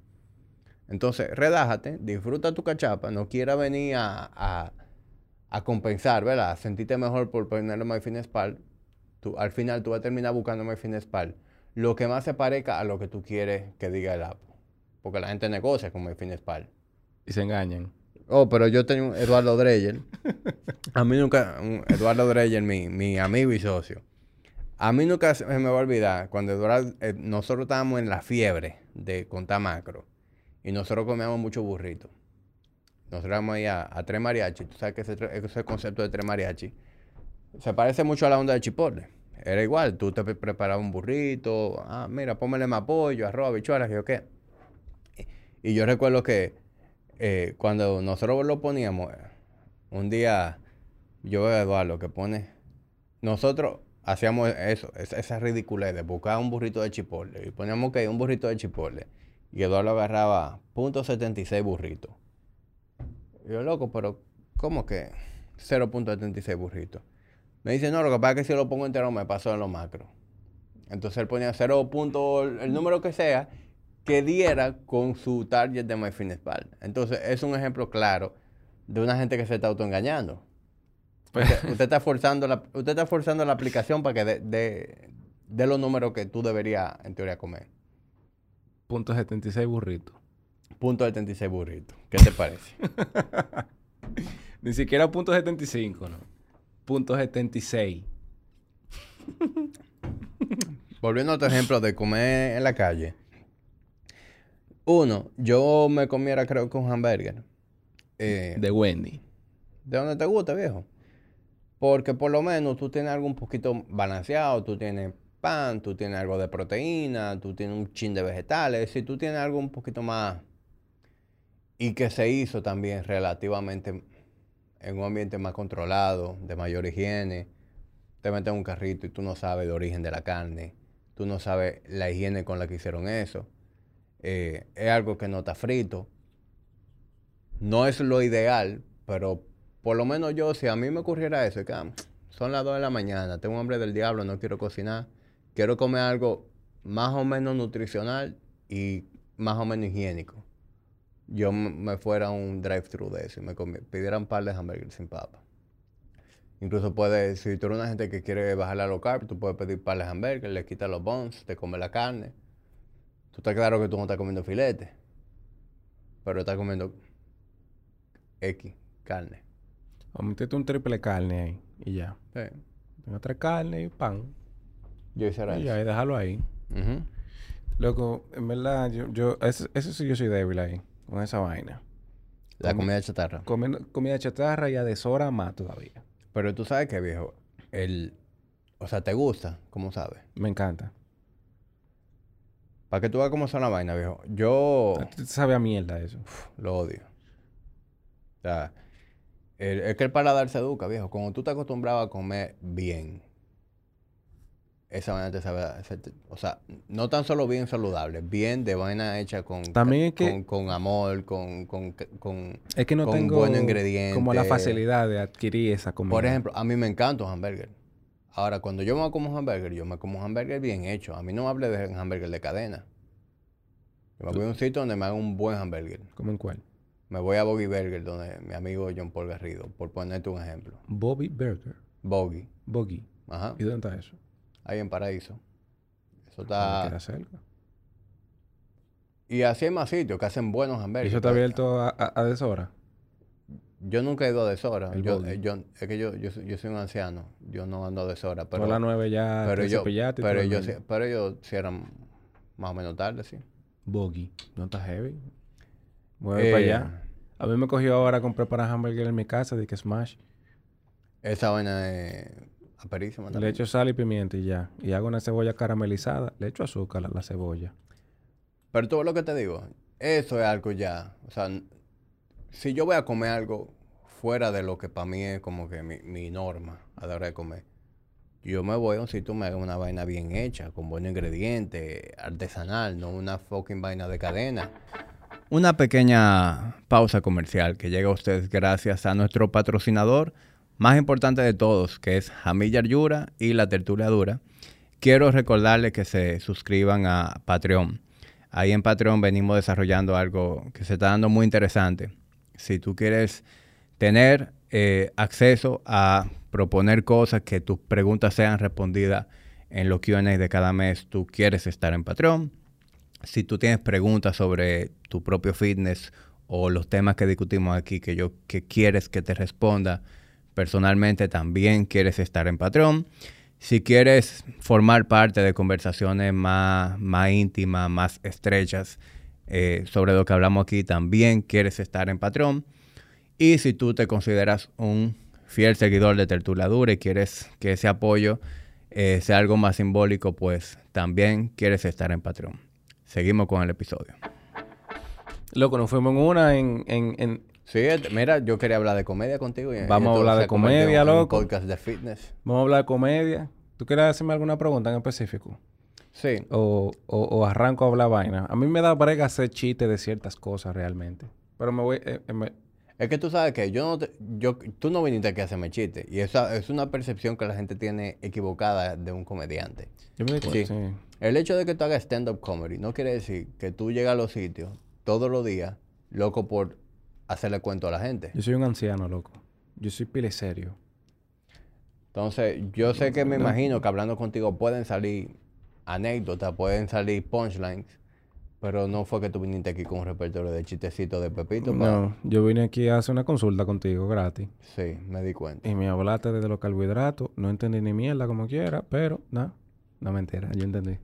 Entonces, relájate, disfruta tu cachapa, no quieras venir a, a, a compensar, ¿verdad? A sentirte mejor por ponerlo en MyFitnessPal. Tú, al final tú vas a terminar buscando en MyFitnessPal lo que más se parezca a lo que tú quieres que diga el app. Porque la gente negocia con MyFitnessPal. Y se engañan. Oh, pero yo tengo un Eduardo Dreyer. A mí nunca, un Eduardo Dreyer, mi, mi amigo y socio. A mí nunca se me va a olvidar cuando Eduardo, eh, nosotros estábamos en la fiebre de contar macro y nosotros comíamos mucho burrito. Nosotros íbamos ahí a, a Tres Mariachi. Tú sabes que ese, concepto de Tres Mariachi se parece mucho a la onda de Chipotle. Era igual, tú te pre- preparabas un burrito, ah, mira, póngale más pollo, arroz, habichuelas, y yo qué. Y yo recuerdo que eh, cuando nosotros lo poníamos, un día yo veo a Eduardo que pone, nosotros hacíamos eso, es- esa ridiculez de buscar un burrito de chipotle y poníamos que un burrito de chipotle y Eduardo agarraba .76 burritos. Yo, loco, pero ¿cómo que 0.76 burritos? Me dice, no, lo que pasa es que si lo pongo entero me paso en los macros. Entonces él ponía 0. punto, el número que sea que diera con su target de MyFitnessPal. Entonces es un ejemplo claro de una gente que se está autoengañando. Usted, <laughs> usted está forzando la, usted está forzando la aplicación para que dé de, de los números que tú deberías en teoría comer. Punto 76 burritos. Punto 76 burritos. ¿Qué te parece? <laughs> Ni siquiera punto 75, ¿no? Punto 76. <laughs> Volviendo a otro ejemplo de comer en la calle. Uno, yo me comiera creo que un hamburger. Eh, De Wendy. ¿De dónde te gusta, viejo? Porque por lo menos tú tienes algo un poquito balanceado, tú tienes pan, tú tienes algo de proteína, tú tienes un chin de vegetales, si tú tienes algo un poquito más y que se hizo también relativamente en un ambiente más controlado, de mayor higiene. Te metes en un carrito y tú no sabes el origen de la carne, tú no sabes la higiene con la que hicieron eso. Eh, es algo que no está frito. No es lo ideal, pero por lo menos yo, si a mí me ocurriera eso, que ah, son las 2 de la mañana, tengo hambre del diablo, no quiero cocinar, quiero comer algo más o menos nutricional y más o menos higiénico. Yo me fuera a un drive-thru de eso y me pidiera un par de hamburguesas sin papa. Incluso puedes, si tú eres una gente que quiere bajar la low carb, tú puedes pedir par de hamburguesas, le quitas los buns, te comes la carne. Tú estás claro que tú no estás comiendo filete, pero estás comiendo X, carne. O metete un triple carne ahí y ya. Sí. Tengo tres carnes y pan. Yo hiciera y ya, y déjalo ahí. Loco, en verdad, yo, yo eso, sí yo soy débil ahí, con esa vaina. La comida chatarra. comida chatarra y adesora más todavía. Pero tú sabes que, viejo, el... O sea, ¿te gusta? ¿Cómo sabes? Me encanta. Para que tú veas cómo son la vaina, viejo. Yo... Sabe a mierda eso. lo odio. O sea, es que el paladar se educa, viejo. Cuando tú te acostumbrado a comer bien, esa vaina te sabe, o sea, no tan solo bien saludable, bien de vaina hecha con, También que, con, amor, con, con, con, es que no tengo buenos ingredientes. Como la facilidad de adquirir esa comida. Por ejemplo, a mí me encanta un hamburger. Ahora, cuando yo me como un hamburger, yo me como un hamburger bien hecho. A mí no me hable de hamburger de cadena. Yo me voy a un sitio donde me haga un buen hamburger. ¿Cómo en cuál? Me voy a Boggy Burger, donde mi amigo John Paul Garrido, por ponerte un ejemplo. Bobby Burger. Boggy. Boggy. Ajá. ¿Y dónde está eso? ahí en Paraíso. Eso está... cerca. Y así hay más sitios que hacen buenos hamburguesas. ¿Y eso está abierto a, a, deshora? Yo nunca he ido a deshora. Yo, eh, yo, es que yo, yo, yo, soy un anciano. Yo no ando a deshora. Pero, a las nueve ya pero yo, pero, yo, pero ellos cierran más o menos tarde, sí. Boggy. ¿No está heavy? Voy para allá. Eh, a mí me cogió ahora comprar para hamburger en mi casa de que Smash. Esa vaina es Aperísima Le echo sal y pimienta y ya. Y hago una cebolla caramelizada. Le echo azúcar a la cebolla. Pero todo lo que te digo, eso es algo ya. O sea, si yo voy a comer algo fuera de lo que para mí es como que mi, norma a la hora de comer, yo me voy a un sitio me hago una vaina bien hecha, con buenos ingredientes, artesanal, no una fucking vaina de cadena. Una pequeña pausa comercial que llega a ustedes gracias a nuestro patrocinador más importante de todos, que es Jamilla Yura y La Tertulia Dura, quiero recordarles que se suscriban a Patreon. Ahí en Patreon venimos desarrollando algo que se está dando muy interesante. Si tú quieres tener eh, acceso a proponer cosas, que tus preguntas sean respondidas en los QA de cada mes, tú quieres estar en Patreon. Si tú tienes preguntas sobre tu propio fitness o los temas que discutimos aquí que yo que quieres que te responda, personalmente también quieres estar en Patreon. Si quieres formar parte de conversaciones más, más íntimas, más estrechas eh, sobre lo que hablamos aquí, también quieres estar en Patreon. Y si tú te consideras un fiel seguidor de Tertuladura y quieres que ese apoyo eh, sea algo más simbólico, pues también quieres estar en Patreon. Seguimos con el episodio. Loco, nos fuimos en una en, Sí, mira, yo quería hablar de comedia contigo. Vamos a hablar de comedia, loco. podcast de fitness. Vamos a hablar de comedia. ¿Tú quieres hacerme alguna pregunta en específico? Sí. O, o, arranco a hablar vaina. A mí me da brega hacer chistes de ciertas cosas realmente. Pero me voy... Eh, eh, es que tú sabes que yo no te, yo, tú no viniste aquí a hacerme chistes. Y esa es una percepción que la gente tiene equivocada de un comediante. Yo me sí. sí. El hecho de que tú hagas stand-up comedy no quiere decir que tú llegas a los sitios todos los días, loco por hacerle cuento a la gente. Yo soy un anciano, loco. Yo soy pile serio. Entonces, yo sé que me imagino que hablando contigo pueden salir anécdotas, pueden salir punchlines, pero no fue que tú viniste aquí con un repertorio de chistecitos de Pepito. No, yo vine aquí a hacer una consulta contigo gratis. Sí, me di cuenta. Y me hablaste de los carbohidratos. No entendí ni mierda como quiera, pero no, no me entera, yo entendí.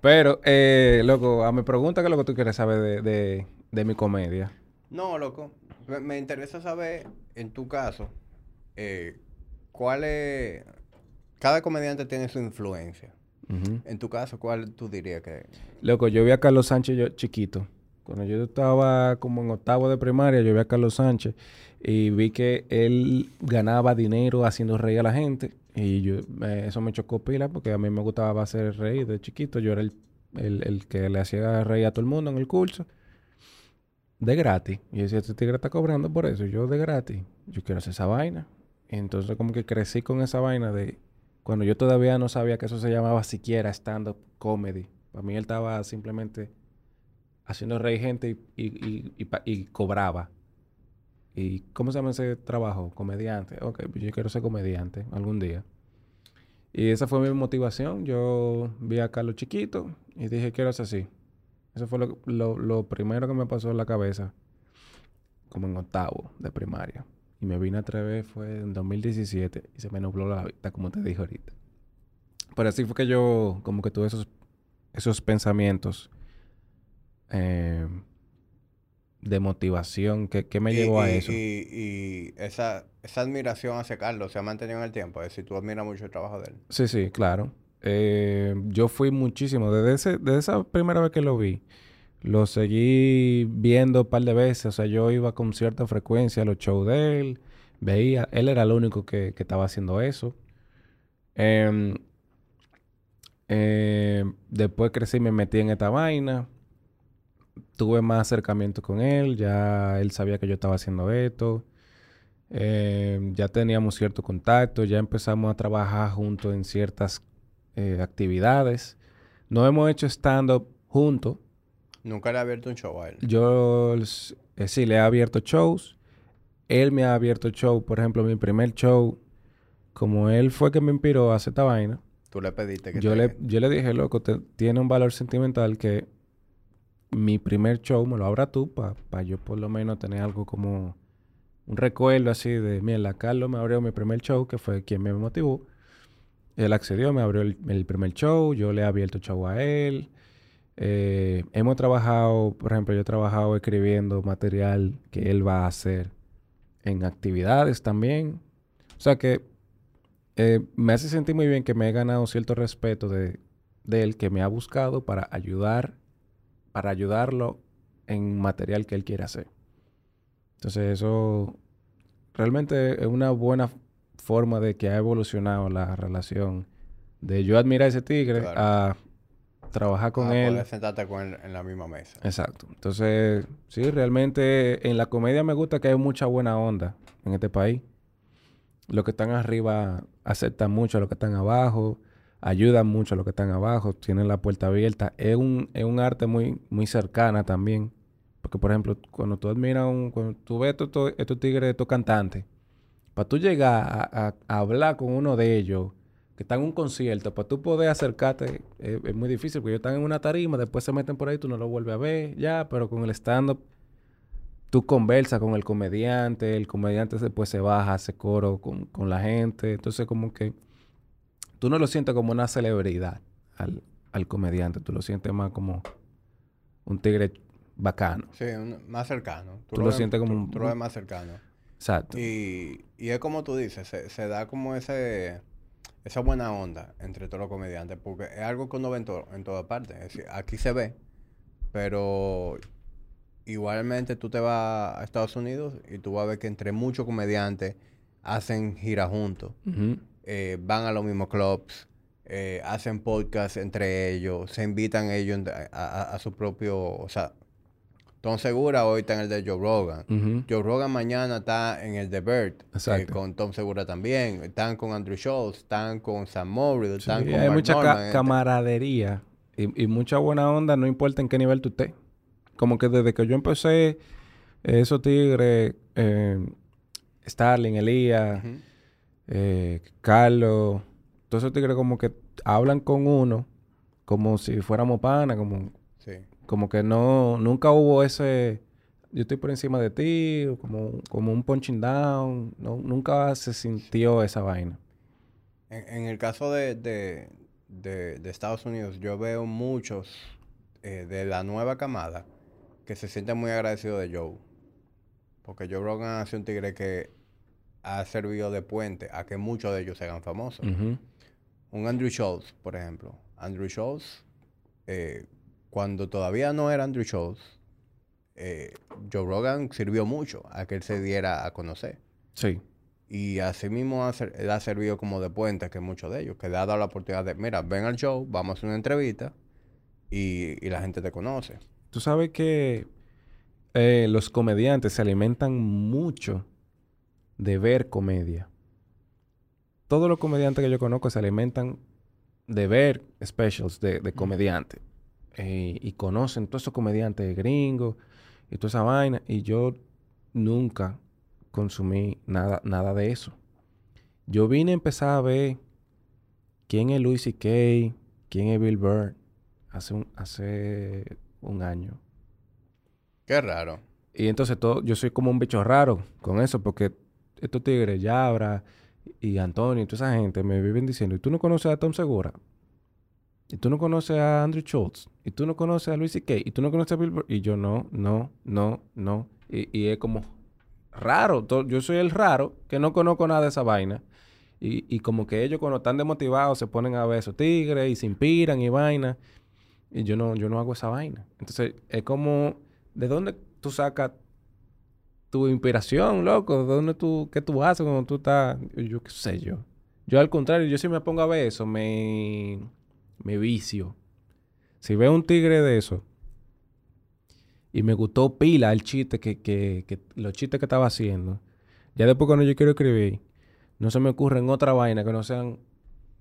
Pero, eh, loco, a mi pregunta, ¿qué es lo que tú quieres saber de, de, de mi comedia? No, loco. Me, interesa saber, en tu caso, eh, cuál es... Cada comediante tiene su influencia. En tu caso, ¿cuál tú dirías que...? Loco, yo vi a Carlos Sánchez yo, chiquito. Cuando yo estaba como en octavo de primaria, yo vi a Carlos Sánchez y vi que él ganaba dinero haciendo reír a la gente. Y yo, eso me chocó pila porque a mí me gustaba hacer reír de chiquito. Yo era el, el, que le hacía reír a todo el mundo en el curso. De gratis. Y decía, este tigre está cobrando por eso. Yo de gratis. Yo quiero hacer esa vaina. Entonces como que crecí con esa vaina de... Cuando yo todavía no sabía que eso se llamaba siquiera stand-up comedy. Para mí él estaba simplemente haciendo reír gente y, y, y, y cobraba. ¿Y cómo se llama ese trabajo? Comediante. Ok, pues yo quiero ser comediante algún día. Y esa fue mi motivación. Yo vi a Carlos chiquito y dije, quiero ser así. Eso fue lo, lo, primero que me pasó en la cabeza, como en octavo de primaria. Y me vine a atrever fue en 2017 y se me nubló la vista, como te dije ahorita. Pero así fue que yo como que tuve esos, esos pensamientos. Eh, de motivación? ¿Qué, qué me llevó a eso? Y, y, esa, esa admiración hacia Carlos se ha mantenido en el tiempo. Es decir, tú admiras mucho el trabajo de él. Sí, sí, claro. Eh, yo fui muchísimo. Desde, ese, desde esa primera vez que lo vi, lo seguí viendo un par de veces. O sea, yo iba con cierta frecuencia a los shows de él. Veía, él era el único que, que estaba haciendo eso. Eh, eh, después crecí y me metí en esta vaina tuve más acercamiento con él, ya él sabía que yo estaba haciendo esto, eh, ya teníamos cierto contacto, ya empezamos a trabajar juntos en ciertas eh, actividades. No hemos hecho stand-up juntos. ¿Nunca le ha abierto un show a él? Yo eh, sí, le he abierto shows. Él me ha abierto show. Por ejemplo, mi primer show, como él fue que me inspiró a hacer esta vaina. Tú le pediste que yo Le, yo le dije, loco, tiene un valor sentimental que mi primer show me lo abra tú para yo por lo menos tener algo como un recuerdo así de, mira, Carlos me abrió mi primer show, que fue quien me motivó. Él accedió, me abrió el, primer show, yo le he abierto show a él. Eh, hemos trabajado, por ejemplo, yo he trabajado escribiendo material que él va a hacer en actividades también. O sea que eh, me hace sentir muy bien que me he ganado cierto respeto de, de él, que me ha buscado para ayudar para ayudarlo en material que él quiere hacer. Entonces eso realmente es una buena forma de que ha evolucionado la relación de yo admirar a ese tigre a trabajar con él. Poder sentarte con él en la misma mesa. Exacto. Entonces, sí, realmente en la comedia me gusta que hay mucha buena onda en este país. Los que están arriba aceptan mucho a los que están abajo ayudan mucho a los que están abajo, tienen la puerta abierta. Es un, es un arte muy, muy cercana también. Porque, por ejemplo, cuando tú admiras un, cuando tú ves estos, estos tigres, estos cantantes, para tú llegar a, hablar con uno de ellos, que están en un concierto, para tú poder acercarte, es, muy difícil, porque ellos están en una tarima, después se meten por ahí, tú no lo vuelves a ver, ya, pero con el stand-up, tú conversas con el comediante, el comediante después se baja, hace coro con, con la gente, entonces como que tú no lo sientes como una celebridad al, comediante, tú lo sientes más como un tigre bacano. Sí, más cercano. Tú, lo, sientes como un... Tú lo ves más cercano. Exacto. Y, y es como tú dices, se, da como ese esa buena onda entre todos los comediantes, porque es algo que uno ve en, en todas partes. Es decir, aquí se ve, pero igualmente tú te vas a Estados Unidos y tú vas a ver que entre muchos comediantes hacen gira juntos. Eh, van a los mismos clubs, eh, hacen podcast entre ellos, se invitan ellos a, su propio, o sea, Tom Segura hoy está en el de Joe Rogan. Joe Rogan mañana está en el de Bert. Eh, con Tom Segura también. Están con Andrew Schultz, están con Sam Morrill, están con Hay mucha este. camaradería y, mucha buena onda, no importa en qué nivel tú estés. Como que desde que yo empecé, esos tigres, Starling, Elías eh, Carlos, todos esos tigres como que hablan con uno como si fuéramos pana, como, como que no, nunca hubo ese, yo estoy por encima de ti, como, como un punching down, no, nunca se sintió esa vaina. En, el caso de, de, de, Estados Unidos, yo veo muchos eh, de la nueva camada que se sienten muy agradecidos de Joe. Porque Joe Rogan hace un tigre que ha servido de puente a que muchos de ellos se hagan famosos. Un Andrew Schultz, por ejemplo. Andrew Schultz, eh, cuando todavía no era Andrew Schultz, eh, Joe Rogan sirvió mucho a que él se diera a conocer. Sí. Y así mismo ha, ser- ha servido como de puente que muchos de ellos, que le ha dado la oportunidad de, mira, ven al show, vamos a hacer una entrevista y, y la gente te conoce. Tú sabes que eh, los comediantes se alimentan mucho de ver comedia. Todos los comediantes que yo conozco se alimentan de ver specials de, de comediantes. Eh, y conocen todos esos comediantes gringos y toda esa vaina. Y yo nunca consumí nada, nada de eso. Yo vine a empezar a ver quién es Louis C.K., quién es Bill Burr hace un, hace un año. Qué raro. Y entonces todo, yo soy como un bicho raro con eso, porque estos tigres, Yabra y Antonio y toda esa gente me viven diciendo, ¿y tú no conoces a Tom Segura? ¿Y tú no conoces a Andrew Schultz? ¿Y tú no conoces a Luis C.K.? ¿Y tú no conoces a Bill Burr? Y yo no, no, no, no. Y, y es como raro. Yo soy el raro que no conozco nada de esa vaina. Y, y como que ellos cuando están desmotivados se ponen a ver esos tigres y se inspiran y vaina. Y yo no, yo no hago esa vaina. Entonces, es como, ¿de dónde tú sacas tu inspiración, loco? ¿De dónde tú, qué tú haces cuando tú estás, yo qué sé yo? Yo al contrario, yo si me pongo a ver eso, me, me vicio. Si veo un tigre de eso y me gustó pila el chiste que, que, que los chistes que estaba haciendo, ya después cuando yo quiero escribir, no se me ocurren otra vaina que no sean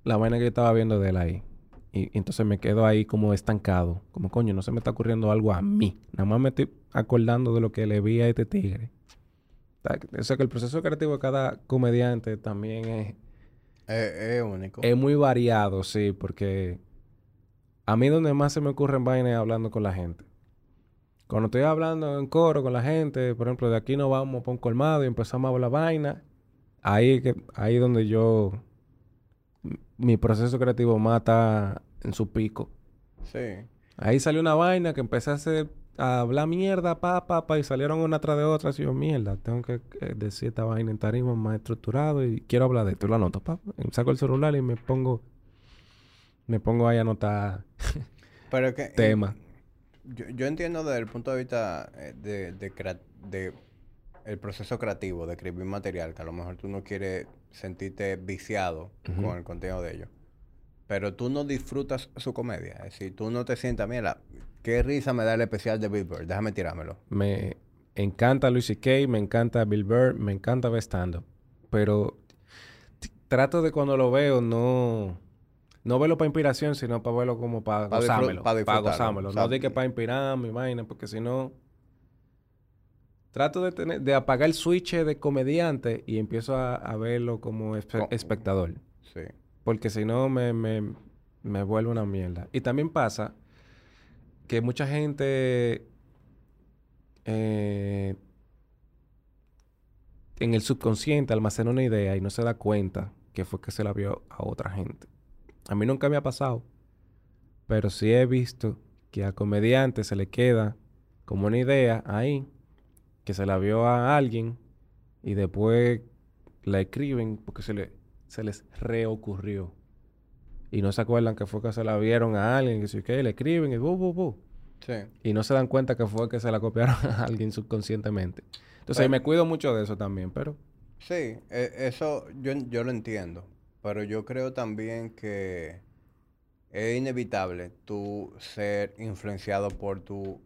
la vaina que yo estaba viendo de él ahí. Y, y entonces me quedo ahí como estancado. Como coño, no se me está ocurriendo algo a mí. Nada más me estoy acordando de lo que le vi a este tigre. O sea que el proceso creativo de cada comediante también es, Es, es único. es muy variado, sí, porque a mí donde más se me ocurren vainas es hablando con la gente. Cuando estoy hablando en coro con la gente, por ejemplo, de aquí nos vamos para un colmado y empezamos a hablar vaina, ahí es que ahí donde yo mi proceso creativo mata en su pico. Sí. Ahí salió una vaina que empecé a hacer a hablar mierda, pa, pa, pa, y salieron una tras de otra. Y yo, mierda, tengo que eh, decir esta vaina en tarima más estructurado y quiero hablar de esto. Y lo anoto, pa. Saco el celular y me pongo, me pongo ahí a anotar <laughs> Pero que... temas. Yo, yo entiendo desde el punto de vista eh, de, de, el proceso creativo, de escribir material, que a lo mejor tú no quieres sentirte viciado con el contenido de ellos. Pero tú no disfrutas su comedia. Es decir, tú no te sientas, mira, qué risa me da el especial de Bill Burr, déjame tirármelo. Me encanta Luis C.K., me encanta Bill Burr, me encanta ver stand-up. Pero trato de cuando lo veo no... No verlo para inspiración, sino para verlo como para gozármelo. pa Para disfrutarlo, gozármelo. o No de que para inspirarme, vaina, porque si no... Trato de tener, de apagar el switch de comediante y empiezo a, a verlo como espe- Co- espectador. Sí. Porque si no, me, me, me vuelve una mierda. Y también pasa que mucha gente eh, en el subconsciente almacena una idea y no se da cuenta que fue que se la vio a otra gente. A mí nunca me ha pasado, pero sí he visto que a comediantes se le queda como una idea ahí, que se la vio a alguien y después la escriben porque se, le, se les reocurrió. Y no se acuerdan que fue que se la vieron a alguien, que sí, que le escriben y bu, bu, bu. Sí. Y no se dan cuenta que fue que se la copiaron <laughs> a alguien subconscientemente. Entonces, Pero- me cuido mucho de eso también, pero... Sí, e- eso yo, yo lo entiendo, pero yo creo también que es inevitable tú ser influenciado por tu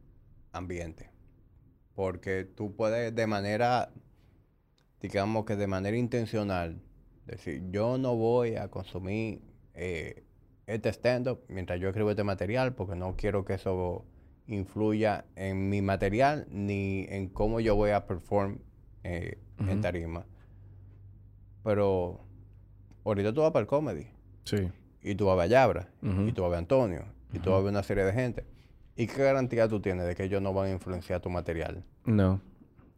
ambiente, porque tú puedes de manera, digamos que de manera intencional, decir, yo no voy a consumir eh, este stand-up mientras yo escribo este material, porque no quiero que eso influya en mi material ni en cómo yo voy a perform eh, en Ujú. tarima. Pero ahorita tú vas para el comedy Sí. y tú vas a ver Yabra y tú vas a ver Antonio y tú vas a ver una serie de gente. ¿Y qué garantía tú tienes de que ellos no van a influenciar tu material? No.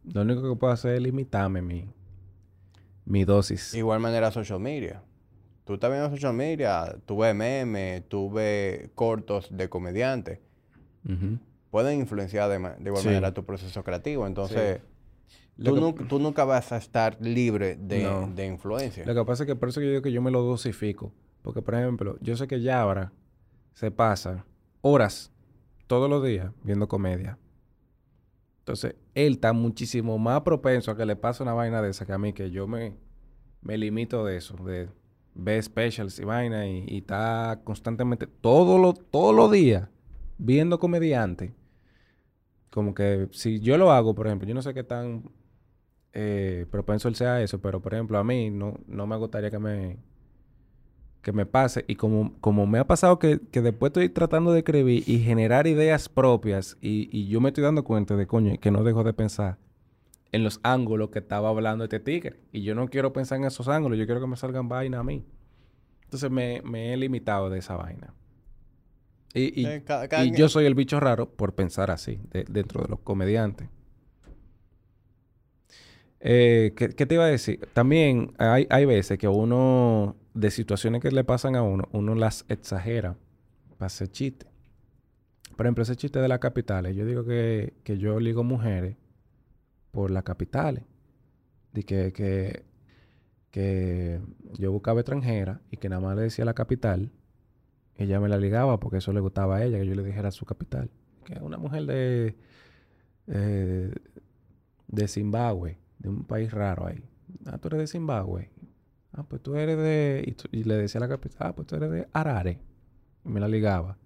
Lo único que puedo hacer es limitarme mi, mi dosis. Igual manera social media. Tú estás viendo social media, tú ves memes, tú ves cortos de comediantes. Pueden influenciar de, igual Sí. manera tu proceso creativo. Entonces, tú, que- nu- tú nunca vas a estar libre de, No. de influencia. Lo que pasa es que por eso que yo digo que yo me lo dosifico. Porque, por ejemplo, yo sé que Yabra se pasa horas todos los días viendo comedia. Entonces, él está muchísimo más propenso a que le pase una vaina de esa que a mí, que yo me, me limito de eso, de ver specials y vaina, y, está constantemente, todos los todos los días, viendo comediante. Como que si yo lo hago, por ejemplo, yo no sé qué tan eh, propenso él sea eso, pero por ejemplo, a mí no, no me gustaría que me que me pase. Y como, como me ha pasado que, que después estoy tratando de escribir y generar ideas propias y, y yo me estoy dando cuenta de, coño, que no dejo de pensar en los ángulos que estaba hablando este tigre. Y yo no quiero pensar en esos ángulos, yo quiero que me salgan vainas a mí. Entonces me, me he limitado de esa vaina. Y, y, Eh, cada y yo soy el bicho raro por pensar así, de- dentro de los comediantes. Eh, ¿qué, qué te iba a decir? También hay, hay veces que uno, de situaciones que le pasan a uno, uno las exagera para hacer chiste. Por ejemplo, ese chiste de las capitales. Yo digo que, que yo ligo mujeres por las capitales. De que, que, yo buscaba extranjera y que nada más le decía la capital. Ella me la ligaba porque eso le gustaba a ella, que yo le dijera su capital. Que una mujer de, eh, de Zimbabue, de un país raro ahí. Ah, tú eres de Zimbabue. Ah, pues tú eres de... Y, tú- le decía a la capital, ah, pues tú eres de Harare. Y me la ligaba.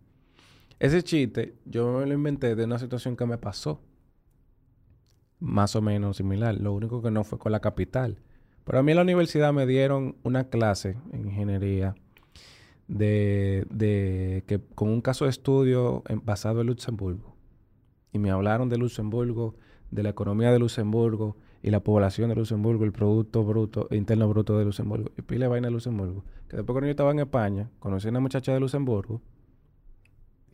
Ese chiste yo me lo inventé de una situación que me pasó. Más o menos similar. Lo único que no fue con la capital. Pero a mí en la universidad me dieron una clase en ingeniería de, de que con un caso de estudio basado en Luxemburgo. Y me hablaron de Luxemburgo, de la economía de Luxemburgo y la población de Luxemburgo, el producto bruto, interno bruto de Luxemburgo. Y pile vaina de Luxemburgo. Que después cuando yo estaba en España, conocí a una muchacha de Luxemburgo.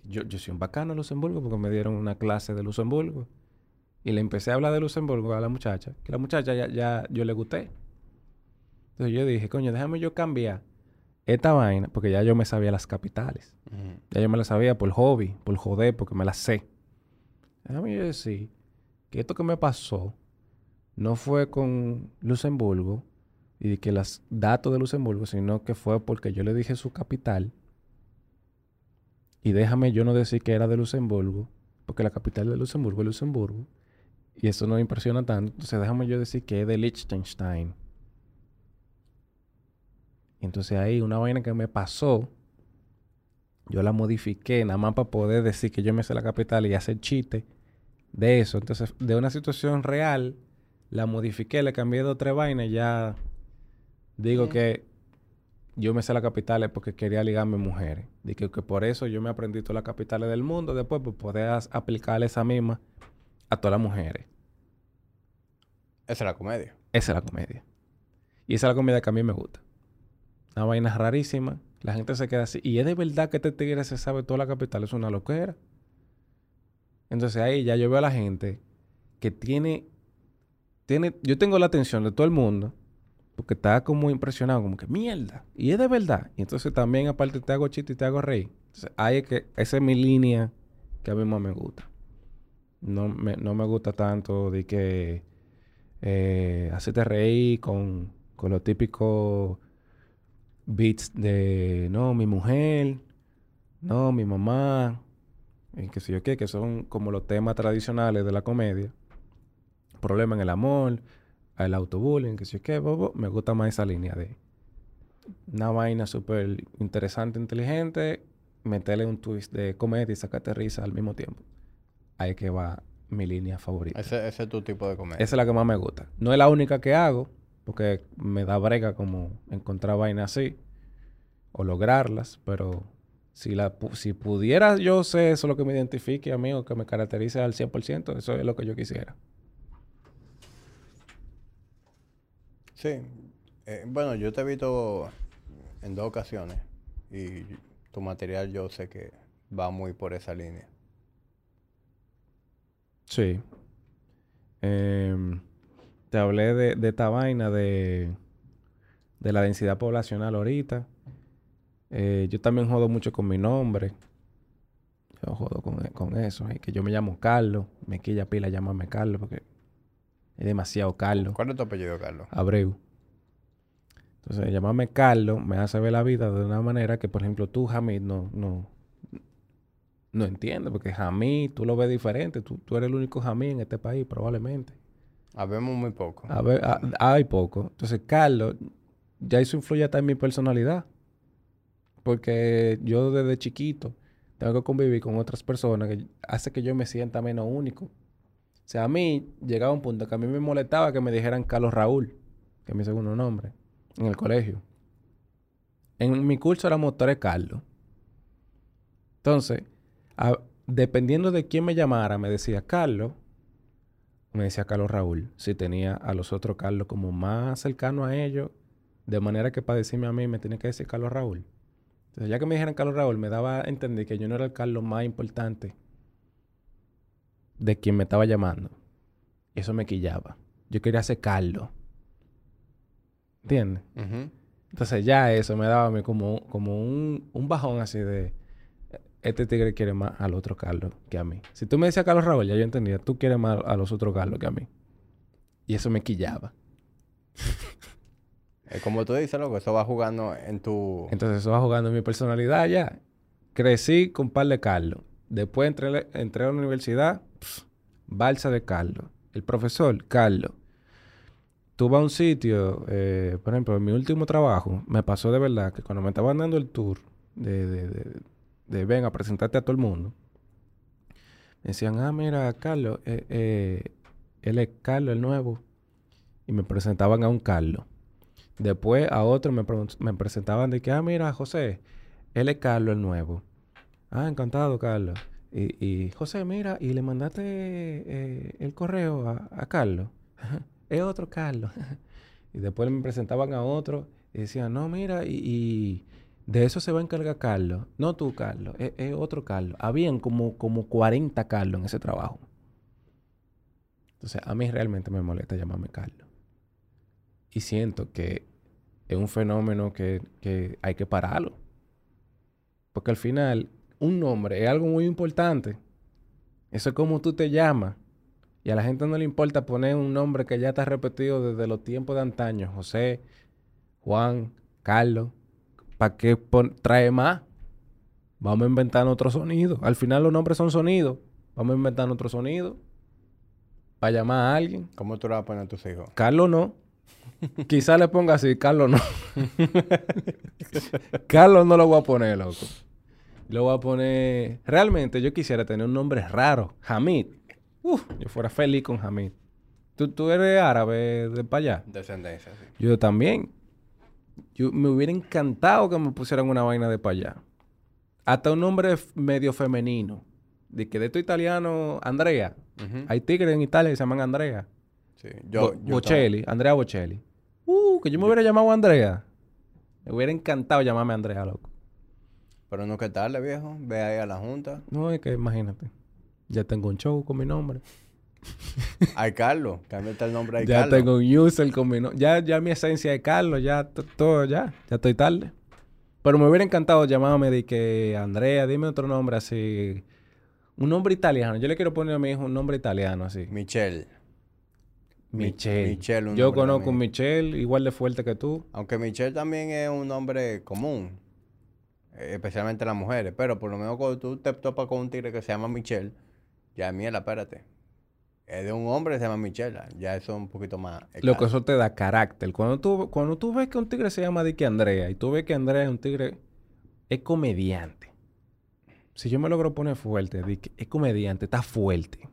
Yo, yo soy un bacano de Luxemburgo porque me dieron una clase de Luxemburgo. Y le empecé a hablar de Luxemburgo a la muchacha. Que la muchacha ya, ya yo le gusté. Entonces yo dije, coño, déjame yo cambiar esta vaina, porque ya yo me sabía las capitales. Ya yo me las sabía por hobby, por joder, porque me las sé. Déjame yo decir que esto que me pasó no fue con Luxemburgo y que los datos de Luxemburgo, sino que fue porque yo le dije su capital. Y déjame yo no decir que era de Luxemburgo, porque la capital de Luxemburgo es Luxemburgo. Y eso no impresiona tanto. Entonces déjame yo decir que es de Liechtenstein. Y entonces ahí una vaina que me pasó, yo la modifiqué nada más para poder decir que yo me sé la capital y hacer chiste de eso. Entonces, de una situación real, la modifiqué, le cambié dos o tres vainas y ya digo que yo me sé la capital es porque quería ligarme mujeres. Y que, que por eso yo me aprendí todas las capitales del mundo después, pues poder aplicarle esa misma a todas las mujeres. Esa es la comedia. Esa es la comedia. Y esa es la comedia que a mí me gusta. Una vaina rarísima. La gente se queda así. Y es de verdad que este tigre se sabe toda la capital. Es una loquera. Entonces ahí ya yo veo a la gente que tiene... tiene yo tengo la atención de todo el mundo. Porque está como impresionado. Como que mierda. Y es de verdad. Y entonces también aparte te hago chiste y te hago reír. Entonces ahí es que... Esa es mi línea que a mí más me gusta. No me, no me gusta tanto de que eh, hacerte reír con, con los típicos beats de no, mi mujer, no, mi mamá, qué sé yo qué, que son como los temas tradicionales de la comedia. Problema en el amor, el autobullying, qué sé yo qué, bobo. Me gusta más esa línea de una vaina súper interesante, inteligente, meterle un twist de comedia y sacarte risa al mismo tiempo. Ahí es que va mi línea favorita. Ese, ese es tu tipo de comedia. Esa es la que más me gusta. No es la única que hago, porque me da brega como encontrar vainas así o lograrlas, pero si, la, si pudiera yo ser eso lo que me identifique a mí o que me caracterice al 100%, eso es lo que yo quisiera. Sí. Eh, bueno, yo te he visto en dos ocasiones y tu material yo sé que va muy por esa línea. Sí. Em, te hablé de, de esta vaina de, de la densidad poblacional ahorita. Eh, yo también jodo mucho con mi nombre. Yo jodo con, con eso. y que yo me llamo Carlos. Me quilla pila llamarme Carlos porque es demasiado Carlos. ¿Cuál es tu apellido, Carlos? Abreu. Entonces, llamarme Carlos me hace ver la vida de una manera que, por ejemplo, tú, Hamid, no, no, no entiende, porque Jamí tú lo ves diferente. Tú, tú eres el único Jamí en este país, probablemente. Habemos muy poco. A- hay poco. Entonces, Carlos, ya eso influye hasta en mi personalidad. Porque yo desde chiquito tengo que convivir con otras personas que hace que yo me sienta menos único. O sea, a mí llegaba un punto que a mí me molestaba que me dijeran Carlos Raúl, que es mi segundo nombre, en el colegio. En mi curso era motores Carlos. Entonces, a- dependiendo de quién me llamara, me decía Carlos, me decía Carlos Raúl, si tenía a los otros Carlos como más cercano a ellos, de manera que para decirme a mí me tenía que decir Carlos Raúl. Entonces, ya que me dijeran Carlos Raúl, me daba a entender que yo no era el Carlos más importante de quien me estaba llamando. Y eso me quillaba. Yo quería ser Carlos. ¿Entiendes? Entonces ya eso me daba a mí como, como un, un bajón así de... Este tigre quiere más al otro Carlos que a mí. Si tú me decías Carlos Raúl, ya yo entendía. Tú quieres más a los otros Carlos que a mí. Y eso me quillaba. <laughs> Como tú dices, loco, eso va jugando en tu... Entonces eso va jugando en mi personalidad ya. Crecí con par de Carlos. Después entré, a la- entré a la universidad, pss, balsa de Carlos. El profesor, Carlos. Tú vas a un sitio, eh, por ejemplo, en mi último trabajo, me pasó de verdad que cuando me estaban dando el tour de, de, de, de ven a presentarte a todo el mundo, me decían, ah, mira, Carlos, eh, eh, él es Carlos, el nuevo. Y me presentaban a un Carlos. Después a otro me, me presentaban de que, ah, mira, José, él es Carlos el nuevo. Ah, encantado, Carlos. Y, y José, mira, y le mandaste eh, el correo a, a Carlos. <laughs> es otro Carlos. <laughs> y después me presentaban a otro y decían, no, mira, y de eso se va a encargar Carlos. No tú, Carlos, es, otro Carlos. Habían como, como 40 Carlos en ese trabajo. Entonces, a mí realmente me molesta llamarme Carlos. Y siento que es un fenómeno que, que hay que pararlo. Porque al final, un nombre es algo muy importante. Eso es como tú te llamas. Y a la gente no le importa poner un nombre que ya está repetido desde los tiempos de antaño. José, Juan, Carlos. ¿Para qué pon- trae más? Vamos a inventar otro sonido. Al final los nombres son sonidos. Vamos a inventar otro sonido. Para llamar a alguien. ¿Cómo tú le vas a poner a tus hijos? Carlos no. Quizá le ponga así, Carlos no. <laughs> Carlos no lo voy a poner, loco. Lo voy a poner. Realmente yo quisiera tener un nombre raro. Hamid. Uf, yo fuera feliz con Hamid. ¿Tú, tú eres árabe de para allá? Descendencia, sí. Yo también. Yo, me hubiera encantado que me pusieran una vaina de para allá. Hasta un nombre medio femenino. De que de esto italiano, Andrea. Hay tigres en Italia que se llaman Andrea. Sí. Yo, Bo- yo Bocelli, Andrea Bocelli. Uh, que yo me hubiera llamado Andrea. Me hubiera encantado llamarme Andrea, loco. Pero no que tarde, viejo. Ve ahí a la junta. No, es que imagínate. Ya tengo un show con mi nombre. <laughs> Ay, Carlos. Cámbiate el nombre de ya Carlos. tengo un user con mi nombre. Ya, ya mi esencia de Carlos, ya todo, ya. Ya estoy tarde. Pero me hubiera encantado llamarme de que Andrea, dime otro nombre así. Un nombre italiano. Yo le quiero poner a mi hijo un nombre italiano así. Michelle. Mi- Michelle. Michelle, un Yo conozco un también. Michelle, igual de fuerte que tú. Aunque Michelle también es un nombre común. eh, especialmente las mujeres. Pero por lo menos cuando tú te topas con un tigre que se llama Michelle, ya mierda, espérate. Es de un hombre que se llama Michelle. Ya eso es un poquito más. Lo que eso te da carácter. Cuando tú, cuando tú ves que un tigre se llama Dicky Andrea y tú ves que Andrea es un tigre, es comediante. Si yo me logro poner fuerte, di que es comediante, está fuerte.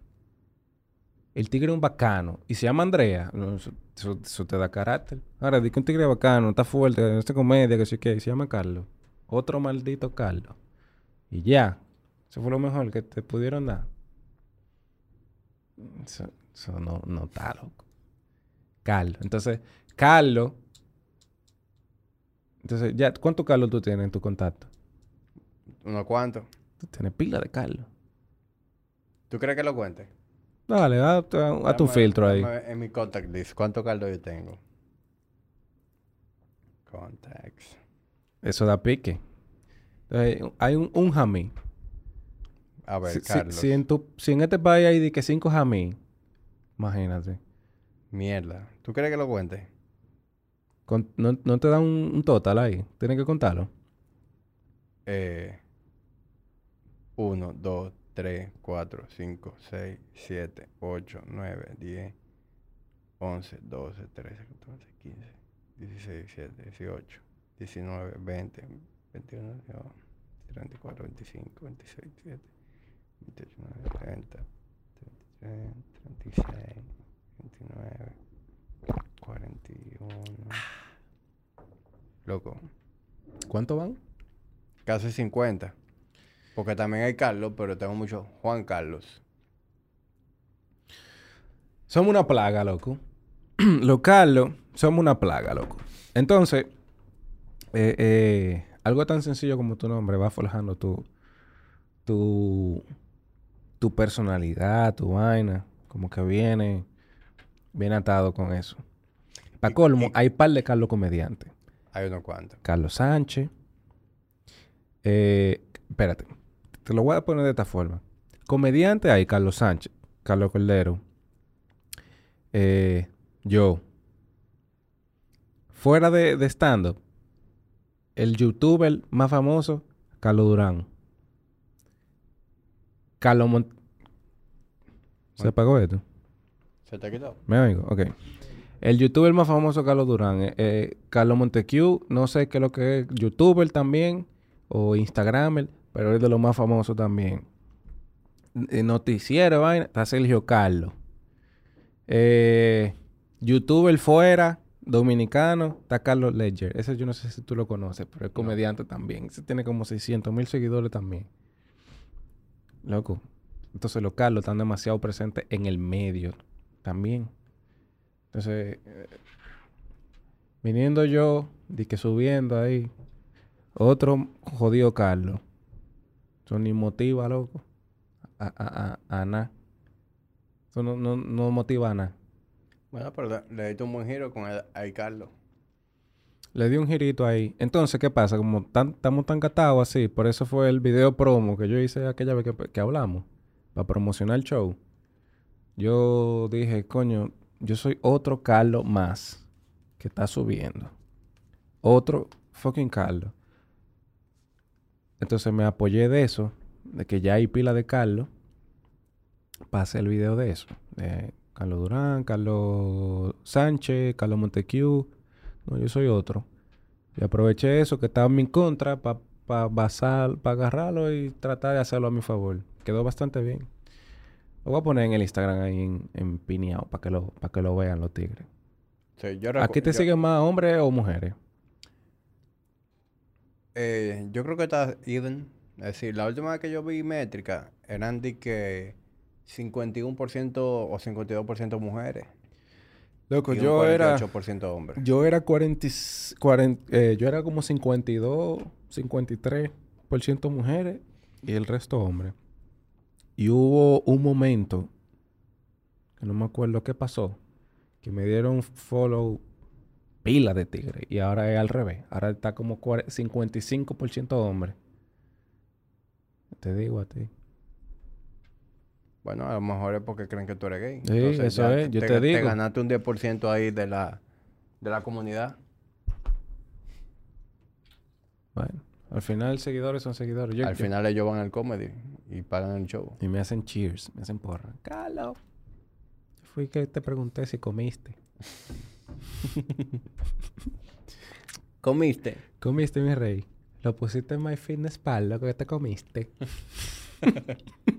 El tigre es un bacano. Y se llama Andrea. no, eso, te da carácter. Ahora, di que un tigre bacano, está fuerte, esta comedia, que sí que se llama Carlos. Otro maldito Carlos. Y ya. Eso fue lo mejor que te pudieron dar. Eso, eso no, no está loco. Carlos. Entonces, Carlos. Entonces, ya, ¿cuántos Carlos tú tienes en tu contacto? ¿Unos cuantos? Tú tienes pila de Carlos. ¿Tú crees que lo cuente? Dale, haz, haz tu filtro ahí. En mi contact list, ¿cuántos Carlos yo tengo? Contacts. Eso da pique. Entonces, hay un, un jamí. A ver, Si, si- Carlos. si en tu, si en este país hay de que cinco jamí, imagínate. Mierda. ¿Tú crees que lo cuente? Con- no, no te dan un, un total ahí. Tienes que contarlo. Eh, 1, 2, 3, 4, 5, 6, 7, 8, 9, 10, 11, 12, 13, 14, 15, 16, 17, 18, 19, 20, 21, 24, 25, 26, 27, 28, 30, 33, 36, 29, 41. Loco. ¿Cuánto van? Casi 50. Porque también hay Carlos, pero tengo mucho Juan Carlos. Somos una plaga, loco. <clears throat> Los Carlos somos una plaga, loco. Entonces, eh, eh, algo tan sencillo como tu nombre va forjando tu, tu, tu personalidad, tu vaina. Como que viene, viene atado con eso. Para colmo, hay par de Carlos comediantes. Hay unos cuantos. Carlos Sánchez. Eh, espérate. Te lo voy a poner de esta forma. Comediante hay Carlos Sánchez, Carlos Cordero, eh, yo. Fuera de, de stand-up, el youtuber más famoso, Carlos Durán. Carlos Mont... ¿Se apagó esto? ¿Se te ha quitado? Me amigo, ok. El youtuber más famoso, Carlos Durán. Eh, eh, Carlos Montecu, no sé qué es lo que es, youtuber también, o instagramer, pero es de los más famosos también. Eh, noticiero, vaina, está Sergio Carlos. Eh, youtuber fuera, dominicano, está Carlos Ledger. Ese yo no sé si tú lo conoces, pero es comediante también. Ese tiene como 600 mil seguidores también. Loco. Entonces los Carlos están demasiado presentes en el medio también. Entonces, eh, viniendo yo, di que subiendo ahí, otro jodido Carlos. Eso ni motiva, loco. A, a, a, a nada. Eso no, no, no motiva a nada. Bueno, pero le, le un buen giro con el, ahí Carlos. Le di un girito ahí. Entonces, ¿qué pasa? Como tan, estamos tan gatados así, por eso fue el video promo que yo hice aquella vez que, hablamos, para promocionar el show. Yo dije, coño, yo soy otro Carlos más que está subiendo. Otro fucking Carlos. Entonces me apoyé de eso, de que ya hay pila de Carlos, hacer el video de eso. De Carlos Durán, Carlos Sánchez, Carlos Montecu. No, yo soy otro. Y aproveché eso que estaba en mi contra para pa basar, para agarrarlo y tratar de hacerlo a mi favor. Quedó bastante bien. Lo voy a poner en el Instagram ahí en, en pineado para que lo, para que lo vean los tigres. Sí, yo ¿Aquí te yo- siguen más hombres o mujeres? Eh, yo creo que está even. Es decir, la última vez que yo vi métrica eran de que 51% o 52% mujeres. Loco, y un yo era 48% hombres. yo era 40, y s- 40 eh, yo era como 52, 53% mujeres y el resto hombres. Y hubo un momento que no me acuerdo qué pasó, que me dieron follow pila de tigre y ahora es al revés, ahora está como 40 55% hombres. Te digo a ti. Bueno, a lo mejor es porque creen que tú eres gay. Sí, eso es, yo te Te digo. ganaste un 10% ahí de la, de la comunidad. Bueno, al final seguidores son seguidores. Yo- Al yo- final ellos van al comedy y pagan el show. Y me hacen cheers, me hacen porra. Carlos. Fui que te pregunté si comiste. <laughs> ¿Comiste? ¿Comiste, mi rey? Lo pusiste en MyFitnessPal, lo que te comiste. <laughs>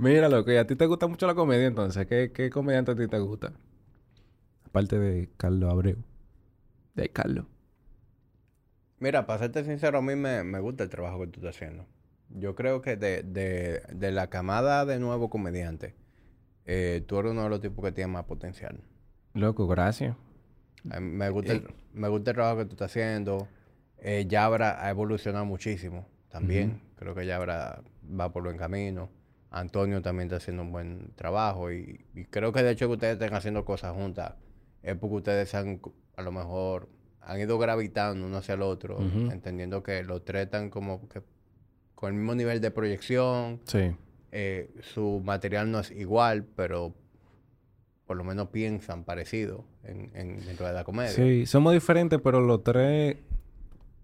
Mira, loco, y a ti te gusta mucho la comedia entonces. ¿Qué, qué comediante a ti te gusta? Aparte de Carlos Abreu. De Carlos. Mira, para serte sincero, a mí me, me gusta el trabajo que tú estás haciendo. Yo creo que de, de, de la camada de nuevos comediantes, eh, tú eres uno de los tipos que tiene más potencial. Loco, gracias. Me gusta, el, me gusta el trabajo que tú estás haciendo. Eh, Yabra ha evolucionado muchísimo también. Creo que Yabra va por buen camino. Antonio también está haciendo un buen trabajo. Y, y creo que de hecho que ustedes estén haciendo cosas juntas es porque ustedes han, a lo mejor, han ido gravitando uno hacia el otro, entendiendo que los tres están como que con el mismo nivel de proyección. Sí. eh, su material no es igual, pero por lo menos piensan parecido en, en- dentro de la comedia. Sí, somos diferentes, pero los tres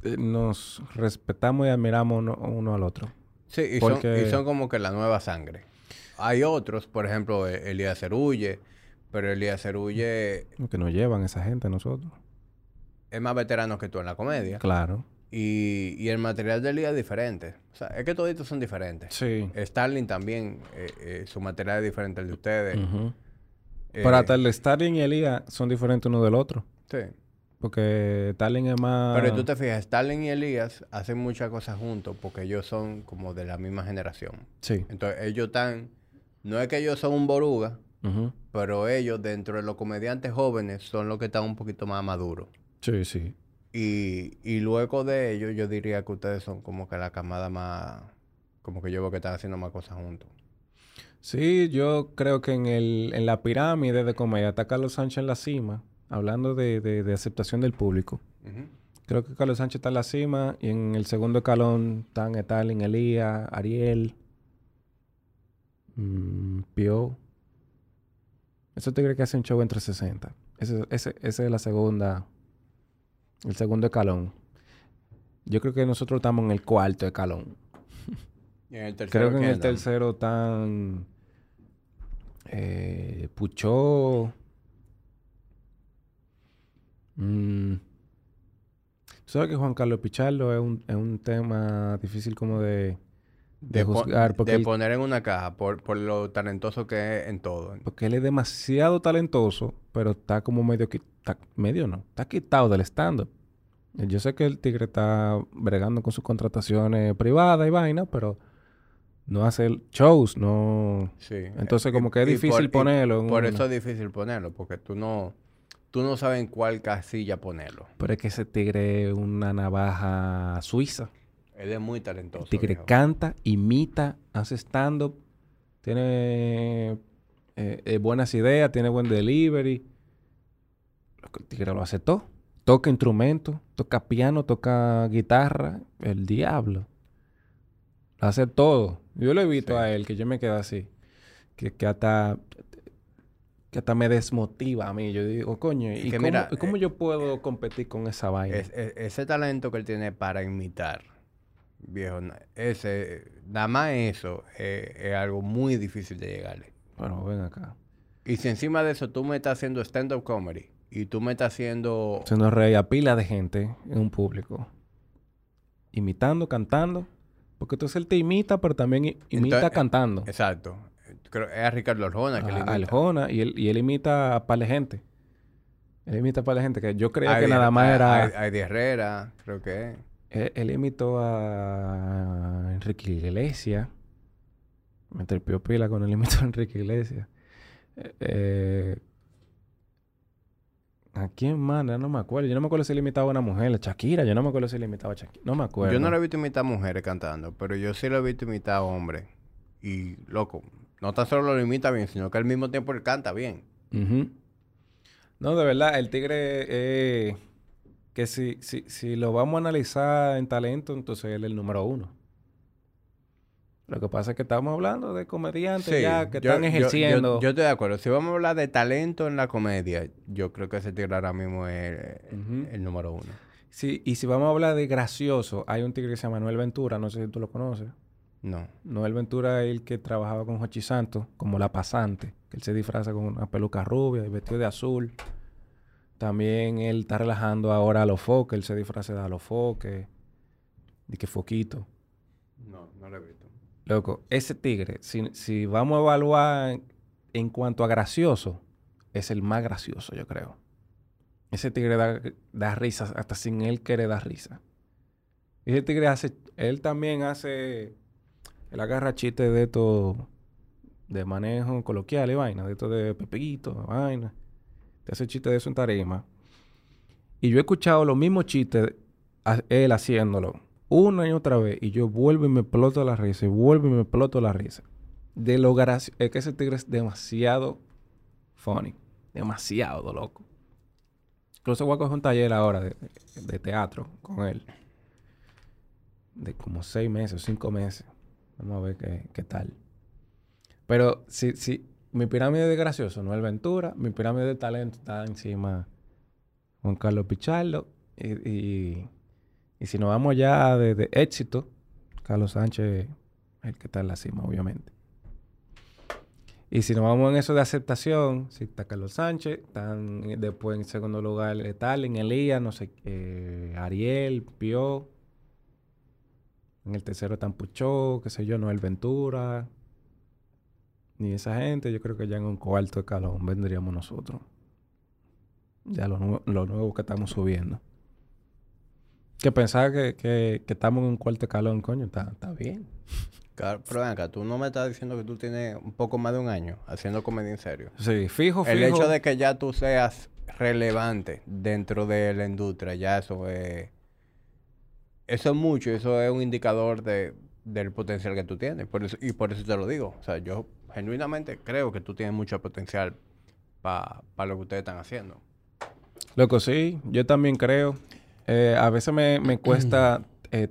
eh, nos respetamos y admiramos uno, uno al otro. Sí, y, son, y son como que la nueva sangre. Hay otros, por ejemplo, e- Elías Cerulle, pero Elías Cerulle Que nos llevan esa gente a nosotros. es más veterano que tú en la comedia. Claro. Y, y el material de Elías es diferente. O sea, es que toditos son diferentes. Sí. Starling también, eh, eh, su material es diferente al de ustedes. Ujú. Eh, Pero hasta el Starling y Elías son diferentes uno del otro. Sí. Porque Starling es más... Pero tú te fijas, Starling y Elías hacen muchas cosas juntos porque ellos son como de la misma generación. Sí. Entonces, ellos están... No es que ellos son un boruga, Ujú. pero ellos, dentro de los comediantes jóvenes, son los que están un poquito más maduros. Sí, sí. Y, y luego de ellos, yo diría que ustedes son como que la camada más... Como que yo veo que están haciendo más cosas juntos. Sí, yo creo que en, el, en la pirámide de comedia está Carlos Sánchez en la cima, hablando de, de- de aceptación del público. Creo que Carlos Sánchez está en la cima y en el segundo escalón están Stalin, Elías, Ariel, mm, Pio. Eso te cree que hace un show entre 60. Ese, ese, ese es la segunda, el segundo escalón. Yo creo que nosotros estamos en el cuarto escalón. <laughs> Y en el tercero, Creo que en ¿quién el tercero están eh, Puchó. Mm. Tú sabes que Juan Carlos Pichardo es un, es un tema difícil como de, de, juzgar porque de él, poner en una caja por, por lo talentoso que es en todo. porque él es demasiado talentoso, pero está como medio... está- medio no, está quitado del stand-up. Yo sé que el tigre está bregando con sus contrataciones privadas y vaina, pero no hace shows, no... Sí. Entonces, Eh, como que es y difícil por- ponerlo en Por una. eso es difícil ponerlo, porque tú no, tú no sabes en cuál casilla ponerlo. Pero es que ese tigre es una navaja suiza. Él es muy talentoso. El tigre viejo. canta, imita, hace stand-up, tiene eh, eh, buenas ideas, tiene buen delivery. El tigre lo hace todo. Toca instrumentos, toca piano, toca guitarra. El diablo. Lo hace todo. Yo lo he visto Sí. a él, que yo me quedo así. Que, que hasta... Que hasta me desmotiva a mí. Yo digo, coño, ¿y cómo, mira, y cómo eh, yo puedo competir con esa vaina? Es- es- ese talento que él tiene para imitar, viejo, ese, nada más eso eh, es algo muy difícil de llegarle. Bueno, ven acá. Y si encima de eso tú me estás haciendo stand-up comedy y tú me estás haciendo... Se nos reía pila de gente en un público. Imitando, cantando. Porque entonces él te imita, pero también imita Entonces, cantando. Exacto. Creo, es a Ricardo Arjona que le A, imita. a y él, y él imita a par de gente. Él imita a par de gente que yo creía Ay, que nada más era... de Herrera, creo que es. Él, él imitó a Enrique Iglesias. Me trepió pila con él imitó a Enrique Iglesias. Eh, eh, ¿A quién? Ya no me acuerdo. Yo no me acuerdo si él imitaba a una mujer. A Shakira. Yo no me acuerdo si él imitaba a Shakira. No me acuerdo. Yo no lo he visto imitar mujeres cantando, pero yo sí lo he visto imitar hombres. Y, loco, no tan solo lo imita bien, sino que al mismo tiempo él canta bien. No, de verdad, el tigre, eh, que si, si, si lo vamos a analizar en talento, entonces él es el número uno. Lo que pasa es que estamos hablando de comediantes Sí, ya que yo- están ejerciendo. Yo, yo estoy de acuerdo. Si vamos a hablar de talento en la comedia, yo creo que ese tigre ahora mismo es Ujú. el número uno. Sí, y si vamos a hablar de gracioso, hay un tigre que se llama Noel Ventura, no sé si tú lo conoces. No. Noel Ventura es el que trabajaba con Jochi Santos como la pasante, que él se disfraza con una peluca rubia y vestido de azul. También él está relajando ahora a los foques, él se disfraza de a los foques, de que foquito. No, no lo he visto. Loco, ese tigre, si, si vamos a evaluar en, en cuanto a gracioso, es el más gracioso, yo creo. Ese tigre da, da risas hasta sin él querer dar risa. Ese tigre hace, él también hace, él agarra chistes de esto, de manejo coloquial y vaina, de esto de pepito, vaina. Te hace chistes de eso en tarima. Y yo he escuchado los mismos chistes, él haciéndolo, una y otra vez, y yo vuelvo y me exploto la risa, y vuelvo y me exploto la risa. De lo gracioso, es que ese tigre es demasiado funny, demasiado loco. Incluso voy a coger un taller ahora de, de teatro con él. De como seis meses, cinco meses. Vamos a ver qué, qué tal. Pero si, si mi pirámide de gracioso no es Ventura, mi pirámide de talento está encima Juan Carlos Pichardo y, y, Y si nos vamos ya de, éxito, Carlos Sánchez el que está en la cima, obviamente. Y si nos vamos en eso de aceptación, si está Carlos Sánchez, están después en segundo lugar en Elías, no sé, eh, Ariel, Pio. En el tercero están Puchó, qué sé yo, Noel Ventura. Ni esa gente, yo creo que ya en un cuarto de calón vendríamos nosotros. Ya lo, nuevo que estamos subiendo. Que pensaba que, que, estamos en un cuarto de calón, coño, está, está bien. Claro, pero ven acá, tú no me estás diciendo que tú tienes un poco más de un año haciendo comedia en serio. Sí, fijo, fijo. El hecho de que ya tú seas relevante dentro de la industria, ya eso es. Eso es mucho, eso es un indicador de, del potencial que tú tienes. Por eso, y por eso te lo digo. O sea, yo genuinamente creo que tú tienes mucho potencial para lo que ustedes están haciendo. Loco, sí, yo también creo. Eh, a veces me, me <clears throat> cuesta eh,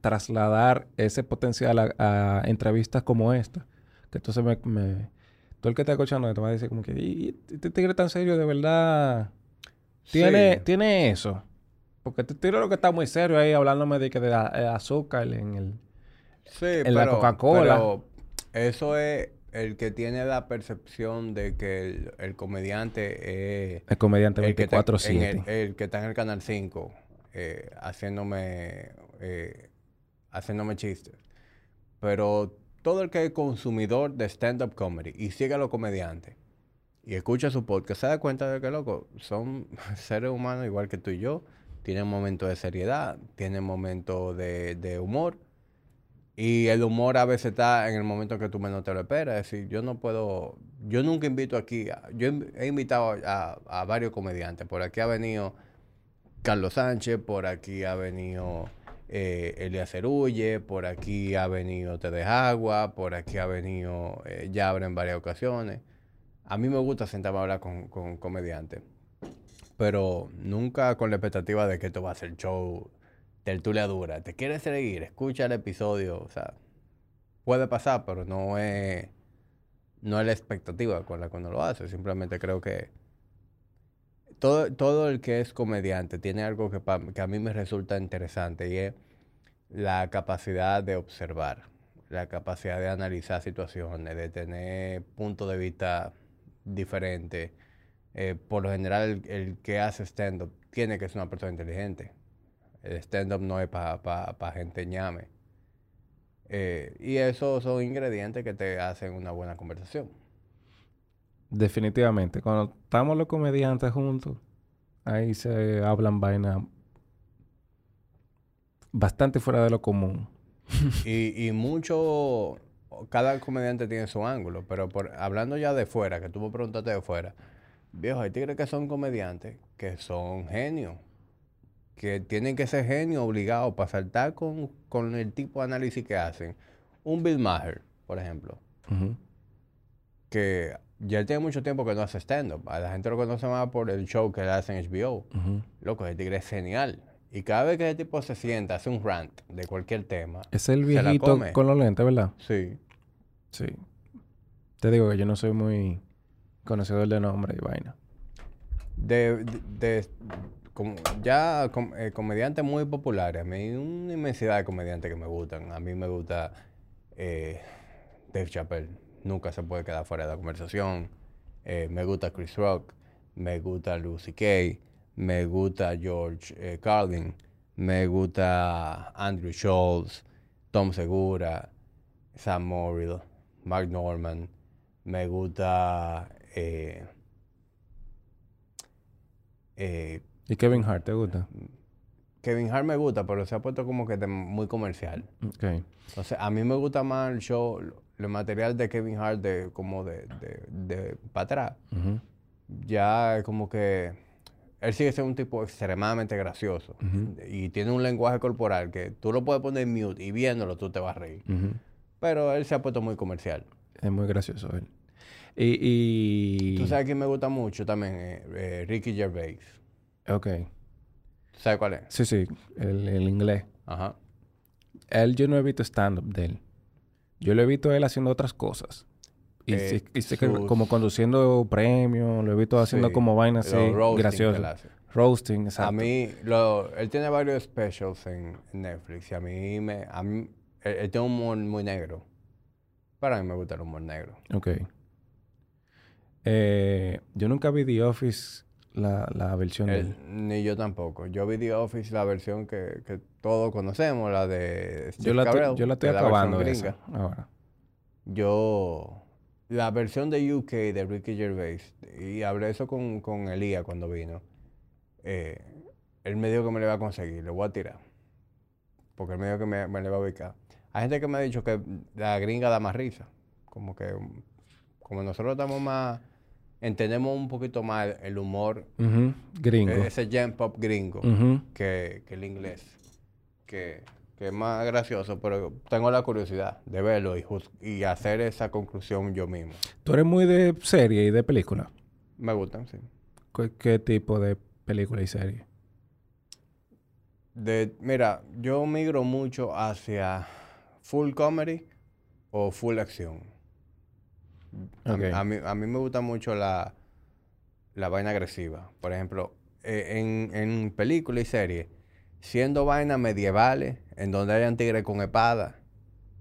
trasladar ese potencial a, entrevistas como esta. Que entonces me, Todo el que está escuchando te va a decir como que... ¿Y este tigre tan serio de verdad tiene, tiene eso? Porque este tigre lo que está muy serio ahí hablándome de que de azúcar en el... Sí, en la Coca-Cola. Pero eso es el que tiene la percepción de que el, comediante es... El comediante 24-7. El, que está en el Canal 5 eh, haciéndome eh, haciéndome chistes. Pero todo el que es consumidor de stand-up comedy y sigue a los comediantes y escucha su podcast, se da cuenta de que, loco, son <laughs> seres humanos igual que tú y yo. Tienen momentos de seriedad, tienen momentos de, humor. Y el humor a veces está en el momento que tú menos te lo esperas. Es decir, yo no puedo, yo nunca invito aquí, yo he invitado a, varios comediantes. Por aquí ha venido Carlos Sánchez, por aquí ha venido eh, Elia Cerulle, por aquí ha venido Te de Agua, por aquí ha venido eh, Yabra en varias ocasiones. A mí me gusta sentarme a hablar con comediantes, pero nunca con la expectativa de que esto va a ser show tertulia dura. ¿Te quieres seguir? Escucha el episodio. O sea, puede pasar, pero no es, no es la expectativa con la que uno lo hace. Simplemente creo que todo, todo el que es comediante tiene algo que, que a mí me resulta interesante y es la capacidad de observar, la capacidad de analizar situaciones, de tener puntos de vista diferentes. Eh, por lo general, el, que hace stand-up tiene que ser una persona inteligente. El stand-up no es para gente ñame. Eh, y esos son ingredientes que te hacen una buena conversación. Definitivamente. Cuando estamos los comediantes juntos, ahí se hablan vainas bastante fuera de lo común. <laughs> y, y mucho, cada comediante tiene su ángulo, pero por, hablando ya de fuera, que tú me preguntaste de fuera, viejo, hay tigres que son comediantes, que son genios, que tienen que ser genios obligados para saltar con, con, el tipo de análisis que hacen. Un Bill Maher, por ejemplo, que ya tiene mucho tiempo que no hace stand-up. A la gente lo conoce más por el show que le hace en HBO. Loco, ese tigre es genial. Y cada vez que ese tipo se sienta, hace un rant de cualquier tema. Es el viejito con los lentes, ¿verdad? Sí. Sí. Te digo que yo no soy muy conocedor de nombre y vaina. De, de, ya eh, comediantes muy populares. A mí hay una inmensidad de comediantes que me gustan. A mí me gusta eh, Dave Chappelle nunca se puede quedar fuera de la conversación. Eh, me gusta Chris Rock, me gusta Lucy Kay, me gusta George eh, Carlin, me gusta Andrew Schultz, Tom Segura, Sam Morrill, Mark Norman, me gusta... Eh, ¿Y Kevin Hart te gusta? Kevin Hart me gusta, pero se ha puesto como que muy comercial. Okay. Entonces, a mí me gusta más el show, el material de Kevin Hart de como de, de, para atrás. Ya es como que él sigue siendo un tipo extremadamente gracioso y tiene un lenguaje corporal que tú lo puedes poner en mute y viéndolo tú te vas a reír. Pero él se ha puesto muy comercial. Es muy gracioso él. Y, Tú sabes quién me gusta mucho también, eh, eh, Ricky Gervais. Ok. ¿Sabes cuál es? Sí, sí, el, el inglés. Ajá. Él yo no he visto stand-up de él. Yo lo he visto él haciendo otras cosas. Y, eh, como conduciendo premios, lo he visto haciendo como vainas así graciosas. Roasting, exacto. A mí, lo, él tiene varios specials en, en Netflix y a mí me... A mí, él, él tiene un humor muy negro. Para mí me gusta el humor negro. Ok. Eh, yo nunca vi The Office, la, la versión de Él- él. ni yo tampoco. Yo vi The Office, la versión que, que todos conocemos, la de Steve Yo la, estoy- Carell, yo la estoy acabando esa ahora. Yo... La versión de UK de Ricky Gervais, y hablé eso con, con Elías cuando vino, eh, él me dijo que me le va a conseguir, le voy a tirar. Porque él me dijo que me, me le va a ubicar. Hay gente que me ha dicho que la gringa da más risa. Como que, como nosotros estamos más, entendemos un poquito más el humor, Gringo. ese jam pop gringo, que, que el inglés. Que, que es más gracioso, pero tengo la curiosidad de verlo y, y hacer esa conclusión yo mismo. ¿Tú eres muy de serie y de película? Me gustan, sí. ¿Qué, qué tipo de película y serie? De, mira, yo migro mucho hacia full comedy o full acción. A, mí, a mí me gusta mucho la, la vaina agresiva. Por ejemplo, eh, en, en películas y series, siendo vainas medievales, en donde hayan tigres con espada,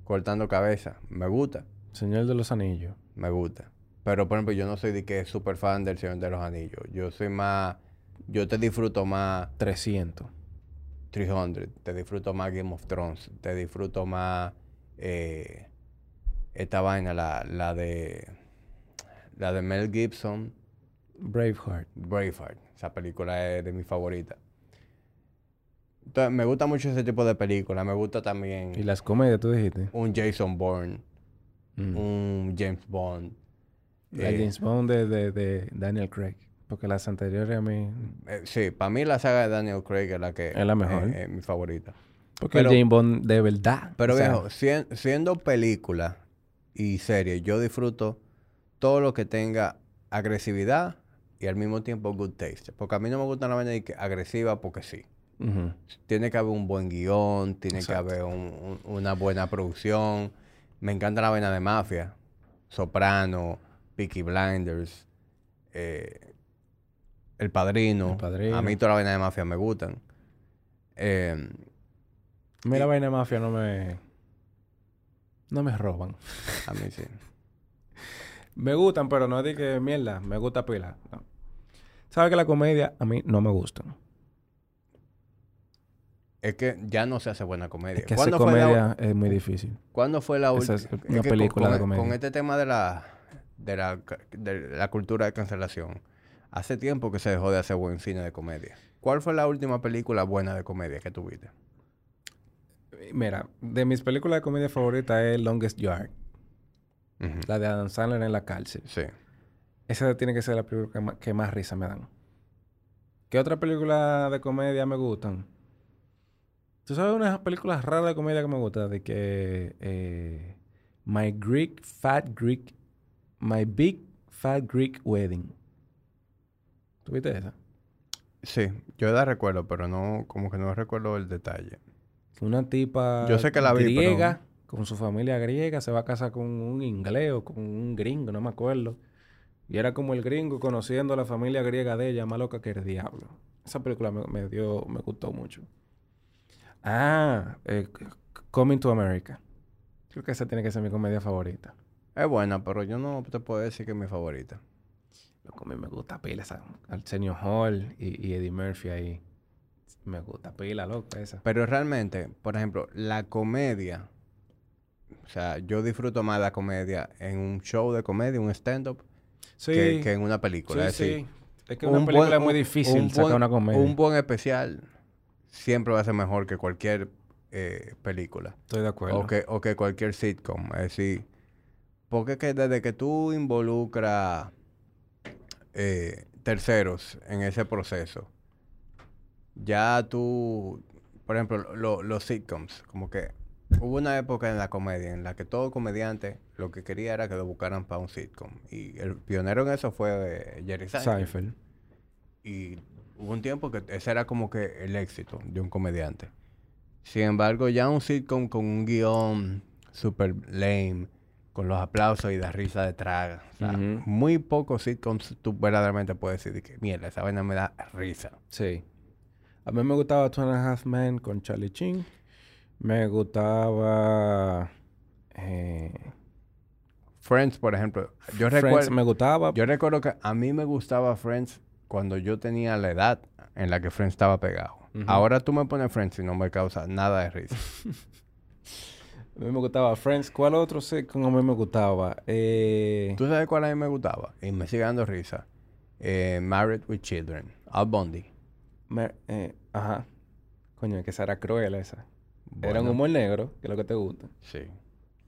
cortando cabeza, me gusta, Señor de los Anillos. me gusta. Pero, por ejemplo, yo no soy de que súper fan del Señor de los Anillos. Yo soy más, yo te disfruto más 300. 300, te disfruto más Game of Thrones, te disfruto más eh, esta vaina, la, la de la de Mel Gibson, Braveheart. Braveheart. Esa película es de mis favoritas. Entonces, me gusta mucho ese tipo de películas. Me gusta también Y las comedias, tú dijiste. un Jason Bourne, Mm. un James Bond. La Eh, James Bond de, de, de Daniel Craig. Porque las anteriores a mí... eh, sí, para mí la saga de Daniel Craig es la que Es la mejor. es mi favorita. Porque Pero- el James Bond de verdad. Pero sea, viejo, sien- siendo película y serie, yo disfruto todo lo que tenga agresividad y al mismo tiempo good taste. Porque a mí no me gusta la vaina agresiva porque sí. Tiene que haber un buen guion, tiene Exacto. que haber un- un- una buena producción. Me encanta la vaina de mafia. Soprano, Peaky Blinders, eh, El Padrino. El Padrino. A mí toda la vaina de mafia me gustan. Eh, A mí la vaina de mafia no me... No me roban. a mí sí. Me gustan, pero no es de que mierda, me gusta pila. No. ¿Sabes que la comedia a mí no me gusta? Es que ya no se hace buena comedia. Es que hacer la, comedia es muy difícil. ¿Cuándo fue la última? es una película de comedia. Con este tema de la, de la de la cultura de cancelación, hace tiempo que se dejó de hacer buen cine de comedia. ¿Cuál fue la última película buena de comedia que tuviste? Mira, de mis películas de comedia favoritas es Longest Yard. La de Adam Sandler en la cárcel. Sí. Esa tiene que ser la película que más, que más risa me dan. ¿Qué otra película de comedia me gustan? ¿Tú sabes unas películas raras de comedia que me gustan? De que... eh, My Greek Fat Greek... My Big Fat Greek Wedding. ¿Tú viste esa? Sí, yo la recuerdo, pero no, como que no recuerdo el detalle. Una tipa Yo sé que la vi, pero- griega, con su familia griega, se va a casar con un inglés o con un gringo, no me acuerdo. Y era como el gringo conociendo a la familia griega de ella, más loca que el diablo. Esa película me, me dio, me gustó mucho. Ah, eh, Coming to America. Creo que esa tiene que ser mi comedia favorita. Es buena, pero yo no te puedo decir que es mi favorita. Loco, a mí me gusta pila. Arsenio Hall y, y Eddie Murphy ahí. Me gusta pila, loco, esa. Pero realmente, por ejemplo, la comedia, o sea, yo disfruto más la comedia en un show de comedia, un stand-up, Sí, que, que en una película. sí, es decir, sí. Es que una un película buen- es muy difícil un sacar buen- una comedia. Un buen especial siempre va a ser mejor que cualquier eh, película. Estoy de acuerdo. O que, o que cualquier sitcom. Es decir, porque es que desde que tú involucras eh, terceros en ese proceso, ya tú, por ejemplo, lo- los sitcoms, como que hubo una época en la comedia en la que todo comediante lo que quería era que lo buscaran para un sitcom. Y el pionero en eso fue eh, Jerry Seinfeld. Seinfeld. Y hubo un tiempo que ese era como que el éxito de un comediante. Sin embargo, ya un sitcom con un guion super lame, con los aplausos y la risa de traga. O sea, muy pocos sitcoms tú verdaderamente puedes decir que, mierda, esa vaina me da risa. Sí. A mí me gustaba Two and a Half Men con Charlie Chin. Me gustaba... eh, Friends, por ejemplo. Yo Friends recuerdo, me gustaba. yo recuerdo que a mí me gustaba Friends cuando yo tenía la edad en la que Friends estaba pegado. Ahora tú me pones Friends y no me causa nada de risa. <laughs> A mí me gustaba Friends. ¿Cuál otro sitcom a mí me gustaba? Eh, ¿Tú sabes cuál a mí me gustaba? Y me sigue dando risa. Eh, Married with Children. Al Bundy. Eh, ajá. Coño, es que esa era cruel esa. Era un Bueno, humor negro, que es lo que te gusta. Sí.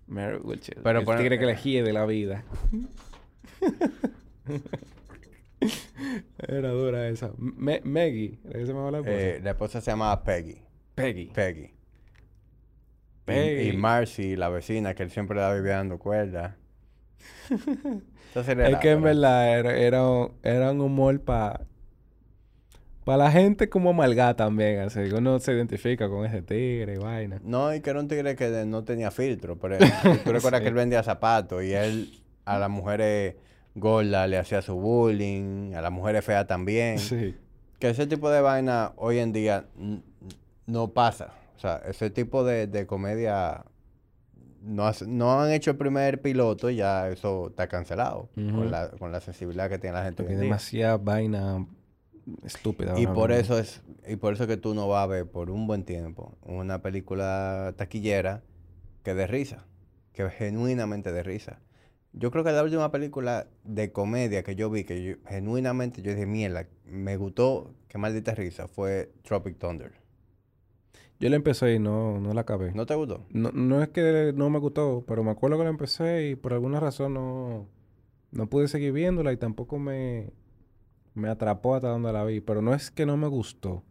With Children. Pero el tigre que elegí de la vida. <laughs> Era dura esa. Me- Maggie, ¿era que se llamaba la esposa? Eh, la esposa se llamaba Peggy. Peggy. Peggy. Peggy. Y, Marcy, la vecina, que él siempre la vivía dando cuerda. <laughs> Entonces era Es que en verdad era, era, un- era un humor para para la gente como amalgada también, así que uno se identifica con ese tigre y vaina. No, y que era un tigre que no tenía filtro. Pero <laughs> tú recuerdas Sí. que él vendía zapatos y él a las mujeres gordas le hacía su bullying, a las mujeres feas también. Sí. Que ese tipo de vaina hoy en día no pasa. O sea, ese tipo de, de comedia no, no han hecho el primer piloto y ya eso está cancelado Ujú. con, la, con la sensibilidad que tiene la gente Porque hoy hay en día. demasiada vaina estúpida. Y por eso es y por eso que tú no vas a ver por un buen tiempo una película taquillera que de risa, que genuinamente de risa. Yo creo que la última película de comedia que yo vi que yo- genuinamente yo dije, "Mierda, me gustó, qué maldita risa", fue Tropic Thunder. Yo la empecé y no, no la acabé. No. ¿No te gustó? No, es que no me gustó, pero me acuerdo que la empecé y por alguna razón no, no pude seguir viéndola y tampoco me, me atrapó hasta donde la vi. Pero no es que no me gustó.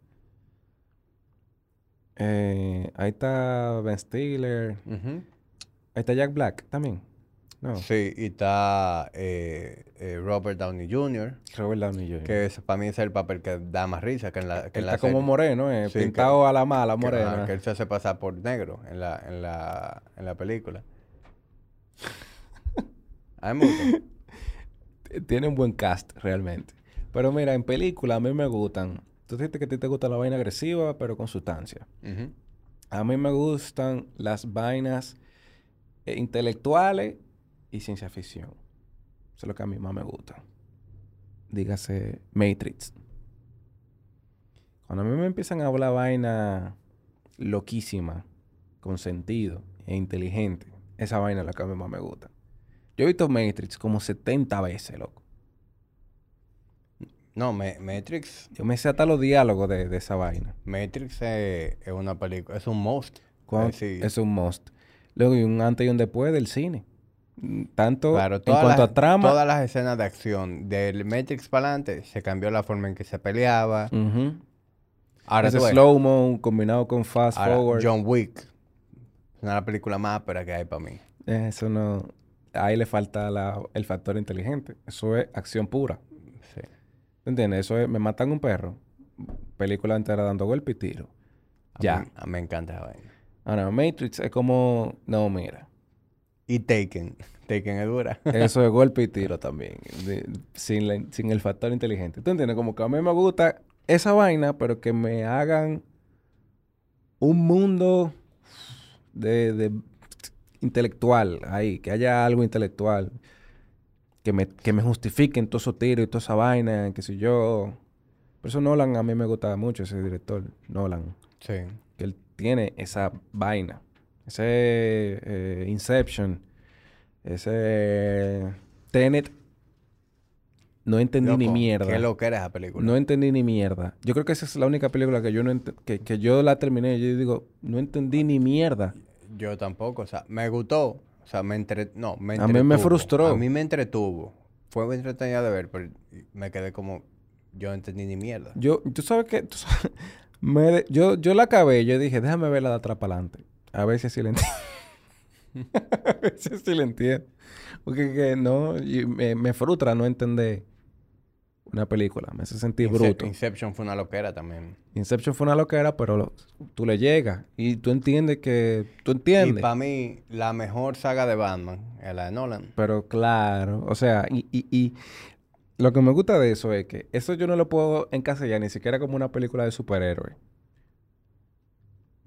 Eh, ahí está Ben Stiller. Ahí está Jack Black también. No, Sí, y está eh, eh, Robert Downey Jr., Robert Downey Jr. que es, para mí es el papel que da más risa que en la, que en Él la está como moreno, eh, Sí, que- pintado a la mala, que, ajá, que él se hace pasar por negro en la, en la, en la película. <laughs> Tiene un buen cast, realmente. Pero mira, en películas a mí me gustan. Tú dijiste que a ti te gusta la vaina agresiva, pero con sustancia. A mí me gustan las vainas eh, intelectuales y ciencia ficción. Eso es lo que a mí más me gusta. Dígase Matrix. Cuando a mí me empiezan a hablar vaina loquísima, con sentido e inteligente, esa vaina es la que a mí más me gusta. Yo he visto Matrix como 70 veces, loco. No, Ma- Matrix, Yo me sé hasta los diálogos de, de esa vaina. Matrix eh, es una película, es un must. Es decir, Es un must. Luego, y un antes y un después del cine. Mm, Tanto claro, en cuanto las, a trama. todas las escenas de acción del Matrix para adelante se cambió la forma en que se peleaba. Ujú. Ahora Ese slow-mo combinado con fast ahora forward. John Wick es una películas más ásperas que hay para mí. Eso no... Ahí le falta la- el factor inteligente. Eso es acción pura. Sí. ¿Te entiendes? Eso es... Me matan un perro. Película entera dando golpe y tiro. A Ya. mí, a mí me encanta esa vaina. Ahora, Matrix es como... No, mira. Y Taken. <laughs> Taken es dura. <laughs> Eso es golpe y tiro también. de- sin, la- sin el factor inteligente. ¿Tú entiendes? Como que a mí me gusta esa vaina, pero que me hagan un mundo de, de intelectual ahí. Que haya algo intelectual. Que me, que me justifiquen todos esos tiros y toda esa vaina, qué sé yo. Por eso Nolan a mí me gustaba mucho, ese director, Nolan. Sí. Que él tiene esa vaina. Ese eh, Inception. Ese Tenet. No entendí ni mierda. Qué lo que era esa película. No entendí ni mierda. Yo creo que esa es la única película que yo no que, que yo la terminé yo digo, no entendí ni mierda. Yo tampoco, o sea, me gustó, o sea, me entre... no, me A mí me entretuvo. frustró. A mí me entretuvo. Fue muy entretenida de ver, pero me quedé como, yo no entendí ni mierda. Yo, tú sabes que <laughs> me yo, yo la acabé, yo dije, déjame verla de atrás para adelante. A ver si así la entiendo. <laughs> a ver si así la entiendo. Porque que no, y me, me frustra no entender una película. Me hace sentir Ince- bruto. Inception fue una loquera también. Inception fue una loquera, pero lo- tú le llegas y tú entiendes que... Tú Y entiendes. para mí, la mejor saga de Batman es la de Nolan. Pero claro, o sea, y, y, y lo que me gusta de eso es que eso yo no lo puedo encasillar ni siquiera como una película de superhéroes.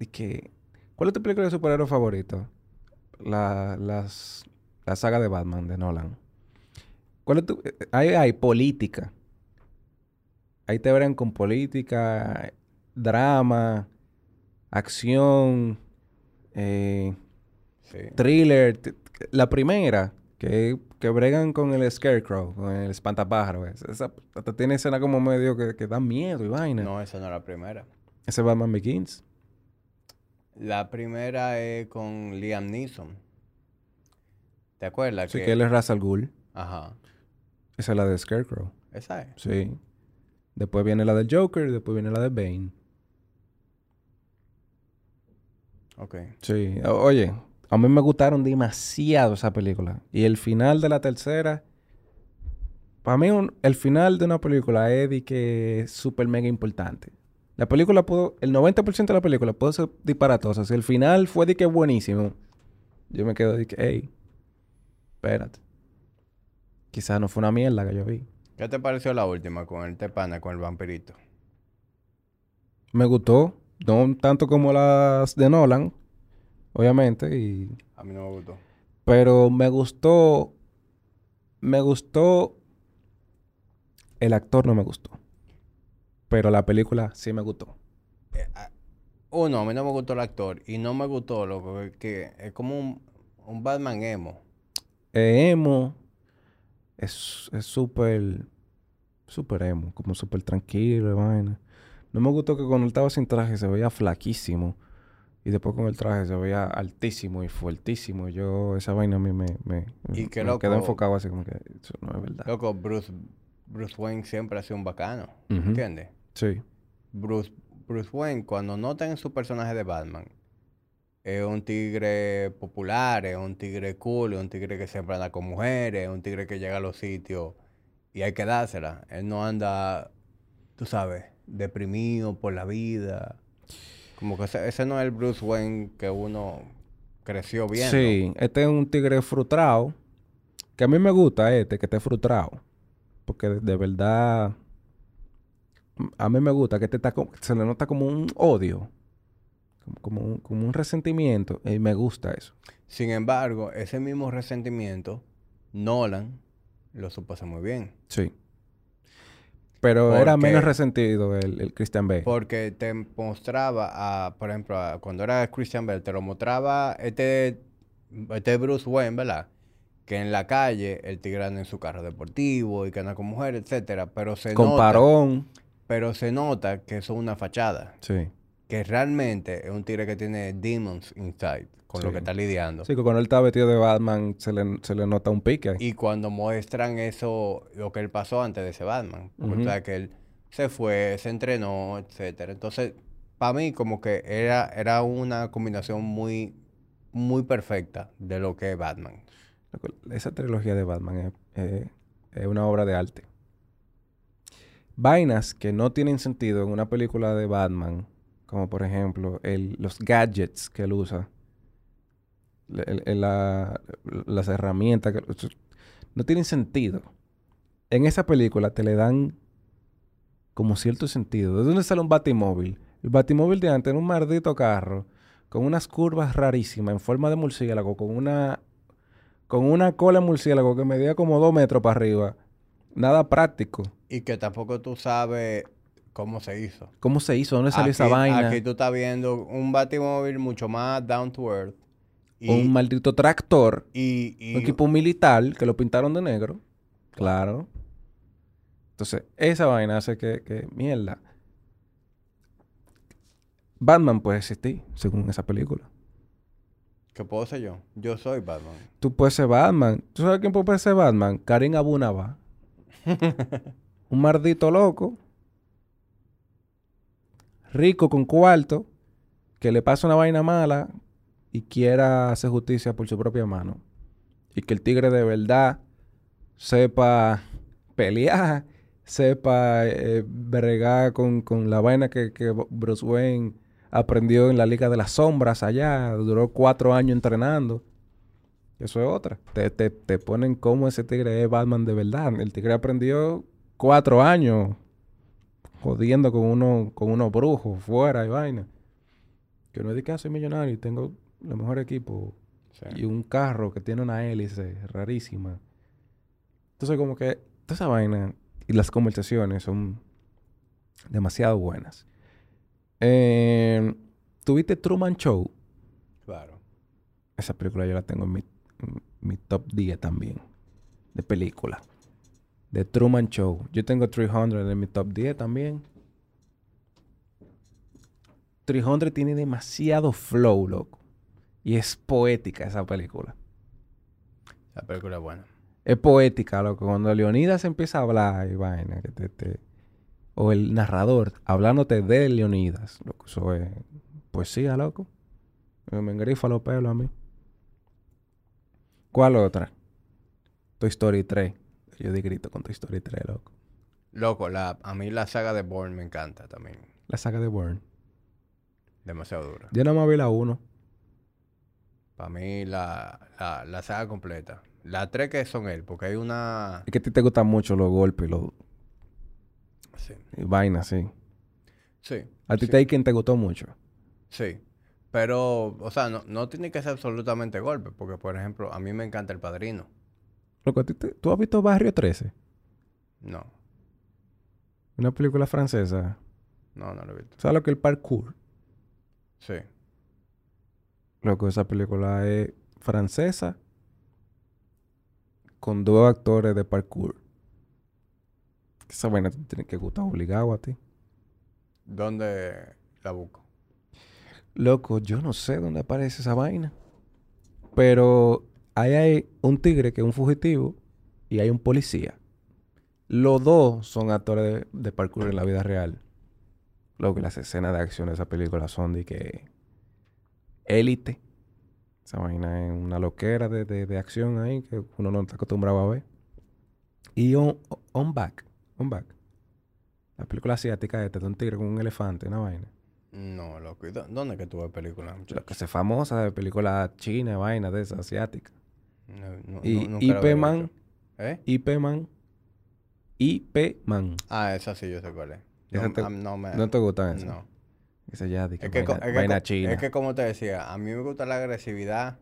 Y que, ¿cuál es tu película de superhéroe favorito? La, las, la saga de Batman de Nolan. ¿Cuál es tu, eh, ahí hay política. Ahí te verán con política, drama, acción, eh, Sí. thriller. La primera, que, que bregan con el Scarecrow, con el espantapájaro. es- Esa hasta tiene escena como medio que, que da miedo y vaina. No, esa no es la primera. Ese Batman Begins. La primera es con Liam Neeson. ¿Te acuerdas? Así que él es Ra's al Ghul. Ajá. Esa es la de Scarecrow. Esa es. Sí. Después viene la del Joker y después viene la de Bane. Ok. Sí. O- oye, a mí me gustaron demasiado esa película. Y el final de la tercera... Para mí, un- el final de una película es de que es súper mega importante. La película pudo... El 90% de la película puede ser disparatosa. Si el final fue de que buenísimo, yo me quedo de que, hey, espérate. Quizás no fue una mierda que yo vi. ¿Qué te pareció la última con el Tepana, con el vampirito? Me gustó. No tanto como las de Nolan, obviamente. Y... A mí no me gustó. Pero me gustó... Me gustó... El actor no me gustó. Pero la película sí me gustó. Uno, a mí no me gustó el actor. Y no me gustó, loco, que es como un, un Batman emo. Eh, emo es es súper súper emo, como súper tranquilo y vaina. No me gustó que cuando él estaba sin traje se veía flaquísimo y después con el traje se veía altísimo y fuertísimo. Yo esa vaina a mí me me, Y me quedé enfocado así como que eso no es verdad. Loco, Bruce, Bruce Wayne siempre ha sido un bacano. Ujú. ¿Entiendes? Sí. Bruce, Bruce Wayne, cuando no está en su personaje de Batman, es un tigre popular, es un tigre cool, es un tigre que siempre anda con mujeres, es un tigre que llega a los sitios y hay que dársela. Él no anda, tú sabes, deprimido por la vida. Como que ese, no es el Bruce Wayne que uno creció viendo. Sí, este es un tigre frustrado. Que a mí me gusta este, que esté frustrado. Porque de, verdad. A mí me gusta que este está se le nota como un odio. Como, un, como un resentimiento. Y me gusta eso. Sin embargo, ese mismo resentimiento, Nolan lo supo hacer muy bien. Sí. Pero era menos resentido el, el Christian Bale. Porque te mostraba, a, por ejemplo, a- cuando era Christian Bale, te lo mostraba este, este Bruce Wayne, ¿verdad? Que en la calle el tigre anda en su carro deportivo y que anda con mujeres, etcétera. Pero se Con nota, parón. pero se nota que eso es una fachada. Sí. Que realmente es un tigre que tiene demons inside con lo que está lidiando. Sí, que cuando él está vestido de Batman se le, se le nota un pique. Y cuando muestran eso, lo que él pasó antes de ese Batman. Ujú. sabes que él se fue, se entrenó, etcétera. Entonces, para mí, como que era, era una combinación muy, muy perfecta de lo que es Batman. Esa trilogía de Batman es una obra de arte. Vainas que no tienen sentido en una película de Batman, como por ejemplo el- los gadgets que él usa, el- el- la- las herramientas, que, no tienen sentido. En esa película te le dan como cierto sentido. ¿De dónde sale un batimóvil? El batimóvil de antes era un maldito carro con unas curvas rarísimas en forma de murciélago, con una con una cola de murciélago que medía como dos metros para arriba. Nada práctico. Y que tampoco tú sabes cómo se hizo. ¿Cómo se hizo? ¿Dónde salió esa vaina? Aquí tú estás viendo un batimóvil mucho más down to earth. Y, Un maldito tractor. y, y- Un equipo militar que lo pintaron de negro. Claro. Entonces, esa vaina hace que, que mierda. Batman puede existir, según esa película. ¿Qué puedo ser yo? Yo soy Batman. Tú puedes ser Batman. ¿Tú sabes quién puede ser Batman? Karim Abunaba. <laughs> Un maldito loco. Rico con cuarto. Que le pasa una vaina mala. Y quiera hacer justicia por su propia mano. Y que el tigre de verdad sepa pelear. <laughs> sepa eh, bregar con, con la vaina que, que Bruce Wayne aprendió en la Liga de las Sombras allá, duró cuatro años entrenando. Eso es otra. Te, te, te ponen como ese tigre es Batman de verdad. El tigre aprendió cuatro años jodiendo con uno, con unos brujos fuera y vaina. Que no es de que soy millonario y tengo el mejor equipo Sí. y un carro que tiene una hélice rarísima. Entonces, como que toda esa vaina y las conversaciones son demasiado buenas. Eh, ¿Tuviste Truman Show? Claro. Esa película yo la tengo en mi, en mi top 10 también. De película. De Truman Show. Yo tengo 300 en mi top 10 también. 300 tiene demasiado flow, loco. Y es poética esa película. La película es buena. Es poética, loco. Cuando Leonidas empieza a hablar y vaina, que te, te- o el narrador hablándote de Leonidas, loco. Eso es poesía, loco. Me me engrifa los pelos a mí. ¿Cuál otra? Toy Story 3. Yo di grito con Toy Story 3, loco. Loco, la, a mí la saga de Bourne me encanta también. La saga de Bourne. Demasiado dura. Yo nada más vi la 1. Para mí la, la, la saga completa. Las tres que son él, porque hay una... Es que a ti te gustan mucho los golpes y los Sí. y vainas, sí. Sí. A ti sí, te hay quien te gustó mucho. Sí. Pero, o sea, no, no tiene que ser absolutamente golpe, porque, por ejemplo, a mí me encanta El Padrino. Loco, ¿a ti te- ¿tú has visto Barrio 13? No, Una película francesa. no, no lo he visto. ¿Sabes lo que es el parkour? Sí. Loco, esa película es francesa con dos actores de parkour. Esa vaina te tiene que gustar obligado a ti. ¿Dónde la busco? Loco, yo no sé dónde aparece esa vaina. Pero ahí hay un tigre que es un fugitivo y hay un policía. Los dos son actores de, de parkour en la vida real. Loco, las escenas de acción de esa película son de que... Élite. Esa vaina es una loquera de, de- de acción ahí que uno no está acostumbrado a ver. Y On, on Back. On Back. La película asiática esta de un tigre con un elefante, una vaina. No, loco. ¿Y dó- ¿Dónde es que tuve película, La muchacho? que se famosa de película china, vaina de esas asiáticas. No, no, Y nunca IP Man. ¿Eh? IP Man, IP Man. Ah, esa sí yo sé cuál es. No, te- no me... ¿No te gustan esas? No. Esa ya de que Es que, vaina, es que vaina co- china. es que como te decía, a mí me gusta la agresividad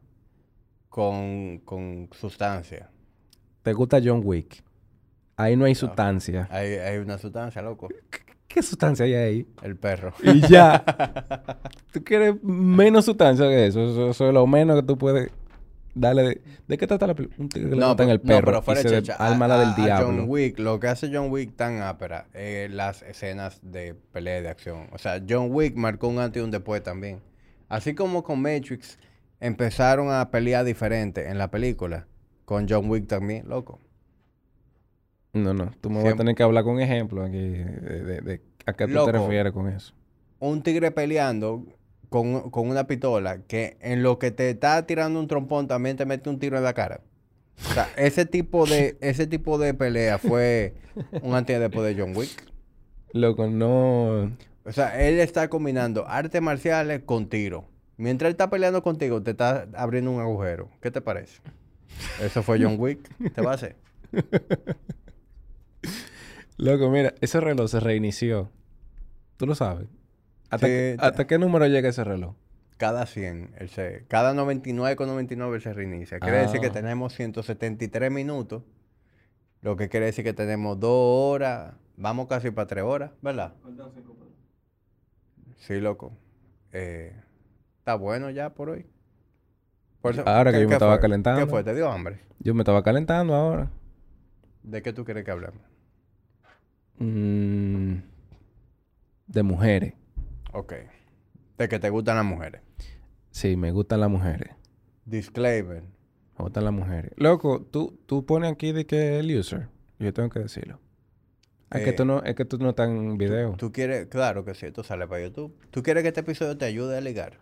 con, con sustancia. ¿Te gusta John Wick? Ahí no hay sustancia. Hay, hay una sustancia, loco. ¿Qué sustancia hay ahí? El perro. Y ya. <laughs> ¿Tú quieres menos sustancia que eso? Eso, eso es lo menos que tú puedes darle. ¿De, ¿de qué trata la película? Un tigre que le matan pe- el perro pero y fuera se alma la del diablo. John Wick, lo que hace John Wick tan ápera es las escenas de pelea de acción. O sea, John Wick marcó un antes y un después también. Así como con Matrix empezaron a pelear diferente en la película, con John Wick también, loco. No, no. Tú me vas a tener que hablar con ejemplo aquí. De, de- de- ¿A qué tú te refieres con eso? un tigre peleando con, con una pistola que en lo que te está tirando un trompón también te mete un tiro en la cara. O sea, <laughs> ese tipo de, ese tipo de pelea fue un antes y después de John Wick. Loco, no. O sea, él está combinando artes marciales con tiro. Mientras él está peleando contigo, te está abriendo un agujero. ¿Qué te parece? Eso fue John Wick. ¿Te va a hacer? <laughs> Loco, mira, ese reloj se reinició. ¿Tú lo sabes? ¿Hasta, Sí, qué, ta- hasta qué número llega ese reloj? Cada 100, él se, cada 99 con 99 él se reinicia. Quiere decir que Ah. tenemos 173 minutos. Lo que quiere decir que tenemos 2 horas. Vamos casi para 3 horas, ¿verdad? Sí, loco. Eh, está bueno ya por hoy. Por eso- Ahora que ¿qué- yo me estaba fue? calentando. ¿Qué fue? ¿Te dio hambre? Yo me estaba calentando ahora. ¿De qué tú quieres que hablemos? Mm, de mujeres. Ok. De que te gustan las mujeres. Sí, me gustan las mujeres. Disclaimer. Me gustan las mujeres. Loco, tú, tú pones aquí de que el user. Yo tengo que decirlo. Es, que Eh, tú no, es que tú no estás en video. ¿Tú quieres? Claro que sí, esto sale para YouTube. ¿Tú quieres que este episodio te ayude a ligar?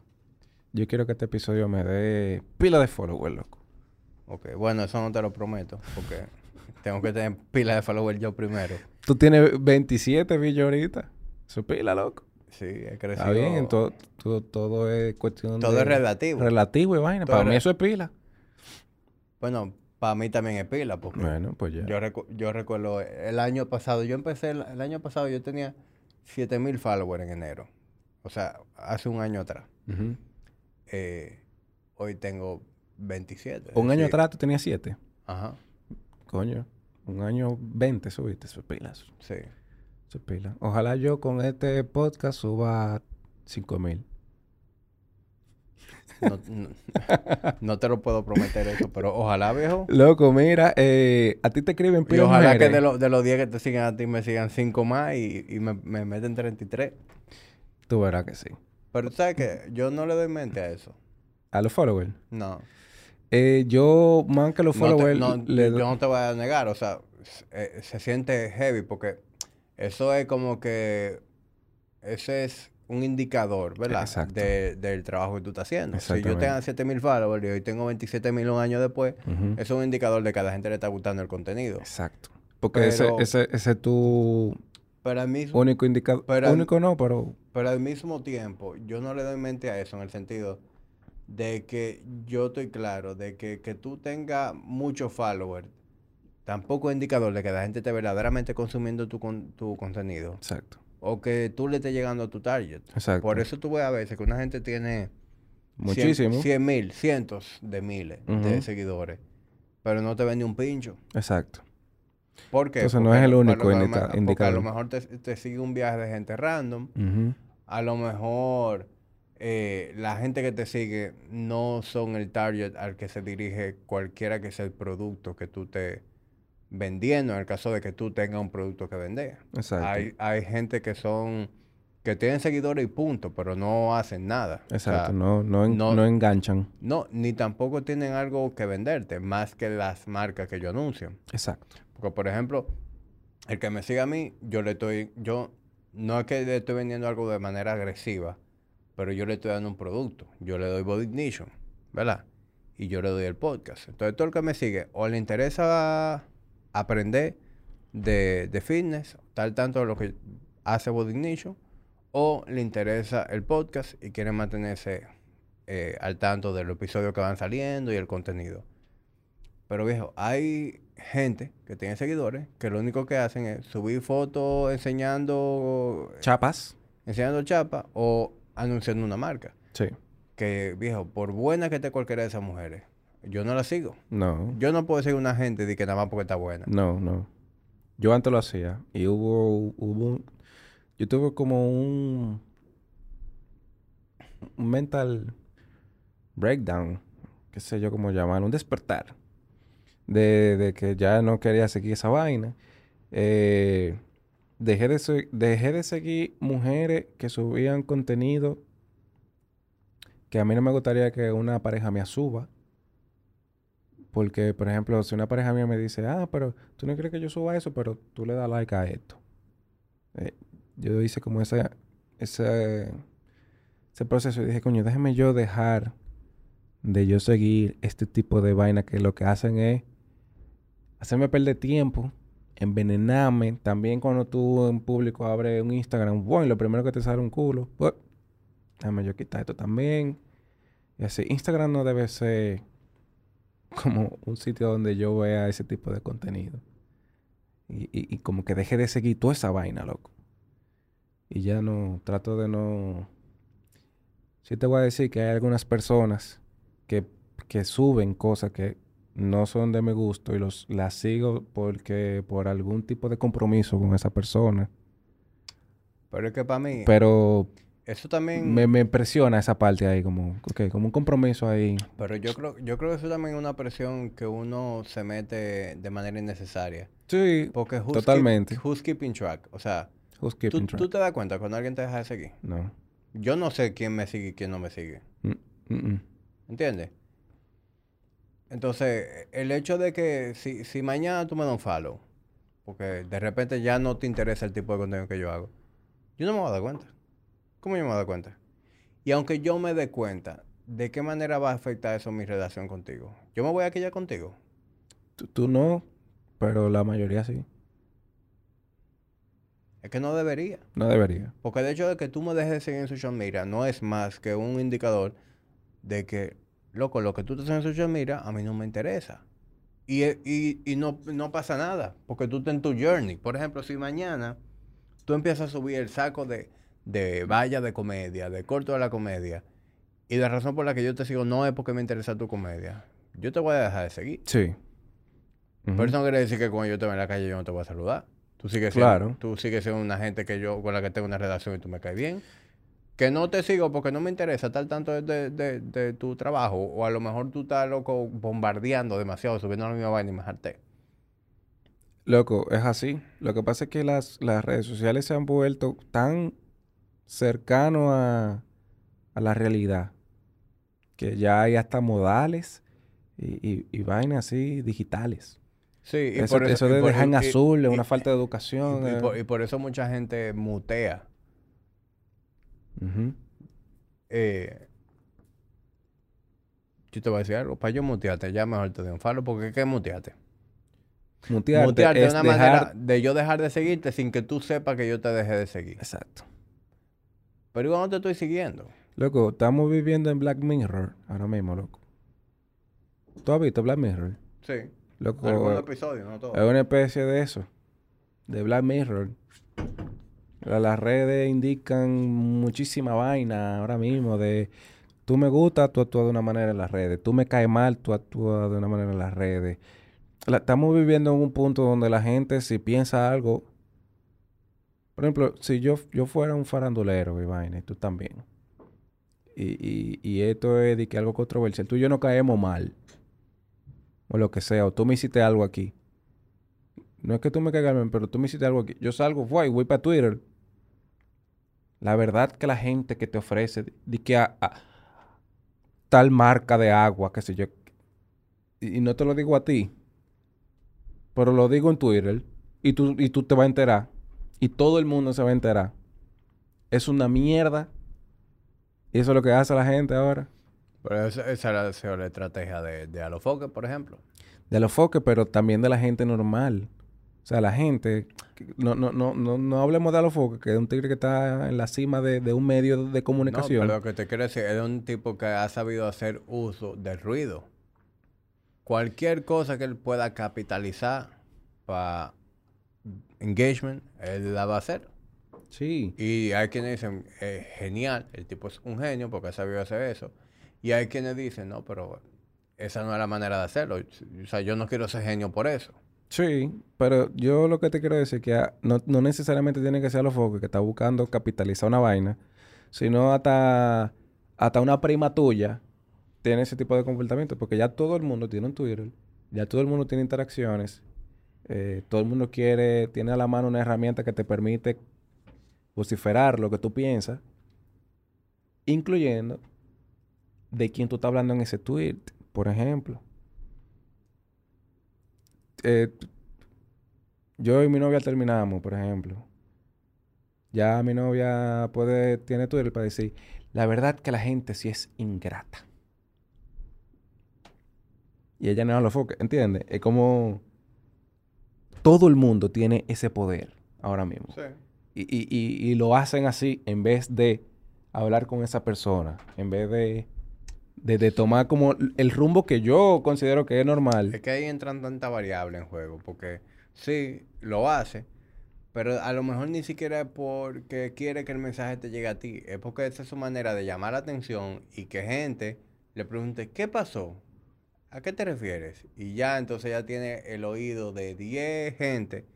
Yo quiero que este episodio me dé pila de followers, loco. Ok, bueno, eso no te lo prometo, porque <laughs> tengo que tener pila de followers yo primero. Tú tienes 27 billones ahorita. Es pila, loco. Sí, he crecido. Está bien, todo, todo, todo es cuestión Todo de... es relativo. Relativo y vaina. Todo Para mí eso es pila. Bueno, para mí también es pila, porque Bueno, pues ya. yo, recu- yo recuerdo el año pasado, yo empecé, el, el año pasado yo tenía 7000 followers en enero. O sea, hace un año atrás. Eh, hoy tengo 27. es Un año atrás tú tenías 7. Ajá, Coño. Un año 20 subiste. Eso es pila. Eso sí. Pila. Ojalá yo con este podcast suba 5 mil. No, no- no te lo puedo prometer eso, pero ojalá, viejo. Loco, mira, eh, a ti te escriben Y ojalá que de, los de los 10 que te sigan a ti me sigan 5 más y, y me, me meten 33. Tú verás que sí. Pero tú sabes que yo no le doy mente a eso. A los followers. No. Eh, yo, más que los No te- followers, no, le yo no te voy a negar, o sea, s- eh, se siente heavy porque eso es como que ese es un indicador, ¿verdad? Exacto. De- del trabajo que tú estás haciendo. Si yo tengo 7000 followers y hoy tengo 27000 un año después, eso es un indicador de que a la gente le está gustando el contenido. Exacto. Porque ese, Pero- ese, ese es tu Pero al mismo, único indicador. pero- único no, pero... pero al mismo tiempo, yo no le doy mente a eso en el sentido de que yo estoy claro de que, que tú tengas muchos followers tampoco es indicador de que la gente esté verdaderamente consumiendo tu, con- tu contenido Exacto. o que tú le estés llegando a tu target. Exacto. Por eso tú ves a veces que una gente tiene Muchísimo. 100 mil, cientos de miles de seguidores, pero no te vende un pincho. Exacto. ¿Por qué? Entonces, no Porque es el único a indica- me- a lo mejor te, te sigue un viaje de gente random a lo mejor eh, la gente que te sigue no son el target al que se dirige cualquiera que sea el producto que tú estés vendiendo, en el caso de que tú tengas un producto que vender. Exacto. Hay, hay gente que son, que tienen seguidores y punto, pero no hacen nada. O sea, Exacto. no, no, en- no- no enganchan. no, ni tampoco tienen algo que venderte, más que las marcas que yo anuncio. Exacto. Porque, por ejemplo, el que me sigue a mí, yo le estoy, yo, no es que le estoy vendiendo algo de manera agresiva, pero yo le estoy dando un producto. Yo le doy Body Ignition, ¿verdad? Y yo le doy el podcast. Entonces, todo el que me sigue, o le interesa aprender de, de fitness, tal tanto de lo que hace Body Ignition, o le interesa el podcast y quiere mantenerse eh, al tanto de los episodios que van saliendo y el contenido. Pero viejo, hay gente que tiene seguidores que lo único que hacen es subir fotos enseñando, Chapas. enseñando chapa o anunciando una marca. Sí. Que viejo, por buena que esté cualquiera de esas mujeres, yo no la sigo. No. Yo no puedo seguir una gente de que nada más porque está buena. No, no. Yo antes lo hacía. Y hubo, hubo un- Yo tuve como un... Un mental breakdown. Qué sé yo cómo llamarlo. Un despertar. De, de que ya no quería seguir esa vaina. Eh, dejé, de dejé de seguir mujeres que subían contenido que a mí no me gustaría que una pareja mía suba. Porque, por ejemplo, si una pareja mía me dice, ah, pero tú no crees que yo suba eso, pero tú le das like a esto. Eh, yo hice como ese, ese, proceso y dije, coño, déjame yo dejar de yo seguir este tipo de vaina que lo que hacen es hacerme perder tiempo, envenenarme. También cuando tú en público abres un Instagram, bueno, lo primero que te sale un culo, pues, déjame yo quitar esto también. Y así, Instagram no debe ser <laughs> como un sitio donde yo vea ese tipo de contenido. Y, y- y como que deje de seguir toda esa vaina, loco. Y ya no, trato de no... Sí te voy a decir que hay algunas personas que, que suben cosas que no son de mi gusto y los, las sigo porque por algún tipo de compromiso con esa persona. Pero es que para mí, Pero eso también... me, me impresiona esa parte ahí, como, ok, como un compromiso ahí. Pero yo creo, yo creo que eso también es una presión que uno se mete de manera innecesaria. Sí, Porque who's Totalmente. keep- who's keeping track? O sea, who's ¿tú, keeping tú track? te das cuenta cuando alguien te deja de seguir. No. Yo no sé quién me sigue y quién no me sigue. Mm, mm, mm. ¿Entiendes? Entonces, el hecho de que si, si mañana tú me das un follow, porque de repente ya no te interesa el tipo de contenido que yo hago, yo no me voy a dar cuenta. ¿Cómo yo me dar cuenta? Y aunque yo me dé cuenta, ¿de qué manera va a afectar eso mi relación contigo? Yo me voy a quedar contigo. Tú, tú no, pero la mayoría sí. Es que no debería. No debería. Porque el hecho de que tú me dejes de seguir en social media no es más que un indicador de que, loco, lo que tú te haces en social media a mí no me interesa. Y, y, y no, no pasa nada, porque tú estás en tu journey. Por ejemplo, si mañana tú empiezas a subir el saco de, de valla de comedia, de corto de la comedia, y la razón por la que yo te sigo no es porque me interesa tu comedia, yo te voy a dejar de seguir. Sí. Pero eso no quiere decir que cuando yo te vea en la calle yo no te voy a saludar. Tú sigues siendo, Claro. tú sigues siendo una gente que yo, con la que tengo una relación y tú me caes bien. Que no te sigo porque no me interesa estar tanto de, de- de- de tu trabajo. O a lo mejor tú estás loco bombardeando demasiado, subiendo la misma vaina y me harté. Loco, es así. Lo que pasa es que las, las redes sociales se han vuelto tan cercanos a, a la realidad que ya hay hasta modales y, y, y vainas así digitales. Sí, y eso, por eso y de por- dejar en azul es una falta de educación. y eh. por, y por eso mucha gente mutea. Ujú. Eh, yo te voy a decir algo. Para yo mutearte, ya mejor te doy un falo. Porque ¿qué mutearte? Mutearte, Mutearte es una dejar... manera de yo dejar de seguirte sin que tú sepas que yo te dejé de seguir. Exacto. Pero igual no te estoy siguiendo. Loco, estamos viviendo en Black Mirror ahora mismo, loco. ¿Tú has visto Black Mirror? Sí. Loco, Algunos episodios, no todos. es una especie de eso, de Black Mirror. La- Las redes indican muchísima vaina ahora mismo de tú me gusta, tú actúas de una manera en las redes. Tú me caes mal, tú actúas de una manera en las redes. La- estamos viviendo en un punto donde la gente si piensa algo... Por ejemplo, si yo, yo fuera un farandulero y vaina, y tú también. Y, y, y esto es de que algo controversial. Tú y yo no caemos mal. O lo que sea. O tú me hiciste algo aquí. No es que tú me caigas mal, pero tú me hiciste algo aquí. Yo salgo, voy, voy para Twitter. La verdad que la gente que te ofrece, de que a, tal marca de agua, qué sé yo. Y, y no te lo digo a ti. Pero lo digo en Twitter. Y tú, y tú te vas a enterar. Y todo el mundo se va a enterar. Es una mierda. Y eso es lo que hace la gente ahora. Pero esa, esa esa la estrategia de, de Alofoque, por ejemplo. De los foques, pero también de la gente normal. O sea, la gente... No, no, no, no, no hablemos de Alofoque, que es un tigre que está en la cima de, de un medio de No, comunicación. pero lo que te quiero decir es un tipo que ha sabido hacer uso del ruido. Cualquier cosa que él pueda capitalizar para engagement, él la va a hacer. Sí. Y hay quienes dicen, "Eh, genial, el tipo es un genio porque ha sabido hacer eso. Y hay quienes dicen, no, pero esa no es la manera de hacerlo. O sea, yo no quiero ser genio por eso. Sí, pero yo lo que te quiero decir es que no, no necesariamente tiene que ser Alofoque que está buscando capitalizar una vaina, sino hasta, hasta una prima tuya tiene ese tipo de comportamiento, porque ya todo el mundo tiene un Twitter, ya todo el mundo tiene interacciones, eh, todo el mundo quiere, tiene a la mano una herramienta que te permite vociferar lo que tú piensas, incluyendo de quién tú estás hablando en ese tweet, por ejemplo. Eh, yo y mi novia terminamos, por ejemplo. Ya mi novia puede, tiene Twitter para decir, la verdad que la gente sí es ingrata. Y ella no lo foca, ¿entiendes? Es como todo el mundo tiene ese poder ahora mismo. Y, y- y- y lo hacen así en vez de hablar con esa persona, en vez de, de, de tomar como el rumbo que yo considero que es normal. Es que ahí entran tantas variables en juego, porque sí, lo hace, pero a lo mejor ni siquiera es porque quiere que el mensaje te llegue a ti, es porque esa es su manera de llamar la atención y que gente le pregunte, ¿qué pasó? ¿A qué te refieres? Y ya entonces ya tiene el oído de 10 gente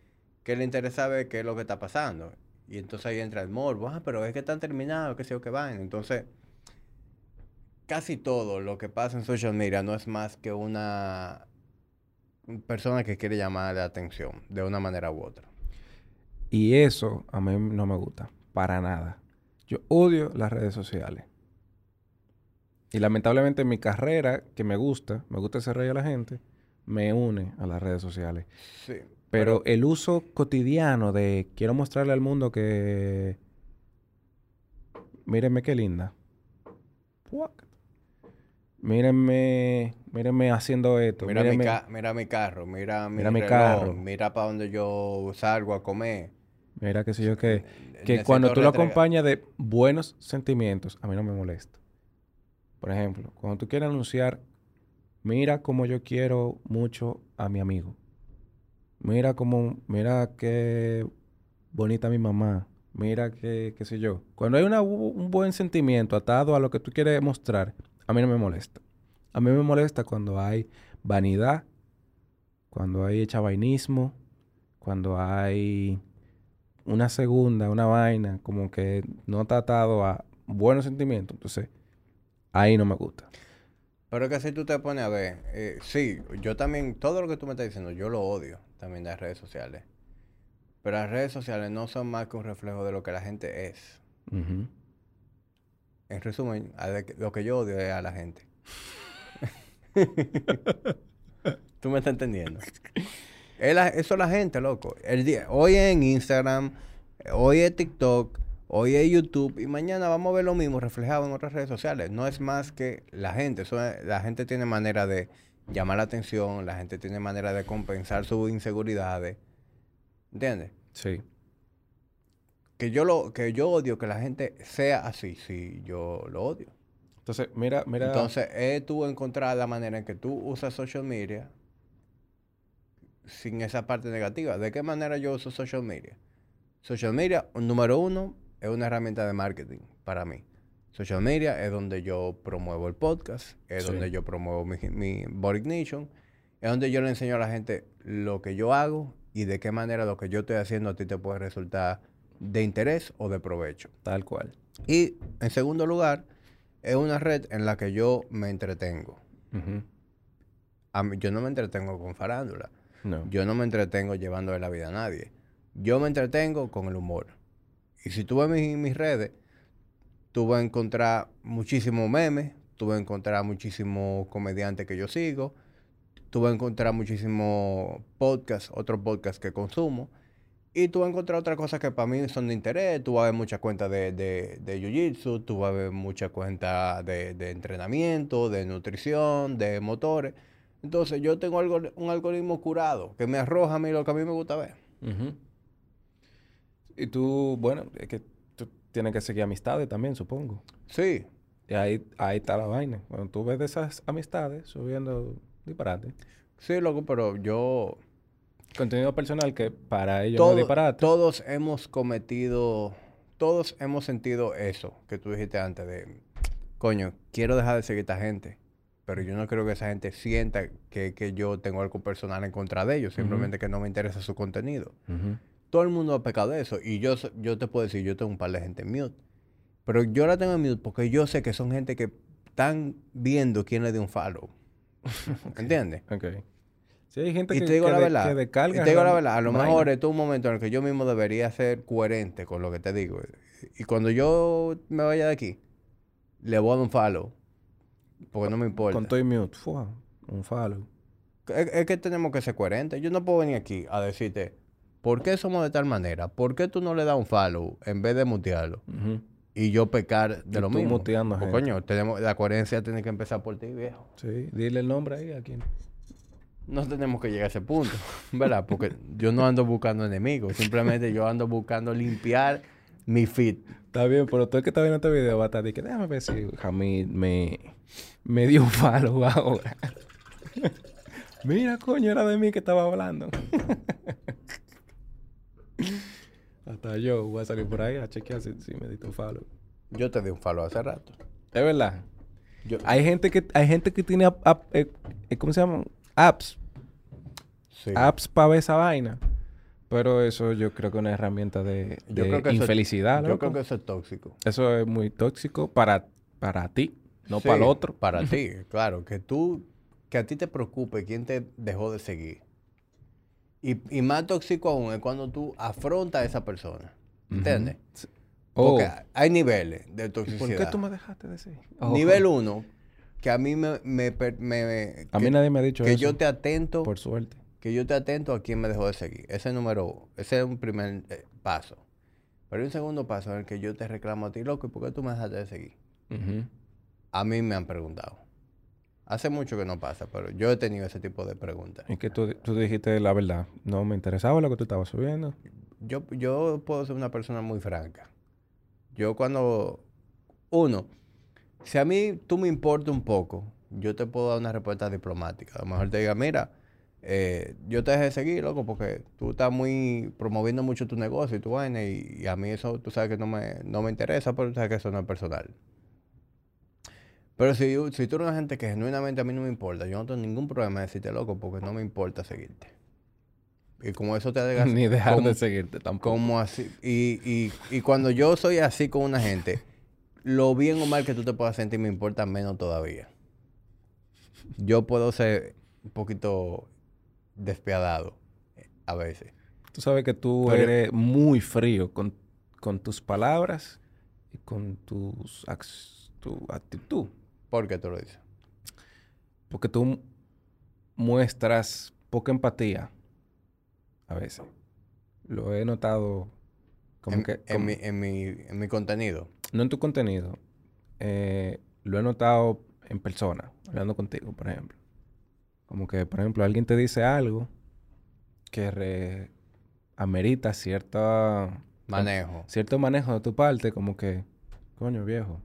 que le interesa ver qué es lo que está pasando. Y entonces ahí entra el morbo, ah, pero es que están terminados, qué sé yo, qué van. Entonces, casi todo lo que pasa en social media no es más que una persona que quiere llamar la atención de una manera u otra. Y eso a mí no me gusta, para nada. Yo odio las redes sociales. Y lamentablemente mi carrera, que me gusta, me gusta hacer reír a la gente, me une a las redes sociales. Sí. Pero el uso cotidiano de quiero mostrarle al mundo que... Mírenme qué linda. Mírenme, mírenme haciendo esto. Mira mi, ca- mira mi carro, mira mi, Mira mi carro. mira para donde yo salgo a comer. Mira, qué sé yo, que, que Necesito cuando tú lo acompañas de buenos sentimientos, a mí no me molesta. Por ejemplo, cuando tú quieres anunciar, mira cómo yo quiero mucho a mi amigo. Mira cómo, mira qué bonita mi mamá. Mira qué, qué sé yo. Cuando hay una un buen sentimiento atado a lo que tú quieres mostrar, a mí no me molesta. A mí me molesta cuando hay vanidad, cuando hay chavainismo, cuando hay una segunda, una vaina, como que no está atado a buenos sentimientos. Entonces, ahí no me gusta. Pero es que si tú te pones a ver, eh, sí, yo también, todo lo que tú me estás diciendo, yo lo odio también de las redes sociales. Pero las redes sociales no son más que un reflejo de lo que la gente es. En resumen, lo que yo odio es a la gente. <laughs> ¿Tú me estás entendiendo? Eso es la gente, loco. El día, hoy en Instagram, hoy es TikTok, hoy es YouTube y mañana vamos a ver lo mismo reflejado en otras redes sociales. No es más que la gente. Eso es- la gente tiene manera de llamar la atención, la gente tiene manera de compensar sus inseguridades. ¿Entiendes? Sí. Que yo lo que yo odio que la gente sea así, sí, yo lo odio. Entonces, mira, mira. Entonces, es tú encontrar la manera en que tú usas social media sin esa parte negativa. ¿De qué manera yo uso social media? Social media, número uno, es una herramienta de marketing para mí. Social media es donde yo promuevo el podcast, es Sí. donde yo promuevo mi, mi Body Ignition, es donde yo le enseño a la gente lo que yo hago y de qué manera lo que yo estoy haciendo a ti te puede resultar de interés o de provecho. Tal cual. Y en segundo lugar, es una red en la que yo me entretengo. A mí- yo no me entretengo con farándula. No. Yo no me entretengo llevándole la vida a nadie. Yo me entretengo con el humor. Y si tú ves mis, mis redes, tú vas a encontrar muchísimos memes, tú vas a encontrar muchísimos comediantes que yo sigo, tú vas a encontrar muchísimos podcasts, otros podcasts que consumo, y tú vas a encontrar otras cosas que para mí son de interés. Tú vas a ver muchas cuentas de, de, de Jiu-Jitsu, tú vas a ver muchas cuentas de, de entrenamiento, de nutrición, de motores. Entonces yo tengo algo, un algoritmo curado que me arroja a mí lo que a mí me gusta ver. Ujú. Y tú, bueno, es que tú tienes que seguir amistades también, supongo. Sí, Y ahí, ahí está la vaina. Cuando tú ves de esas amistades subiendo disparate. sí, loco, pero yo... Contenido personal que para ellos no todo- es disparate. todos hemos cometido, todos hemos sentido eso que tú dijiste antes de, coño, quiero dejar de seguir a esta gente, pero yo no creo que esa gente sienta que, que yo tengo algo personal en contra de ellos, simplemente que no me interesa su contenido. Todo el mundo ha pecado de eso y yo, yo te puedo decir, yo tengo un par de gente en mute, pero yo la tengo en mute porque yo sé que son gente que están viendo quién le dio un follow. <laughs> ¿Entiendes? Ok. Sí, hay gente Y que, te digo que la de- verdad. que y te digo la verdad. A lo vaina. mejor esto es un momento en el que yo mismo debería ser coherente con lo que te digo. Y cuando yo me vaya de aquí, le voy a dar un follow. Porque no me importa. Con todo y mute. Fua, un follow. Es, es que tenemos que ser coherentes. Yo no puedo venir aquí a decirte, ¿por qué somos de tal manera? ¿Por qué tú no le das un follow en vez de mutearlo? Y yo pecar de Y lo tú mismo. muteando a Pues, gente. coño, tenemos, la coherencia tiene que empezar por ti, viejo. Sí, dile el nombre ahí a quien. No tenemos que llegar a ese punto, ¿verdad? Porque yo no ando buscando enemigos, simplemente yo ando buscando limpiar mi feed. Está bien, pero tú el que está viendo este video va a estar de que déjame ver si Hamid me, me dio un follow ahora. <laughs> Mira, coño, era de mí que estaba hablando. <laughs> Hasta yo voy a salir por ahí a chequear si, si me diste un follow. Yo te di un follow hace rato. Es verdad. Yo, Hay gente que, hay gente que tiene app- app- eh, eh, ¿cómo se llaman? Apps. sí. Apps para ver esa vaina. Pero eso yo creo que es una herramienta de, Yo de creo que eso es- infelicidad. Yo loco. creo que eso es tóxico. Eso es muy tóxico para, para ti, no Sí, para el otro. Para <laughs> ti, claro. Que tú, que a ti te preocupe quién te dejó de seguir. Y, y más tóxico aún es cuando tú afrontas a esa persona. ¿Entiendes? Oh, Porque hay niveles de ¿y ¿por toxicidad. qué tú me dejaste decir? Oh, Nivel uno, que a mí me... me, per- me- A mí que- nadie me ha dicho que eso. yo te atento Por suerte. que yo te atento a quién me dejó de seguir. Ese es número, ese es un primer eh, paso. Pero hay un segundo paso en el que yo te reclamo a ti, loco, ¿y por qué tú me dejaste de seguir? A mí me han preguntado. Hace mucho que no pasa, pero yo he tenido ese tipo de preguntas. Es que tú, tú dijiste la verdad. No me interesaba lo que tú estabas subiendo. yo, yo puedo ser una persona muy franca. Yo cuando, uno, si a mí tú me importa un poco, yo te puedo dar una respuesta diplomática. A lo mejor te diga, mira, eh, yo te dejé de seguir, loco, porque tú estás muy promoviendo mucho tu negocio y tu vaina, y, a mí eso, tú sabes que no me, no me interesa, pero tú sabes que eso no es personal. Pero si, si tú eres una gente que genuinamente a mí no me importa, yo no tengo ningún problema de decirte loco porque no me importa seguirte. Y como eso te haga... <laughs> Ni dejar de seguirte tampoco. Como así. Y, y, y cuando yo soy así con una gente, lo bien o mal que tú te puedas sentir me importa menos todavía. Yo puedo ser un poquito despiadado eh, a veces. Tú sabes que tú eres muy frío con, con tus palabras y con tus tu actitud. ¿Por qué tú lo dices? Porque tú muestras poca empatía a veces. Lo he notado como en, que... En, mi, en, mi, en, mi, contenido. No en tu contenido. Eh, lo he notado en persona, hablando contigo, por ejemplo. Como que, por ejemplo, alguien te dice algo que amerita cierta... Manejo. Cierto manejo de tu parte, como que, coño viejo,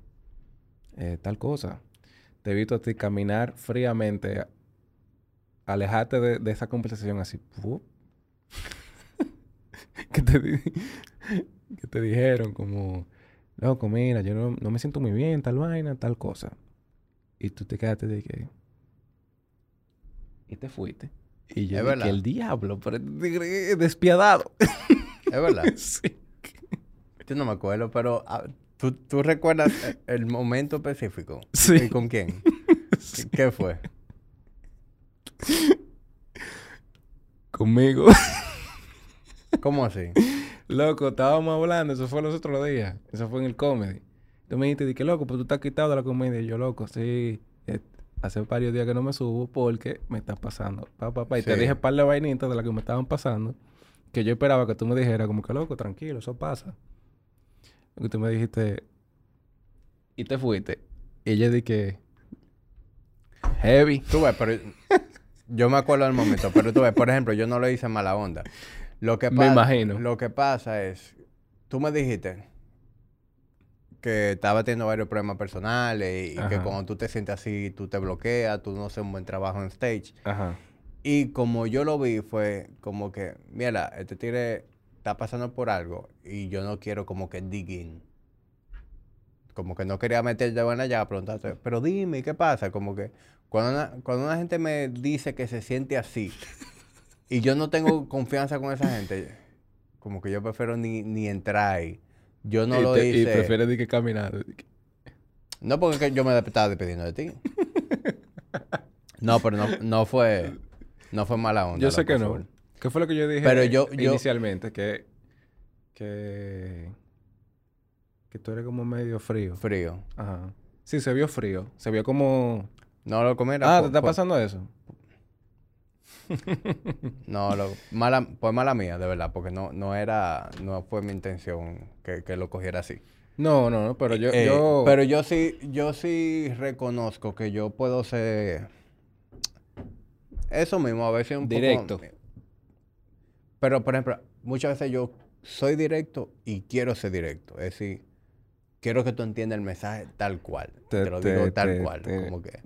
eh, tal cosa te he visto a ti caminar fríamente, alejarte de, esa conversación así. <laughs> que, te, <laughs> que te dijeron como, loco, mira, yo no, me siento muy bien, tal vaina, tal cosa. Y tú te quedaste de que... Y te fuiste. Y yo dije que el diablo, pero despiadado. Es verdad. <laughs> sí. Yo no me acuerdo, pero ¿Tú, recuerdas el momento específico? Sí. ¿Y con quién? <laughs> ¿Qué fue? Conmigo. ¿Cómo <laughs> así? Loco, estábamos hablando, eso fue los otros días. Eso fue en el comedy. Tú me dijiste, que loco, pues tú estás quitado de la comedia. Y yo, loco, sí. Eh, hace varios días que no me subo porque me está pasando. Pa, pa, Y te dije un par de vainitas de las que me estaban pasando. Que yo esperaba que tú me dijeras, como que loco, tranquilo, eso pasa que tú me dijiste y te fuiste. Y ella dije heavy. Tú ves, pero <laughs> yo me acuerdo del momento, pero tú ves, por ejemplo, yo no lo hice mala onda. Lo que me imagino. Lo que pasa es, tú me dijiste que estaba teniendo varios problemas personales y, que cuando tú te sientes así, tú te bloqueas, tú no haces un buen trabajo en stage. Ajá. Y como yo lo vi, fue como que, mira, este tigre está pasando por algo y yo no quiero como que dig Como que no quería meter de buena allá a preguntarte, pero dime, ¿qué pasa? Como que cuando una, cuando una gente me dice que se siente así y yo no tengo <laughs> confianza con esa gente, como que yo prefiero ni, ni entrar ahí. Yo no lo hice. Y prefieres de que caminar. No, porque yo me estaba despidiendo de ti. <laughs> no, pero no, no fue no fue mala onda. Yo sé que no. ¿Qué fue lo que yo dije Pero yo, inicialmente? Que, que, que tú eres como medio frío. Frío. Ajá. Sí, se vio frío. Se vio como... No lo comer. Ah, ¿te está pasando eso? <laughs> no, lo, mala, pues mala mía, de verdad, porque no, no era, no fue mi intención que, lo cogiera así. No, no, no, pero yo, eh, yo... Pero yo sí, yo sí reconozco que yo puedo ser... Eso mismo, a veces un Directo. poco... Pero, por ejemplo, muchas veces yo soy directo y quiero ser directo. Es decir, quiero que tú entiendas el mensaje tal cual. Te, lo digo tal cual. como que...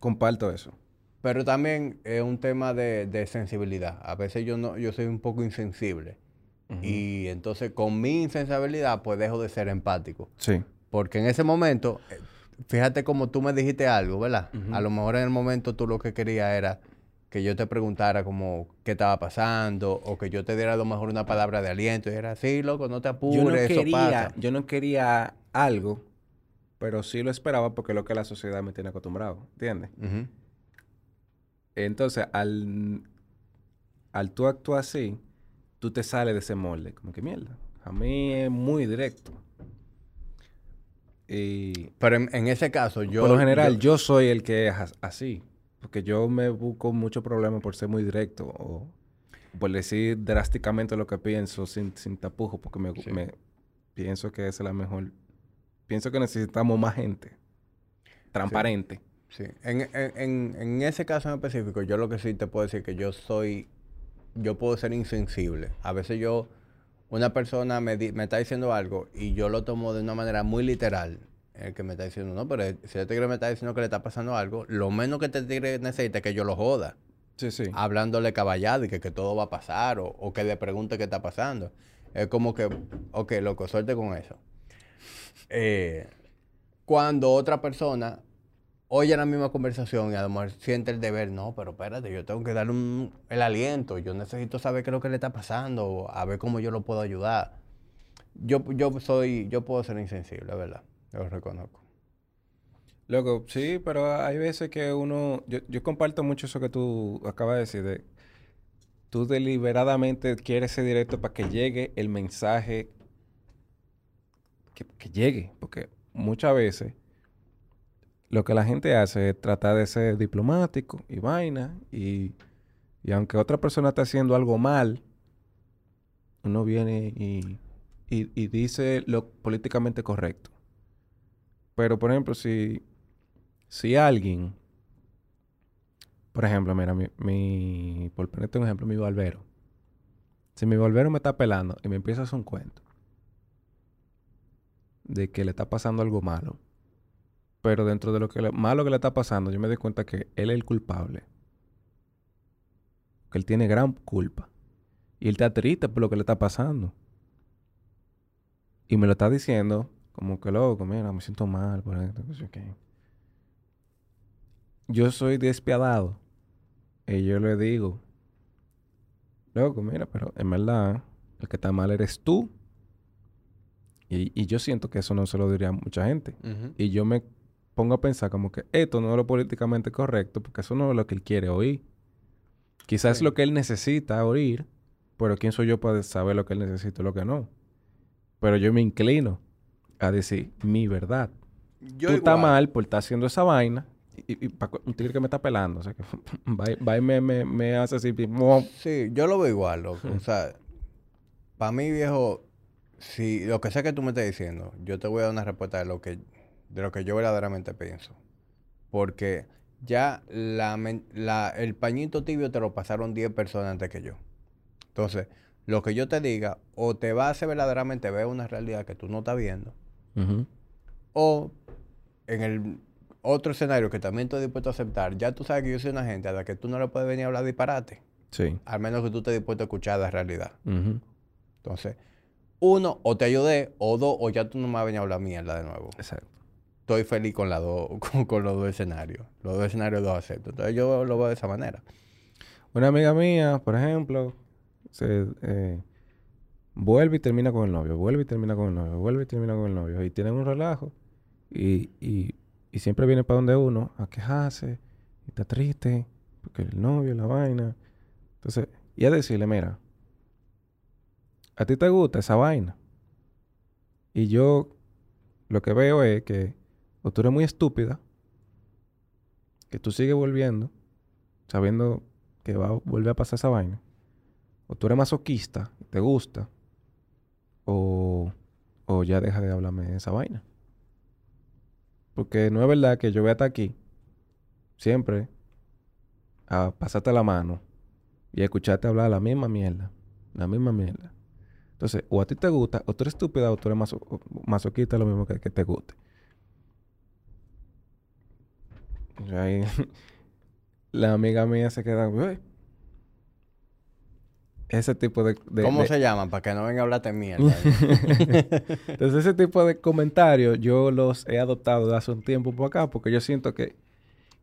Comparto eso. Pero también es un tema de, sensibilidad. A veces yo no, yo soy un poco insensible. Y entonces con mi insensibilidad, pues dejo de ser empático. Sí. Porque en ese momento, eh, fíjate como tú me dijiste algo, ¿verdad? A lo mejor en el momento tú lo que querías era que yo te preguntara como qué estaba pasando o que yo te diera a lo mejor una palabra de aliento y era así, loco, no te apures, yo no quería, Yo no quería algo, pero sí lo esperaba porque es lo que la sociedad me tiene acostumbrado, ¿entiendes? Entonces, al, al tú actuar así, tú te sales de ese molde, como que mierda. A mí es muy directo. Y, pero en, ese caso, yo... Por lo general, yo soy el que es así. Porque yo me busco mucho problema por ser muy directo o por decir drásticamente lo que pienso sin, sin tapujo, porque me, me pienso que esa es la mejor. Pienso que necesitamos más gente transparente. Sí. En, en, en, ese caso en específico, yo lo que sí te puedo decir que yo soy, yo puedo ser insensible. A veces yo una persona me, di- me está diciendo algo y yo lo tomo de una manera muy literal, el que me está diciendo, no, pero si el tigre me está diciendo que le está pasando algo, lo menos que este tigre necesita es que yo lo joda, Sí, sí. hablándole caballado y que, que todo va a pasar o, o que le pregunte qué está pasando. Es como que, ok, loco, suerte con eso. Eh, cuando otra persona oye la misma conversación y a lo mejor siente el deber, no, pero espérate, yo tengo que darle un- el aliento, yo necesito saber qué es lo que le está pasando, a ver cómo yo lo puedo ayudar. Yo, yo soy, yo puedo ser insensible, ¿verdad? Lo reconozco. Loco, sí, pero hay veces que uno... Yo, yo comparto mucho eso que tú acabas de decir. De, tú deliberadamente quieres ser directo para que llegue el mensaje... Que, que llegue. Porque muchas veces lo que la gente hace es tratar de ser diplomático y vaina. Y, y aunque otra persona está haciendo algo mal, uno viene y, y dice lo políticamente correcto. Pero, por ejemplo, si, si alguien, por ejemplo, mira, mi, mi- por ponerte un ejemplo, mi barbero. Si mi barbero me está pelando y me empieza a hacer un cuento de que le está pasando algo malo, pero dentro de lo que le- malo que le está pasando, yo me doy cuenta que él es el culpable. Que él tiene gran culpa. Y él está triste por lo que le está pasando. Y me lo está diciendo como que loco, mira, me siento mal por esto. Yo soy despiadado. Y yo le digo, loco, mira, pero en verdad, el que está mal eres tú. Y, y yo siento que eso no se lo diría a mucha gente. Y yo me pongo a pensar como que esto no es lo políticamente correcto, porque eso no es lo que él quiere oír. Quizás es Sí. lo que él necesita oír, pero ¿quién soy yo para saber lo que él necesita y lo que no? Pero yo me inclino a decir mi verdad. Yo Tú estás mal por estar haciendo esa vaina y, y pa- un tigre que me está pelando. O sea, que <laughs> va, y- va y me, me, me hace así. mo- Sí, yo lo veo igual, loco. O sea, para mí, viejo, si lo que sea que tú me estés diciendo, yo te voy a dar una respuesta de lo que, de lo que yo verdaderamente pienso. Porque ya la- el pañito tibio te lo pasaron 10 personas antes que yo. Entonces, lo que yo te diga, o te va a hacer verdaderamente ver una realidad que tú no estás viendo, O en el otro escenario que también estoy dispuesto a aceptar, ya tú sabes que yo soy una gente a la que tú no le puedes venir a hablar disparate. Sí. Al menos que tú estés dispuesto a escuchar la realidad. Entonces, uno, o te ayudé, o dos, o ya tú no me vas a venir a hablar mierda de nuevo. Exacto. Estoy feliz con, las dos, <laughs> con, con los dos escenarios. Los dos escenarios los acepto. Entonces, yo lo veo de esa manera. Una amiga mía, por ejemplo, se eh, vuelve y termina con el novio, vuelve y termina con el novio, vuelve y termina con el novio. Y tienen un relajo. Y, y, y siempre viene para donde uno a quejarse. Y está triste. Porque el novio, la vaina. Entonces, y a decirle, mira, a ti te gusta esa vaina. Y yo lo que veo es que o tú eres muy estúpida, que tú sigues volviendo, sabiendo que va volver a pasar esa vaina. O tú eres masoquista, te gusta, o, o ya deja de hablarme de esa vaina. Porque no es verdad que yo voy a estar aquí siempre a pasarte la mano y a escucharte hablar la misma mierda, la misma mierda. Entonces, o a ti te gusta, o tú eres estúpida, o tú eres maso- masoquista, lo mismo que, que te guste. <laughs> La amiga mía se queda. Ese tipo de... de- ¿Cómo de- se llaman? Para que no venga a hablarte mierda. <laughs> Entonces, ese tipo de comentarios yo los he adoptado de hace un tiempo por acá porque yo siento que,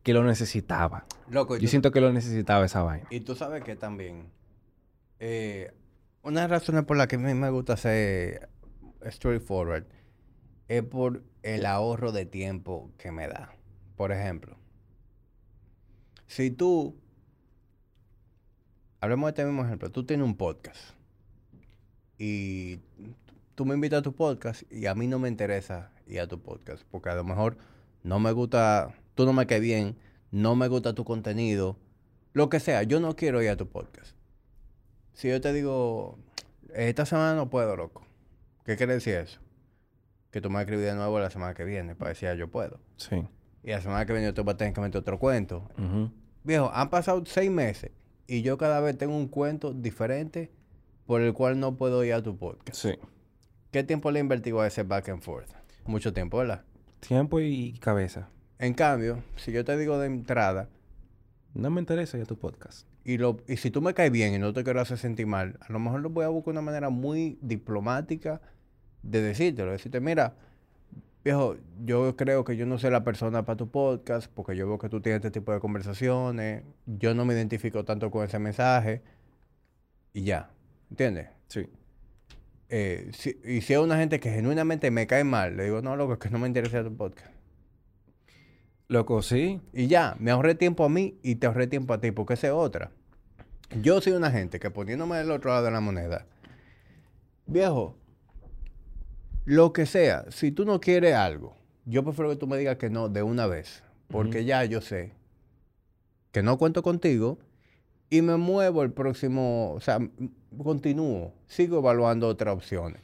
que lo necesitaba. Loco, Yo tú- siento que lo necesitaba esa vaina. Y tú sabes que también, eh, una de las razones por las que a mí me gusta ser straightforward es por el ahorro de tiempo que me da. Por ejemplo, si tú, hablemos de este mismo ejemplo, tú tienes un podcast y tú me invitas a tu podcast y a mí no me interesa ir a tu podcast porque a lo mejor no me gusta, tú no me caes bien, no me gusta tu contenido, lo que sea, yo no quiero ir a tu podcast. Si yo te digo, esta semana no puedo, loco. ¿Qué quiere decir eso? Que tú me escribir de nuevo la semana que viene para decir, "Ah, yo puedo. Sí. Y la semana que viene yo te voy a tener que meter otro cuento. Viejo, han pasado seis meses y yo cada vez tengo un cuento diferente por el cual no puedo ir a tu podcast. Sí. ¿Qué tiempo le invertido a ese back and forth? Mucho tiempo, ¿verdad? Tiempo y cabeza. En cambio, si yo te digo de entrada, No me interesa ya tu podcast. y, lo, y si tú me caes bien y no te quiero hacer sentir mal, a lo mejor lo voy a buscar una manera muy diplomática de decírtelo. Decirte, mira, viejo, yo creo que yo no soy la persona para tu podcast porque yo veo que tú tienes este tipo de conversaciones. Yo no me identifico tanto con ese mensaje. Y ya, ¿entiendes? Sí. Eh, si- y si es una gente que genuinamente me cae mal, le digo, no, loco, es que no me interesa tu podcast. Loco, sí. Y ya, me ahorré tiempo a mí y te ahorré tiempo a ti, porque esa es otra. Yo soy una gente que poniéndome del otro lado de la moneda, viejo, lo que sea, si tú no quieres algo, yo prefiero que tú me digas que no de una vez, porque ya yo sé que no cuento contigo y me muevo el próximo, o sea, continúo, sigo evaluando otras opciones.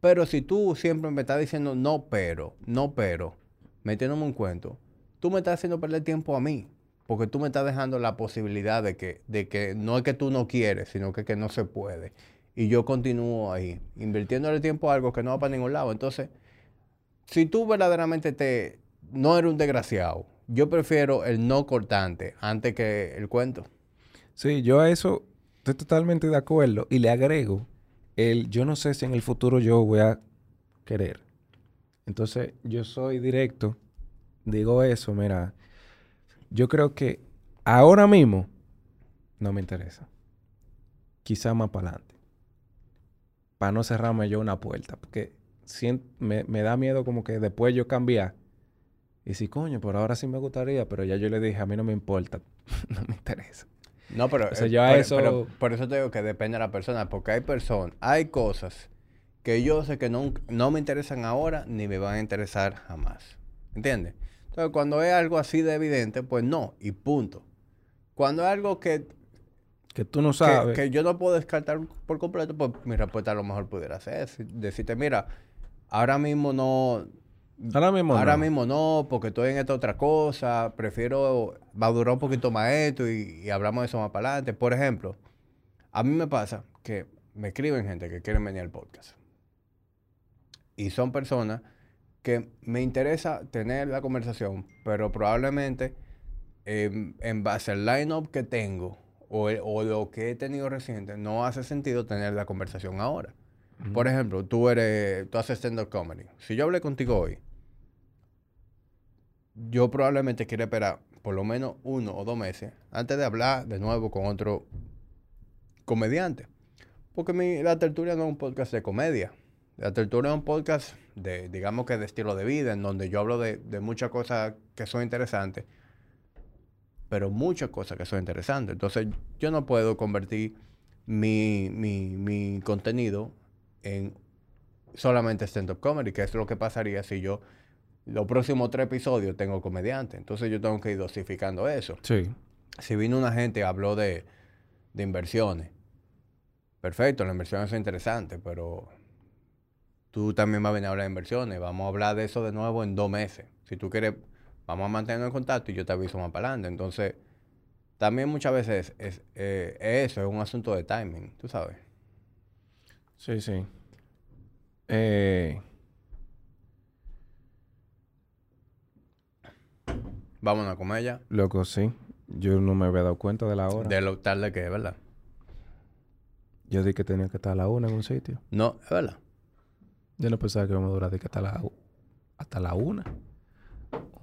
Pero si tú siempre me estás diciendo no, pero, no, pero, metiéndome un cuento, tú me estás haciendo perder tiempo a mí. Porque tú me estás dejando la posibilidad de que, de que no es que tú no quieres, sino que, que no se puede. Y yo continúo ahí, invirtiéndole tiempo a algo que no va para ningún lado. Entonces, si tú verdaderamente te, no eres un desgraciado, yo prefiero el no cortante antes que el cuento. Sí, yo a eso estoy totalmente de acuerdo. Y le agrego el yo no sé si en el futuro yo voy a querer. Entonces, yo soy directo. Digo eso, mira. Yo creo que ahora mismo no me interesa. Quizá más para adelante. Para no cerrarme yo una puerta. Porque me, me da miedo como que después yo cambiar. Y si, coño, por ahora sí me gustaría, pero ya yo le dije, a mí no me importa. <laughs> no me interesa. No, pero, O sea, eh, yo a pero- eso- pero por eso te digo que depende de la persona, porque hay personas, hay cosas que yo sé que no, no me interesan ahora ni me van a interesar jamás. ¿Entiendes? Entonces, cuando es algo así de evidente, pues no, y punto. Cuando es algo que, Que tú no sabes. que yo no puedo descartar por completo, pues mi respuesta a lo mejor pudiera ser decirte, mira, ahora mismo no, Ahora mismo Ahora no. mismo no, porque estoy en esta otra cosa. Prefiero, va a durar un poquito más esto y, y hablamos de eso más para adelante. Por ejemplo, a mí me pasa que me escriben gente que quieren venir al podcast. Y son personas que me interesa tener la conversación, pero probablemente em, en base al line-up que tengo o, el- o lo que he tenido reciente, no hace sentido tener la conversación ahora. Por ejemplo, tú eres, tú haces stand-up comedy. Si yo hablé contigo hoy, yo probablemente quiero esperar por lo menos uno o dos meses antes de hablar de nuevo con otro comediante. Porque mi, la tertulia no es un podcast de comedia. La tertulia es un podcast de, digamos que de estilo de vida, en donde yo hablo de, de muchas cosas que son interesantes, pero muchas cosas que son interesantes. Entonces, yo no puedo convertir mi, mi, mi contenido en solamente stand-up comedy, que es lo que pasaría si yo los próximos tres episodios tengo comediante. Entonces yo tengo que ir dosificando eso. Sí. Si vino una gente y habló de, de inversiones, perfecto, las inversiones son interesantes, pero tú también vas a venir a hablar de inversiones. Vamos a hablar de eso de nuevo en dos meses. Si tú quieres, vamos a mantener el contacto y yo te aviso más para adelante. Entonces, también muchas veces es, eh, eso, es un asunto de timing, tú sabes. Sí, sí. Eh, Vámonos a comer ya. loco, sí. Yo no me había dado cuenta de la hora. De lo tarde que es, ¿verdad? Yo dije que tenía que estar a la una en un sitio. No, es verdad. Yo no pensaba que íbamos a durar de que hasta la, u- hasta la una.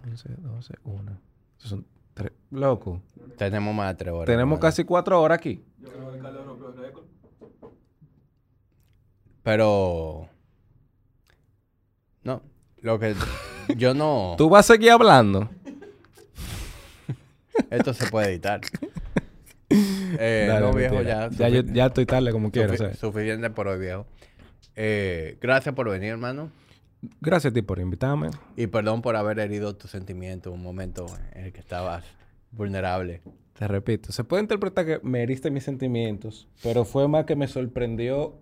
11, 12, 1. Esos son tres. Loco. Tenemos más de tres horas. Tenemos casi cuatro horas aquí. Pero. No. Lo que. Yo no. <laughs> ¿Tú vas a seguir hablando? <laughs> Esto se puede editar. <laughs> Eh, Dale, no, viejo, ya. Ya, yo- ya estoy tarde como ¿sabes? Suficiente por hoy, viejo. Eh, gracias por venir, hermano. Gracias a ti por invitarme. Y perdón por haber herido tus sentimientos en un momento en el que estabas vulnerable. Te repito, se puede interpretar que me heriste mis sentimientos, pero fue más que me sorprendió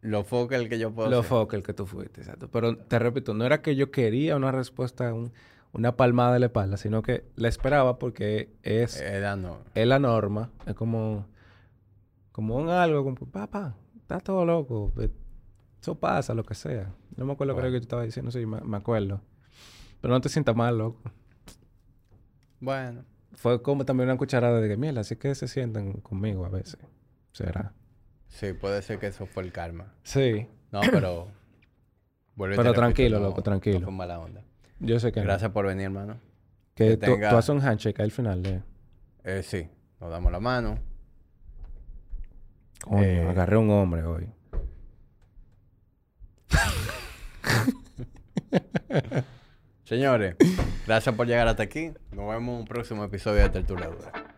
Lo foco el que yo puedo lo hacer. focal que tú fuiste, exacto. Pero te repito, no era que yo quería una respuesta, un- una palmada de la espalda, sino que la esperaba porque es, no. es la norma. Es como como un algo, como, papá, está todo loco. Eso pasa, lo que sea. No me acuerdo Bueno. creo que yo estaba diciendo, sí, me, me acuerdo. Pero no te sientas mal, loco. Bueno. Fue como también una cucharada de que, mierda, así que se sientan conmigo a veces. Será. Sí, puede ser que eso fue el karma. Sí. No, pero... <coughs> Pero tranquilo, no- loco, tranquilo. No fue mala onda. Yo sé que no. Gracias por venir, hermano. Que, que tú, tenga- tú haces un handshake al final de... Eh, sí, nos damos la mano. Coño, Eh. agarré un hombre hoy. <laughs> Señores, gracias por llegar hasta aquí. Nos vemos en un próximo episodio de Tertulia Dura.